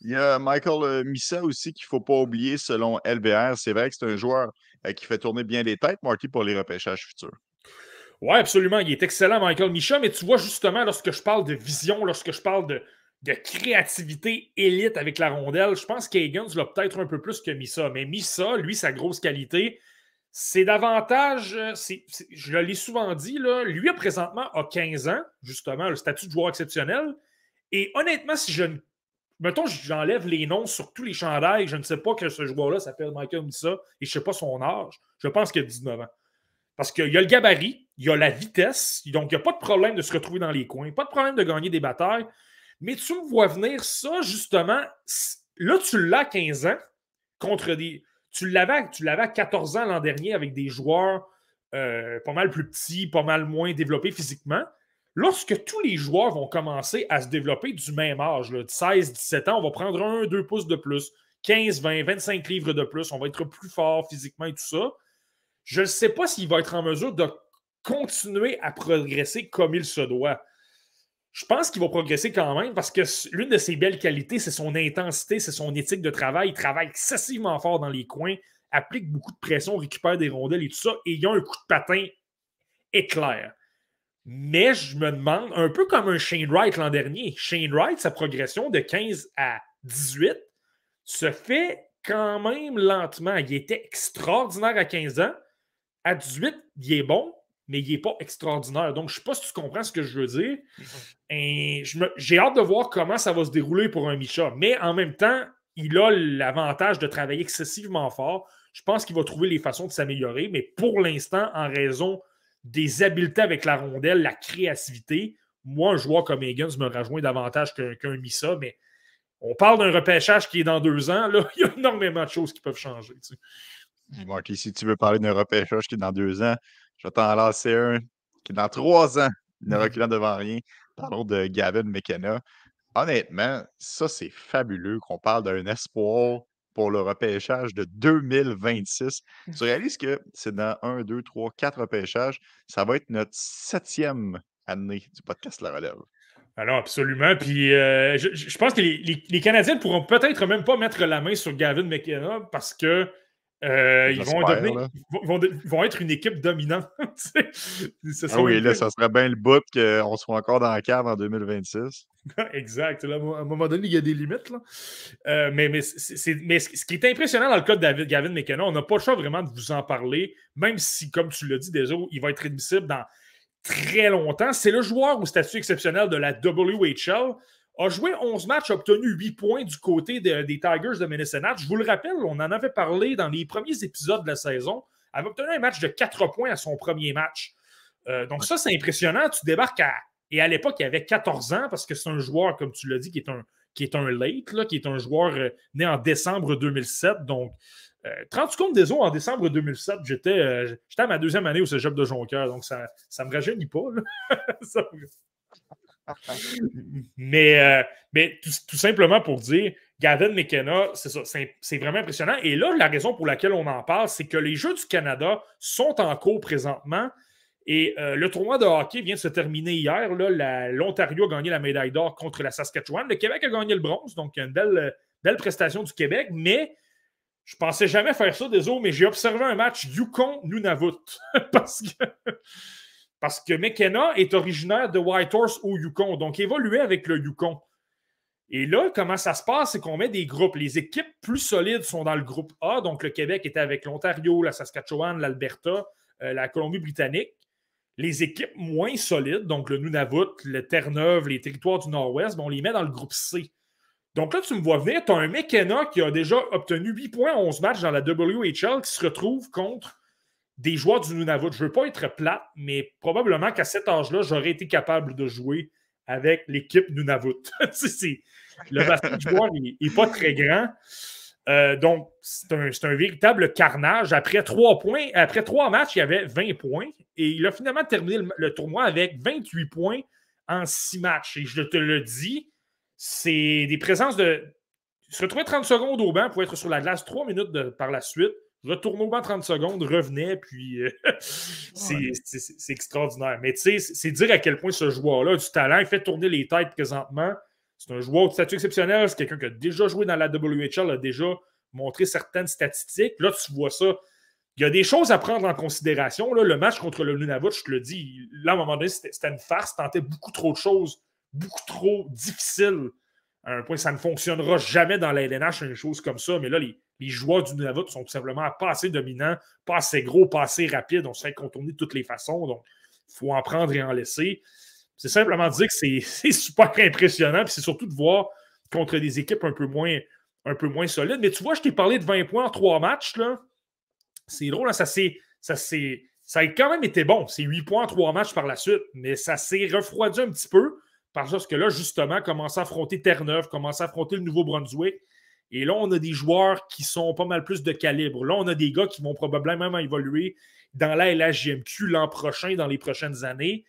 Il y a Michael euh, Missa aussi qu'il ne faut pas oublier selon LBR. C'est vrai que c'est un joueur euh, qui fait tourner bien les têtes, Marty, pour les repêchages futurs. Oui, absolument. Il est excellent, Michael Micha, mais tu vois, justement, lorsque je parle de vision, lorsque je parle de, de créativité élite avec la rondelle. Je pense qu'Higgins l'a peut-être un peu plus que Missa. Mais Missa, lui, sa grosse qualité, c'est davantage, euh, je l'ai souvent dit, là, lui, présentement, a 15 ans, justement, le statut de joueur exceptionnel. Et honnêtement, si je Mettons, j'enlève les noms sur tous les chandails, je ne sais pas que ce joueur-là s'appelle Michael Missa et je ne sais pas son âge. Je pense qu'il a 19 ans. Parce qu'il y a le gabarit, il y a la vitesse, donc il n'y a pas de problème de se retrouver dans les coins, pas de problème de gagner des batailles. Mais tu me vois venir ça, justement. Là, tu l'as à 15 ans contre des. Tu l'avais, tu à 14 ans l'an dernier avec des joueurs euh, pas mal plus petits, pas mal moins développés physiquement. lorsque tous les joueurs vont commencer à se développer du même âge, de 16, 17 ans, on va prendre un, deux pouces de plus, 15, 20, 25 livres de plus, on va être plus fort physiquement et tout ça. Je ne sais pas s'il va être en mesure de continuer à progresser comme il se doit. Je pense qu'il va progresser quand même parce que l'une de ses belles qualités, c'est son intensité, c'est son éthique de travail. Il travaille excessivement fort dans les coins, applique beaucoup de pression, récupère des rondelles et tout ça, et il a un coup de patin éclair. Mais je me demande, un peu comme un Shane Wright l'an dernier, Shane Wright, sa progression de 15 à 18 se fait quand même lentement. Il était extraordinaire à 15 ans. À 18, il est bon, mais il n'est pas extraordinaire. Donc, je ne sais pas si tu comprends ce que je veux dire. Et j'ai hâte de voir comment ça va se dérouler pour un Micha. Mais en même temps, il a l'avantage de travailler excessivement fort. Je pense qu'il va trouver les façons de s'améliorer, mais pour l'instant, en raison des habiletés avec la rondelle, la créativité, moi, un joueur comme Higgins me rejoint davantage qu'un Missa, mais on parle d'un repêchage qui est dans deux ans. Là, il y a énormément de choses qui peuvent changer. Tu si tu veux parler d'un repêchage qui est dans deux ans, je vais t'en lancer un qui dans trois ans, ne mmh reculant devant rien. Parlons de Gavin McKenna. Honnêtement, ça, c'est fabuleux qu'on parle d'un espoir pour le repêchage de 2026. Tu réalises que c'est dans un, deux, trois, quatre repêchages. Ça va être notre septième année du podcast La Relève. Alors, absolument. Puis, euh, je, pense que les, les, les Canadiens ne pourront peut-être même pas mettre la main sur Gavin McKenna parce que euh, ils, vont être une équipe dominante. ah oui, là, ça serait bien le bout qu'on soit encore dans la cave en 2026. exact. à un moment donné, il y a des limites. Euh, mais, mais, ce qui est impressionnant dans le cas de David Gavin McKenna, on n'a pas le choix vraiment de vous en parler, même si, comme tu l'as dit déjà, il va être admissible dans très longtemps. C'est le joueur au statut exceptionnel de la WHL a joué 11 matchs, a obtenu 8 points du côté des Tigers de Minnesota. Je vous le rappelle, on en avait parlé dans les premiers épisodes de la saison. Elle avait obtenu un match de 4 points à son premier match. Euh, donc, ça, c'est impressionnant. Tu débarques à. Et à l'époque, il avait 14 ans parce que c'est un joueur, comme tu l'as dit, qui est un, qui est un late, là, qui est un joueur euh, né en décembre 2007. Donc, euh, 30 compte des eaux en décembre 2007, j'étais à ma deuxième année au cégep de Jonquière. Donc, ça ne me rajeunit pas. ça, mais euh, mais tout, simplement pour dire, Gavin McKenna, c'est vraiment impressionnant. Et là, la raison pour laquelle on en parle, c'est que les Jeux du Canada sont en cours présentement. Et euh, le tournoi de hockey vient de se terminer hier. L'Ontario a gagné la médaille d'or contre la Saskatchewan. Le Québec a gagné le bronze, donc une belle, belle prestation du Québec. Mais je pensais jamais faire ça, désolé, mais j'ai observé un match Yukon-Nunavut. parce que parce que McKenna est originaire de Whitehorse au Yukon, donc évolué avec le Yukon. Et là, comment ça se passe, c'est qu'on met des groupes. Les équipes plus solides sont dans le groupe A, donc le Québec était avec l'Ontario, la Saskatchewan, l'Alberta, euh, la Colombie-Britannique. Les équipes moins solides, donc le Nunavut, le Terre-Neuve, les territoires du Nord-Ouest, on les met dans le groupe C. Donc là, tu me vois venir, tu as un McKenna qui a déjà obtenu 8 points 11 matchs dans la WHL qui se retrouve contre des joueurs du Nunavut. Je ne veux pas être plat, mais probablement qu'à cet âge-là, j'aurais été capable de jouer avec l'équipe Nunavut. le du joueur n'est pas très grand. Euh, donc, c'est un, véritable carnage. Après trois points, après trois matchs, il y avait 20 points. Et il a finalement terminé le, tournoi avec 28 points en six matchs. Et je te le dis, c'est des présences de. Se retrouver 30 secondes au banc pour être sur la glace trois minutes par la suite retourne au banc 30 secondes, revenait, puis euh, c'est extraordinaire. Mais tu sais, c'est dire à quel point ce joueur-là a du talent. Il fait tourner les têtes présentement. C'est un joueur de statut exceptionnel. C'est quelqu'un qui a déjà joué dans la WHL, a déjà montré certaines statistiques. Là, tu vois ça. Il y a des choses à prendre en considération. Là, le match contre le Nunavut, je te le dis, là, à un moment donné, c'était une farce. Tentait beaucoup trop de choses, beaucoup trop difficiles. À un point, ça ne fonctionnera jamais dans la LNH, une chose comme ça. Mais là, les, joueurs du Nunavut sont tout simplement pas assez dominants, pas assez gros, pas assez rapides. On se fait contourner de toutes les façons. Donc, il faut en prendre et en laisser. C'est simplement dire que c'est super impressionnant. C'est surtout de voir contre des équipes un peu moins, solides. Mais tu vois, je t'ai parlé de 20 points en trois matchs. Là. C'est drôle, ça s'est. Ça, ça a quand même été bon. C'est 8 points en trois matchs par la suite. Mais ça s'est refroidi un petit peu. Parce que là, justement, commence à affronter Terre-Neuve, commence à affronter le Nouveau-Brunswick. Et là, on a des joueurs qui sont pas mal plus de calibre. Là, on a des gars qui vont probablement évoluer dans la LHGMQ l'an prochain, dans les prochaines années.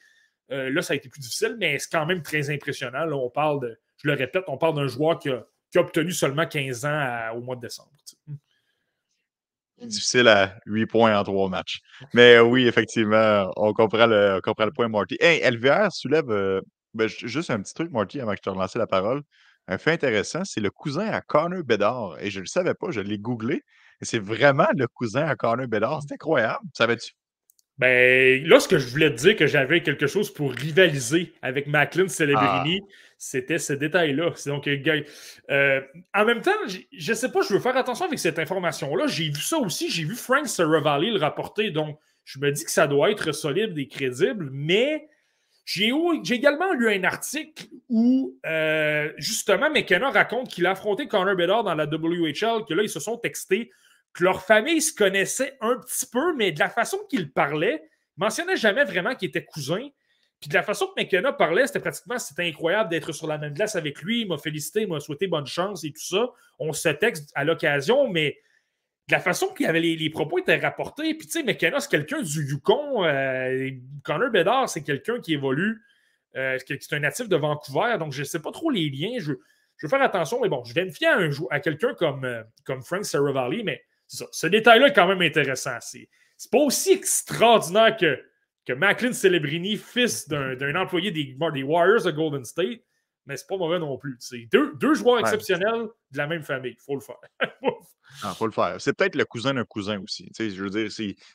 Euh, là, ça a été plus difficile, mais c'est quand même très impressionnant. Là, on parle de, je le répète, on parle d'un joueur qui a, obtenu seulement 15 ans au mois de décembre. Difficile à 8 points en 3 matchs. Mais oui, effectivement, on comprend le, comprend le point, Marty. Hey, LVR soulève euh, ben, juste un petit truc, Marty, avant que je te relance la parole. Un fait intéressant, c'est le cousin à Connor Bedard. Et je ne le savais pas, je l'ai googlé. Et c'est vraiment le cousin à Connor Bedard. C'est incroyable. Savais-tu? Ben, là, ce que je voulais te dire que j'avais quelque chose pour rivaliser avec Macklin Celebrini, ah. c'était ce détail-là. Donc, euh, euh, en même temps, je ne sais pas, je veux faire attention avec cette information-là. J'ai vu ça aussi, j'ai vu Frank Saravalli le rapporter, donc je me dis que ça doit être solide et crédible, mais j'ai également lu un article où, euh, justement, McKenna raconte qu'il a affronté Connor Bedard dans la WHL, que là, ils se sont textés que leur famille se connaissait un petit peu, mais de la façon qu'il parlait, il mentionnait jamais vraiment qu'il était cousin. Puis de la façon que McKenna parlait, c'était pratiquement c'était incroyable d'être sur la même glace avec lui. Il m'a félicité, il m'a souhaité bonne chance et tout ça. On se texte à l'occasion, mais de la façon qu'il avait les, propos étaient rapportés. Puis tu sais, McKenna, c'est quelqu'un du Yukon. Euh, Connor Bedard, c'est quelqu'un qui évolue, euh, c'est un natif de Vancouver. Donc je ne sais pas trop les liens. Je, je veux faire attention, mais bon, je vais me fier à, à quelqu'un comme, euh, comme Frank Saravalli, mais ce détail-là est quand même intéressant. C'est pas aussi extraordinaire que, que Macklin Celebrini, fils d'un employé des, des, Warriors de Golden State, mais c'est pas mauvais non plus. C'est deux, deux, joueurs exceptionnels de la même famille. Il faut le faire. Il faut le faire. C'est peut-être le cousin d'un cousin aussi. je veux dire,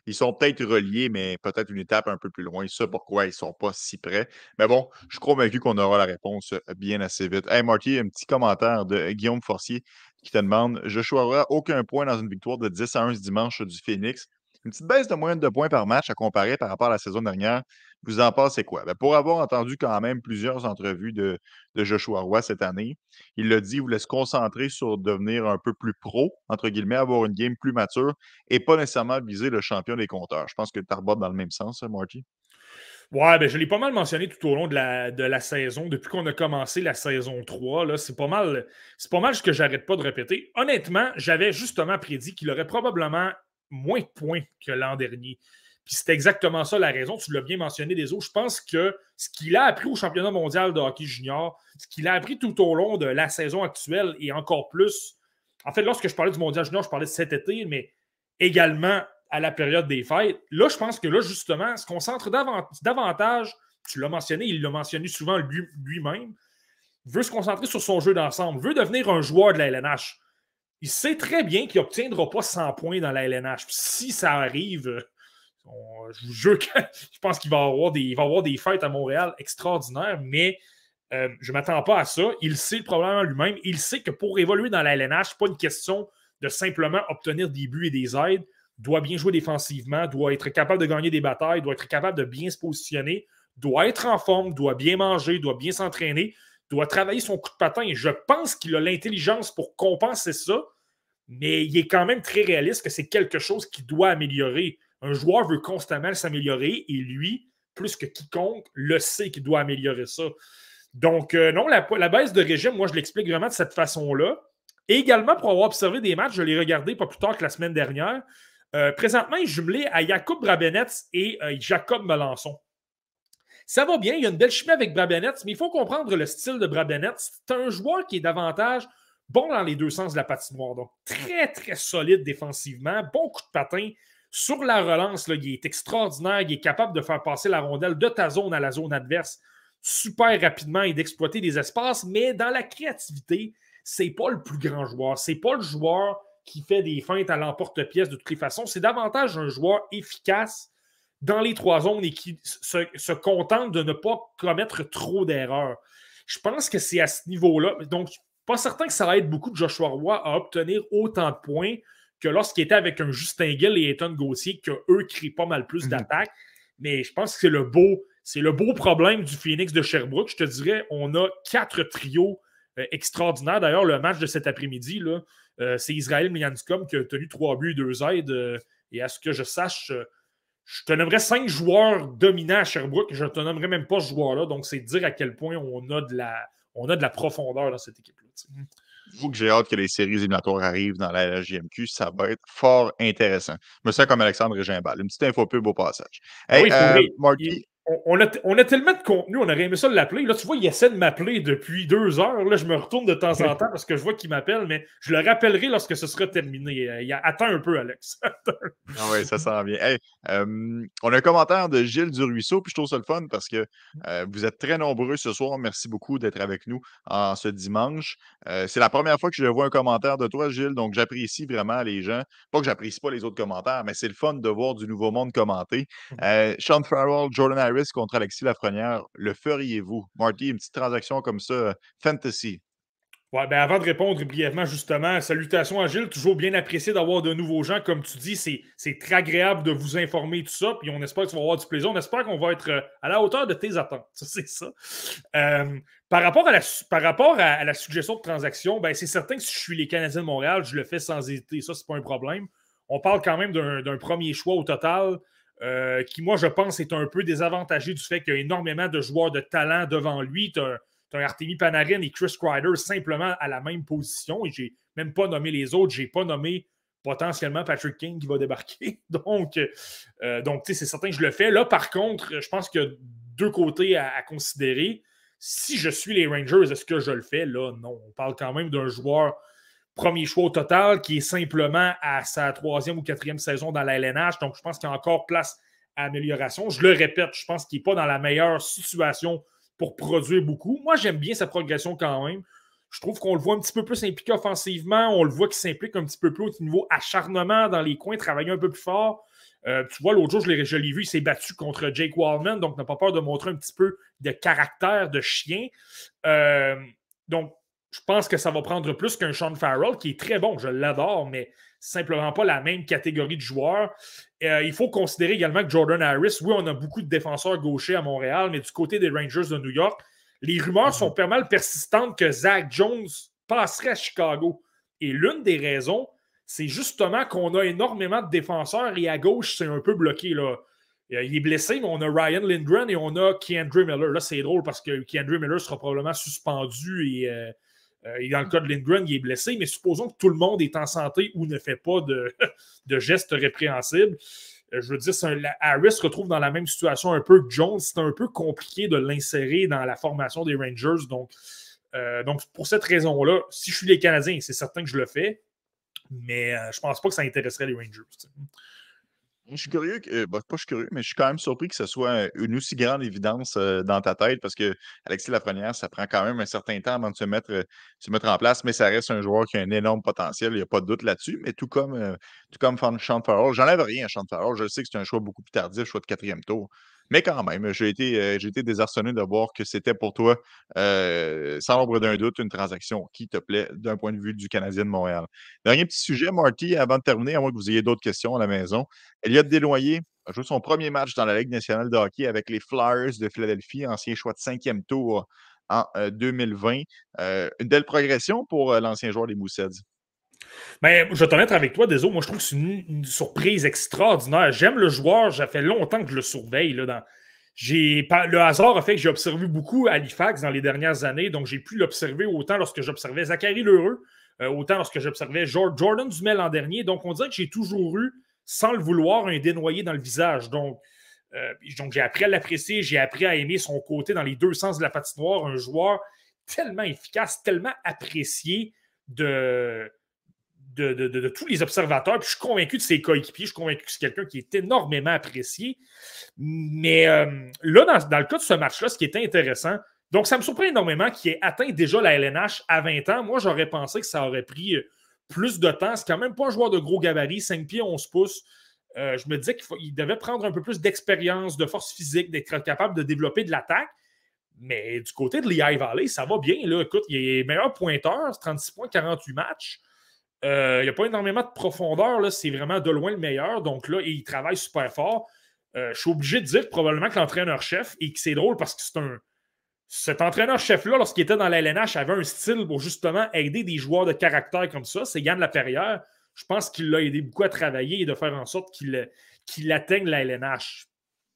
ils sont peut-être reliés, mais peut-être une étape un peu plus loin. Ça, pourquoi ils ne sont pas si près. Mais bon, je suis convaincu qu'on aura la réponse bien assez vite. Hey, Marty, un petit commentaire de Guillaume Forcier qui te demande Joshua aura aucun point dans une victoire de 10 à 1 ce dimanche du Phoenix. Une petite baisse de moyenne de points par match à comparer par rapport à la saison dernière. Vous en pensez quoi? Ben, pour avoir entendu quand même plusieurs entrevues de, Joshua Roy cette année, il l'a dit, il voulait se concentrer sur devenir un peu plus pro, entre guillemets, avoir une game plus mature et pas nécessairement viser le champion des compteurs. Je pense que tu rebutes dans le même sens, hein, Marty? Ouais, ben je l'ai pas mal mentionné tout au long de la, de la saison. Depuis qu'on a commencé la saison 3, c'est pas mal c'est pas mal ce que j'arrête pas de répéter. Honnêtement, j'avais justement prédit qu'il aurait probablement moins de points que l'an dernier. Puis c'est exactement ça la raison. Tu l'as bien mentionné des autres. Je pense que ce qu'il a appris au championnat mondial de hockey junior, ce qu'il a appris tout au long de la saison actuelle et encore plus. En fait, lorsque je parlais du mondial junior, je parlais de cet été, mais également à la période des fêtes. Là, je pense que là, justement, se concentre davantage, tu l'as mentionné, il l'a mentionné souvent lui-même, veut se concentrer sur son jeu d'ensemble, veut devenir un joueur de la LNH. Il sait très bien qu'il n'obtiendra pas 100 points dans la LNH. Si ça arrive, je vous jure que je pense qu'il va avoir des, va avoir des fêtes à Montréal extraordinaires, mais euh, je ne m'attends pas à ça. Il sait le problème lui-même. Il sait que pour évoluer dans la LNH, ce n'est pas une question de simplement obtenir des buts et des aides doit bien jouer défensivement, doit être capable de gagner des batailles, doit être capable de bien se positionner, doit être en forme, doit bien manger, doit bien s'entraîner, doit travailler son coup de patin. Je pense qu'il a l'intelligence pour compenser ça, mais il est quand même très réaliste que c'est quelque chose qui doit améliorer. Un joueur veut constamment s'améliorer et lui, plus que quiconque, le sait qu'il doit améliorer ça. Donc, euh, non, la, la, baisse de régime, moi, je l'explique vraiment de cette façon-là. Et également, pour avoir observé des matchs, je l'ai regardé pas plus tard que la semaine dernière. Euh, présentement, il est jumelé à Jacob Brabenetz et euh, Jacob Melançon. Ça va bien, il y a une belle chimie avec Brabenetz, mais il faut comprendre le style de Brabenetz. C'est un joueur qui est davantage bon dans les deux sens de la patinoire. Donc, très, très solide défensivement, bon coup de patin. Sur la relance, là, il est extraordinaire. Il est capable de faire passer la rondelle de ta zone à la zone adverse super rapidement et d'exploiter des espaces, mais dans la créativité, c'est pas le plus grand joueur. C'est pas le joueur qui fait des feintes à l'emporte-pièce de toutes les façons. C'est davantage un joueur efficace dans les trois zones et qui se, contente de ne pas commettre trop d'erreurs. Je pense que c'est à ce niveau-là. Donc, pas certain que ça va être beaucoup de Joshua Roy à obtenir autant de points que lorsqu'il était avec un Justin Gill et Ethan Gauthier, qu'eux créent pas mal plus mhm. d'attaques. Mais je pense que c'est le beau, c'est le beau problème du Phoenix de Sherbrooke. Je te dirais, on a quatre trios euh, extraordinaires. D'ailleurs, le match de cet après-midi, là, euh, c'est Israël Mianscom qui a tenu trois buts et deux aides. Euh, et à ce que je sache, je te nommerais cinq joueurs dominants à Sherbrooke. Je ne te nommerais même pas ce joueur-là. Donc, c'est dire à quel point on a de la, on a de la profondeur dans cette équipe-là. Vous que j'ai hâte que les séries éliminatoires arrivent dans la LGMQ. Ça va être fort intéressant. Je me sens comme Alexandre Régimbal. Une petite info pub au passage. Ah hey, oui, Marky, on, a, on, a, tellement de contenu, on aurait aimé ça l'appeler. Là, tu vois, il essaie de m'appeler depuis deux heures. Là, je me retourne de temps en temps parce que je vois qu'il m'appelle, mais je le rappellerai lorsque ce sera terminé. Euh, il attend un peu, Alex. ah oui, ça sent bien. Euh, on a un commentaire de Gilles Ruisseau, puis je trouve ça le fun parce que euh, vous êtes très nombreux ce soir. Merci beaucoup d'être avec nous en ce dimanche. C'est la première fois que je vois un commentaire de toi, Gilles, donc j'apprécie vraiment les gens. Pas que j'apprécie pas les autres commentaires, mais c'est le fun de voir du nouveau monde commenter. Sean Farrell, Jordan contre Alexis Lafrenière, le feriez-vous? Marty, une petite transaction comme ça, euh, fantasy. Ouais, ben avant de répondre brièvement, justement, salutations à Gilles, toujours bien apprécié d'avoir de nouveaux gens. Comme tu dis, c'est très agréable de vous informer tout ça, puis on espère que tu vas avoir du plaisir. On espère qu'on va être euh, à la hauteur de tes attentes. C'est ça. Euh, par rapport, à la, par rapport à, la suggestion de transaction, ben, c'est certain que si je suis les Canadiens de Montréal, je le fais sans hésiter. Ça, c'est pas un problème. On parle quand même d'un premier choix au total. Euh, qui, moi, je pense, est un peu désavantagé du fait qu'il y a énormément de joueurs de talent devant lui. Tu as, un Artemi Panarin et Chris Kreider simplement à la même position. Et j'ai même pas nommé les autres. J'ai pas nommé potentiellement Patrick King qui va débarquer. Donc, euh, donc c'est certain que je le fais. Là, par contre, je pense qu'il y a deux côtés à, à considérer. Si je suis les Rangers, est-ce que je le fais? Là, non. On parle quand même d'un joueur premier choix au total, qui est simplement à sa troisième ou quatrième saison dans la LNH. Donc, je pense qu'il y a encore place à amélioration. Je le répète, je pense qu'il n'est pas dans la meilleure situation pour produire beaucoup. Moi, j'aime bien sa progression quand même. Je trouve qu'on le voit un petit peu plus impliqué offensivement. On le voit qu'il s'implique un petit peu plus au niveau acharnement dans les coins, travailler un peu plus fort. Euh, tu vois, l'autre jour, je l'ai vu, il s'est battu contre Jake Wallman, donc n'a pas peur de montrer un petit peu de caractère de chien. Euh, donc, je pense que ça va prendre plus qu'un Sean Farrell, qui est très bon, je l'adore, mais simplement pas la même catégorie de joueurs. Euh, il faut considérer également que Jordan Harris, oui, on a beaucoup de défenseurs gauchers à Montréal, mais du côté des Rangers de New York, les rumeurs sont pas mal persistantes que Zach Jones passerait à Chicago. Et l'une des raisons, c'est justement qu'on a énormément de défenseurs et à gauche, c'est un peu bloqué. Là. Euh, il est blessé, mais on a Ryan Lindgren et on a Keandre Miller. Là, c'est drôle parce que Keandre Miller sera probablement suspendu et euh, euh, dans le cas de Lindgren, il est blessé, mais supposons que tout le monde est en santé ou ne fait pas de, gestes répréhensibles. Euh, je veux dire, Harris se retrouve dans la même situation un peu que Jones. C'est un peu compliqué de l'insérer dans la formation des Rangers. Donc, euh, donc pour cette raison-là, si je suis les Canadiens, c'est certain que je le fais. Mais je ne pense pas que ça intéresserait les Rangers. Je suis curieux, que, bah, pas je suis curieux, mais je suis quand même surpris que ce soit une aussi grande évidence dans ta tête parce que Alexis Lafrenière, ça prend quand même un certain temps avant de se mettre, se mettre en place, mais ça reste un joueur qui a un énorme potentiel, il n'y a pas de doute là-dessus. Mais tout comme, tout comme Sean Farrell, j'enlève rien à Sean Farrell, je sais que c'est un choix beaucoup plus tardif, choix de quatrième tour. Mais quand même, j'ai été, euh, désarçonné de voir que c'était pour toi, euh, sans l'ombre d'un doute, une transaction qui te plaît d'un point de vue du Canadien de Montréal. Dernier petit sujet, Marty, avant de terminer, à moins que vous ayez d'autres questions à la maison. Elliot Desloyer a joué son premier match dans la Ligue nationale de hockey avec les Flyers de Philadelphie, ancien choix de cinquième tour en 2020. Euh, une belle progression pour l'ancien joueur des Moussets. Mais je vais te mettre avec toi, désolé. Moi, je trouve que c'est une, surprise extraordinaire. J'aime le joueur. Ça fait longtemps que je le surveille. Là. Le hasard a fait que j'ai observé beaucoup Halifax dans les dernières années. Donc, j'ai pu l'observer autant lorsque j'observais Zachary Lheureux, euh, autant lorsque j'observais Jordan Dumel l'an dernier. Donc, on dirait que j'ai toujours eu, sans le vouloir, un dénoyé dans le visage. Donc, euh, donc j'ai appris à l'apprécier. J'ai appris à aimer son côté dans les deux sens de la patinoire. Un joueur tellement efficace, tellement apprécié de de, tous les observateurs. Puis je suis convaincu de ses coéquipiers. Je suis convaincu que c'est quelqu'un qui est énormément apprécié. Mais euh, là, dans, le cas de ce match-là, ce qui était intéressant, donc ça me surprend énormément qu'il ait atteint déjà la LNH à 20 ans. Moi, j'aurais pensé que ça aurait pris euh, plus de temps. C'est quand même pas un joueur de gros gabarit, 5 pieds, 11 pouces. Euh, je me disais qu'il devait prendre un peu plus d'expérience, de force physique, d'être capable de développer de l'attaque. Mais du côté de Lehigh Valley, ça va bien. Là. Écoute, il est meilleur pointeur, 36 points, 48 matchs. Euh, il n'y a pas énormément de profondeur. C'est vraiment de loin le meilleur. Donc là, il travaille super fort. Euh, je suis obligé de dire probablement que l'entraîneur-chef, et que c'est drôle parce que c'est un. Cet entraîneur-chef-là, lorsqu'il était dans la LNH, avait un style pour justement aider des joueurs de caractère comme ça. C'est Yann Laperrière. Je pense qu'il l'a aidé beaucoup à travailler et de faire en sorte qu'il atteigne la LNH.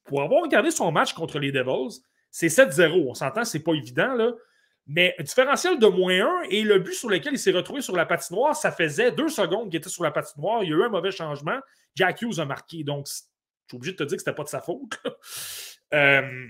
Pour avoir regardé son match contre les Devils, c'est 7-0. On s'entend, c'est pas évident, là. Mais différentiel de moins 1 et le but sur lequel il s'est retrouvé sur la patinoire, ça faisait deux secondes qu'il était sur la patinoire. Il y a eu un mauvais changement. Jack Hughes a marqué. Donc, je suis obligé de te dire que ce n'était pas de sa faute. Euh,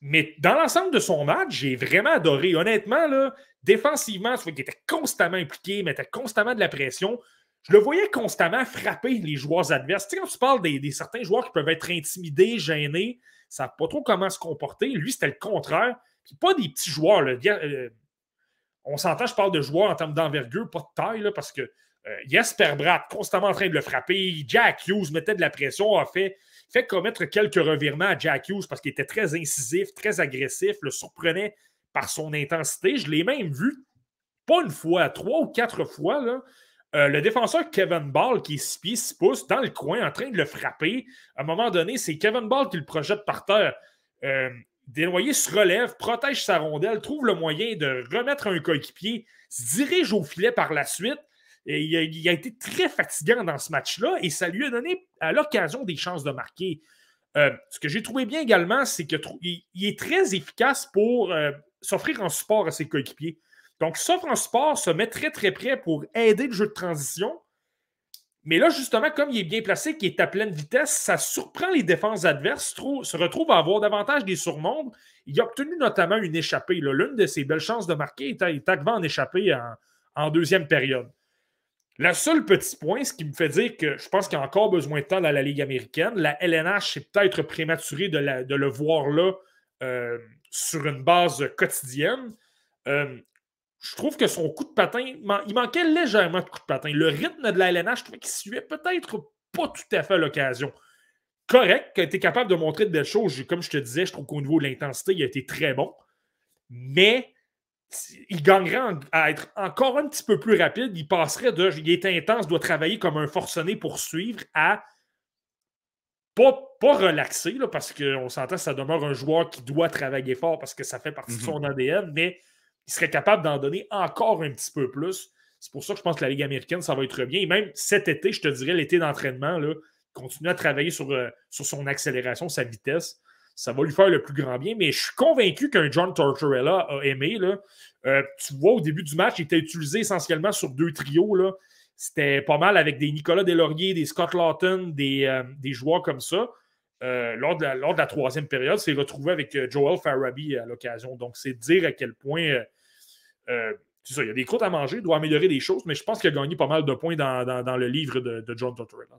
mais dans l'ensemble de son match, j'ai vraiment adoré. Honnêtement, là, défensivement, tu vois qu'il était constamment impliqué, mettait constamment de la pression. Je le voyais constamment frapper les joueurs adverses. Tu sais, quand tu parles des, certains joueurs qui peuvent être intimidés, gênés, ça savent pas trop comment se comporter. Lui, c'était le contraire. Pas des petits joueurs. Euh, on s'entend, je parle de joueurs en termes d'envergure, pas de taille, parce que euh, Jesper Bratt, constamment en train de le frapper. Jack Hughes mettait de la pression, a fait, commettre quelques revirements à Jack Hughes parce qu'il était très incisif, très agressif, le surprenait par son intensité. Je l'ai même vu, pas une fois, trois ou quatre fois, euh, le défenseur Kevin Ball, qui est 6 pieds, 6 pouces, dans le coin, en train de le frapper. À un moment donné, c'est Kevin Ball qui le projette par terre. Euh, Desnoyers se relève, protège sa rondelle, trouve le moyen de remettre un coéquipier, se dirige au filet par la suite. Il, a, été très fatigant dans ce match-là et ça lui a donné à l'occasion des chances de marquer. Euh, ce que j'ai trouvé bien également, c'est qu'il est très efficace pour euh, s'offrir en support à ses coéquipiers. Donc, s'offre en support, se met très très près pour aider le jeu de transition. Mais là, justement, comme il est bien placé, qu'il est à pleine vitesse, ça surprend les défenses adverses, se retrouve à avoir davantage des surnombres. Il a obtenu notamment une échappée. L'une de ses belles chances de marquer est arrivé en échappée en, deuxième période. Le seul petit point, ce qui me fait dire que je pense qu'il y a encore besoin de temps dans la Ligue américaine. La LNH, c'est peut-être prématuré de, le voir là euh, sur une base quotidienne. Euh, je trouve que son coup de patin, il manquait légèrement de coup de patin. Le rythme de la LNH, je trouvais qu'il suivait peut-être pas tout à fait l'occasion. Correct, qu'il a été capable de montrer de belles choses. Comme je te disais, je trouve qu'au niveau de l'intensité, il a été très bon. Mais il gagnerait à être encore un petit peu plus rapide. Il passerait de il est intense, doit travailler comme un forcené pour suivre à pas, pas relaxer, parce qu'on s'entend, ça demeure un joueur qui doit travailler fort parce que ça fait partie de son mhm. ADN, mais il serait capable d'en donner encore un petit peu plus. C'est pour ça que je pense que la Ligue américaine, ça va être bien. Et même cet été, je te dirais, l'été d'entraînement, continuer à travailler sur, euh, sur son accélération, sa vitesse. Ça va lui faire le plus grand bien. Mais je suis convaincu qu'un John Tortorella a aimé. Là. Euh, tu vois, au début du match, il était utilisé essentiellement sur deux trios. C'était pas mal avec des Nicolas Delaurier, des Scott Lawton, des, euh, des joueurs comme ça. Euh, lors, de la, troisième période, s'est retrouvé avec euh, Joel Farabi à l'occasion. Donc, c'est dire à quel point. Euh, il y a des croûtes à manger, il doit améliorer des choses, mais je pense qu'il a gagné pas mal de points dans, le livre de, John Tortorella.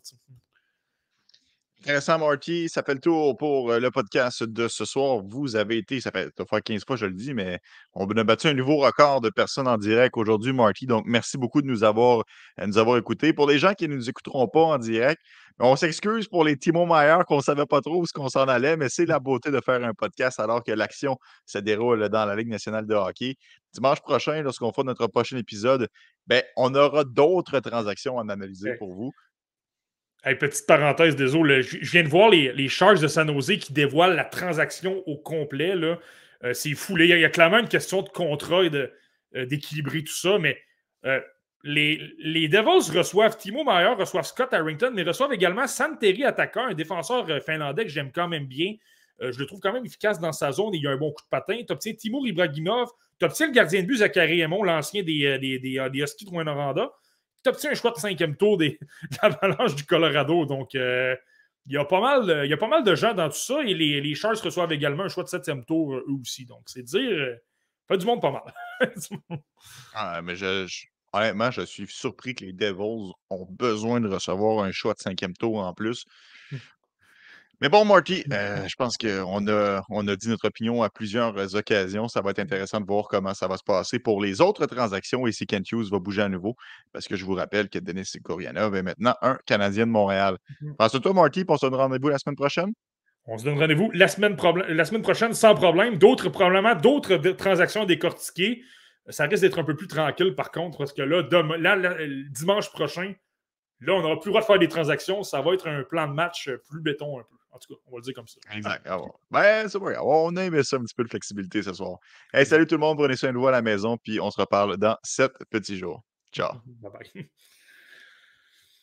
Intéressant, Marty. Ça fait le tour pour le podcast de ce soir. Vous avez été, ça fait, ça 15 fois, je le dis, mais on a battu un nouveau record de personnes en direct aujourd'hui, Marty. Donc, merci beaucoup de nous avoir, nous avoir écoutés. Pour les gens qui ne nous écouteront pas en direct, on s'excuse pour les Timo Meyer qu'on ne savait pas trop où ce qu'on s'en allait, mais c'est la beauté de faire un podcast alors que l'action se déroule dans la Ligue nationale de hockey. Dimanche prochain, lorsqu'on fera notre prochain épisode, ben, on aura d'autres transactions à analyser pour vous. Petite parenthèse, désolé, je viens de voir les, les charges de San Jose qui dévoilent la transaction au complet. Euh, c'est fou. il, y a, clairement une question de contrat et euh, d'équilibrer tout ça, mais euh, les, Devils reçoivent Timo Meyer, reçoivent Scott Harrington, mais reçoivent également Santeri Attacker, un défenseur finlandais que j'aime quand même bien. Je le trouve quand même efficace dans sa zone et il a un bon coup de patin. Tu obtiens Timur Ibrahimov, tu obtiens le gardien de but Zachary Aymon, l'ancien des, des, des, des Huskies de Rwanda. Obtiens un choix de cinquième tour des, de du Colorado? Donc, il, y a pas mal, il y a pas mal de gens dans tout ça et les, les Sharks reçoivent également un choix de septième tour eux aussi. Donc, c'est dire, pas du monde pas mal. ah, mais je Honnêtement, je suis surpris que les Devils ont besoin de recevoir un choix de cinquième tour en plus. Mmh. Mais bon, Marty, euh, je pense qu'on a, on a dit notre opinion à plusieurs occasions. Ça va être intéressant de voir comment ça va se passer pour les autres transactions et si Kent Hughes va bouger à nouveau. Parce que je vous rappelle que Denis Korianov est maintenant un Canadien de Montréal. Mmh Pense à toi, Marty, on se donne rendez-vous la semaine prochaine? On se donne rendez-vous la semaine, la semaine prochaine sans problème. D'autres, probablement d'autres transactions décortiquées. Ça risque d'être un peu plus tranquille, par contre, parce que là, dimanche prochain, là, on n'aura plus le droit de faire des transactions. Ça va être un plan de match plus béton un peu. En tout cas, on va le dire comme ça. Exact. Ah ben, c'est vrai. On aime ça un petit peu de flexibilité ce soir. Hey, salut tout le monde. Prenez soin de vous à la maison, puis on se reparle dans sept petits jours. Ciao. Bye bye.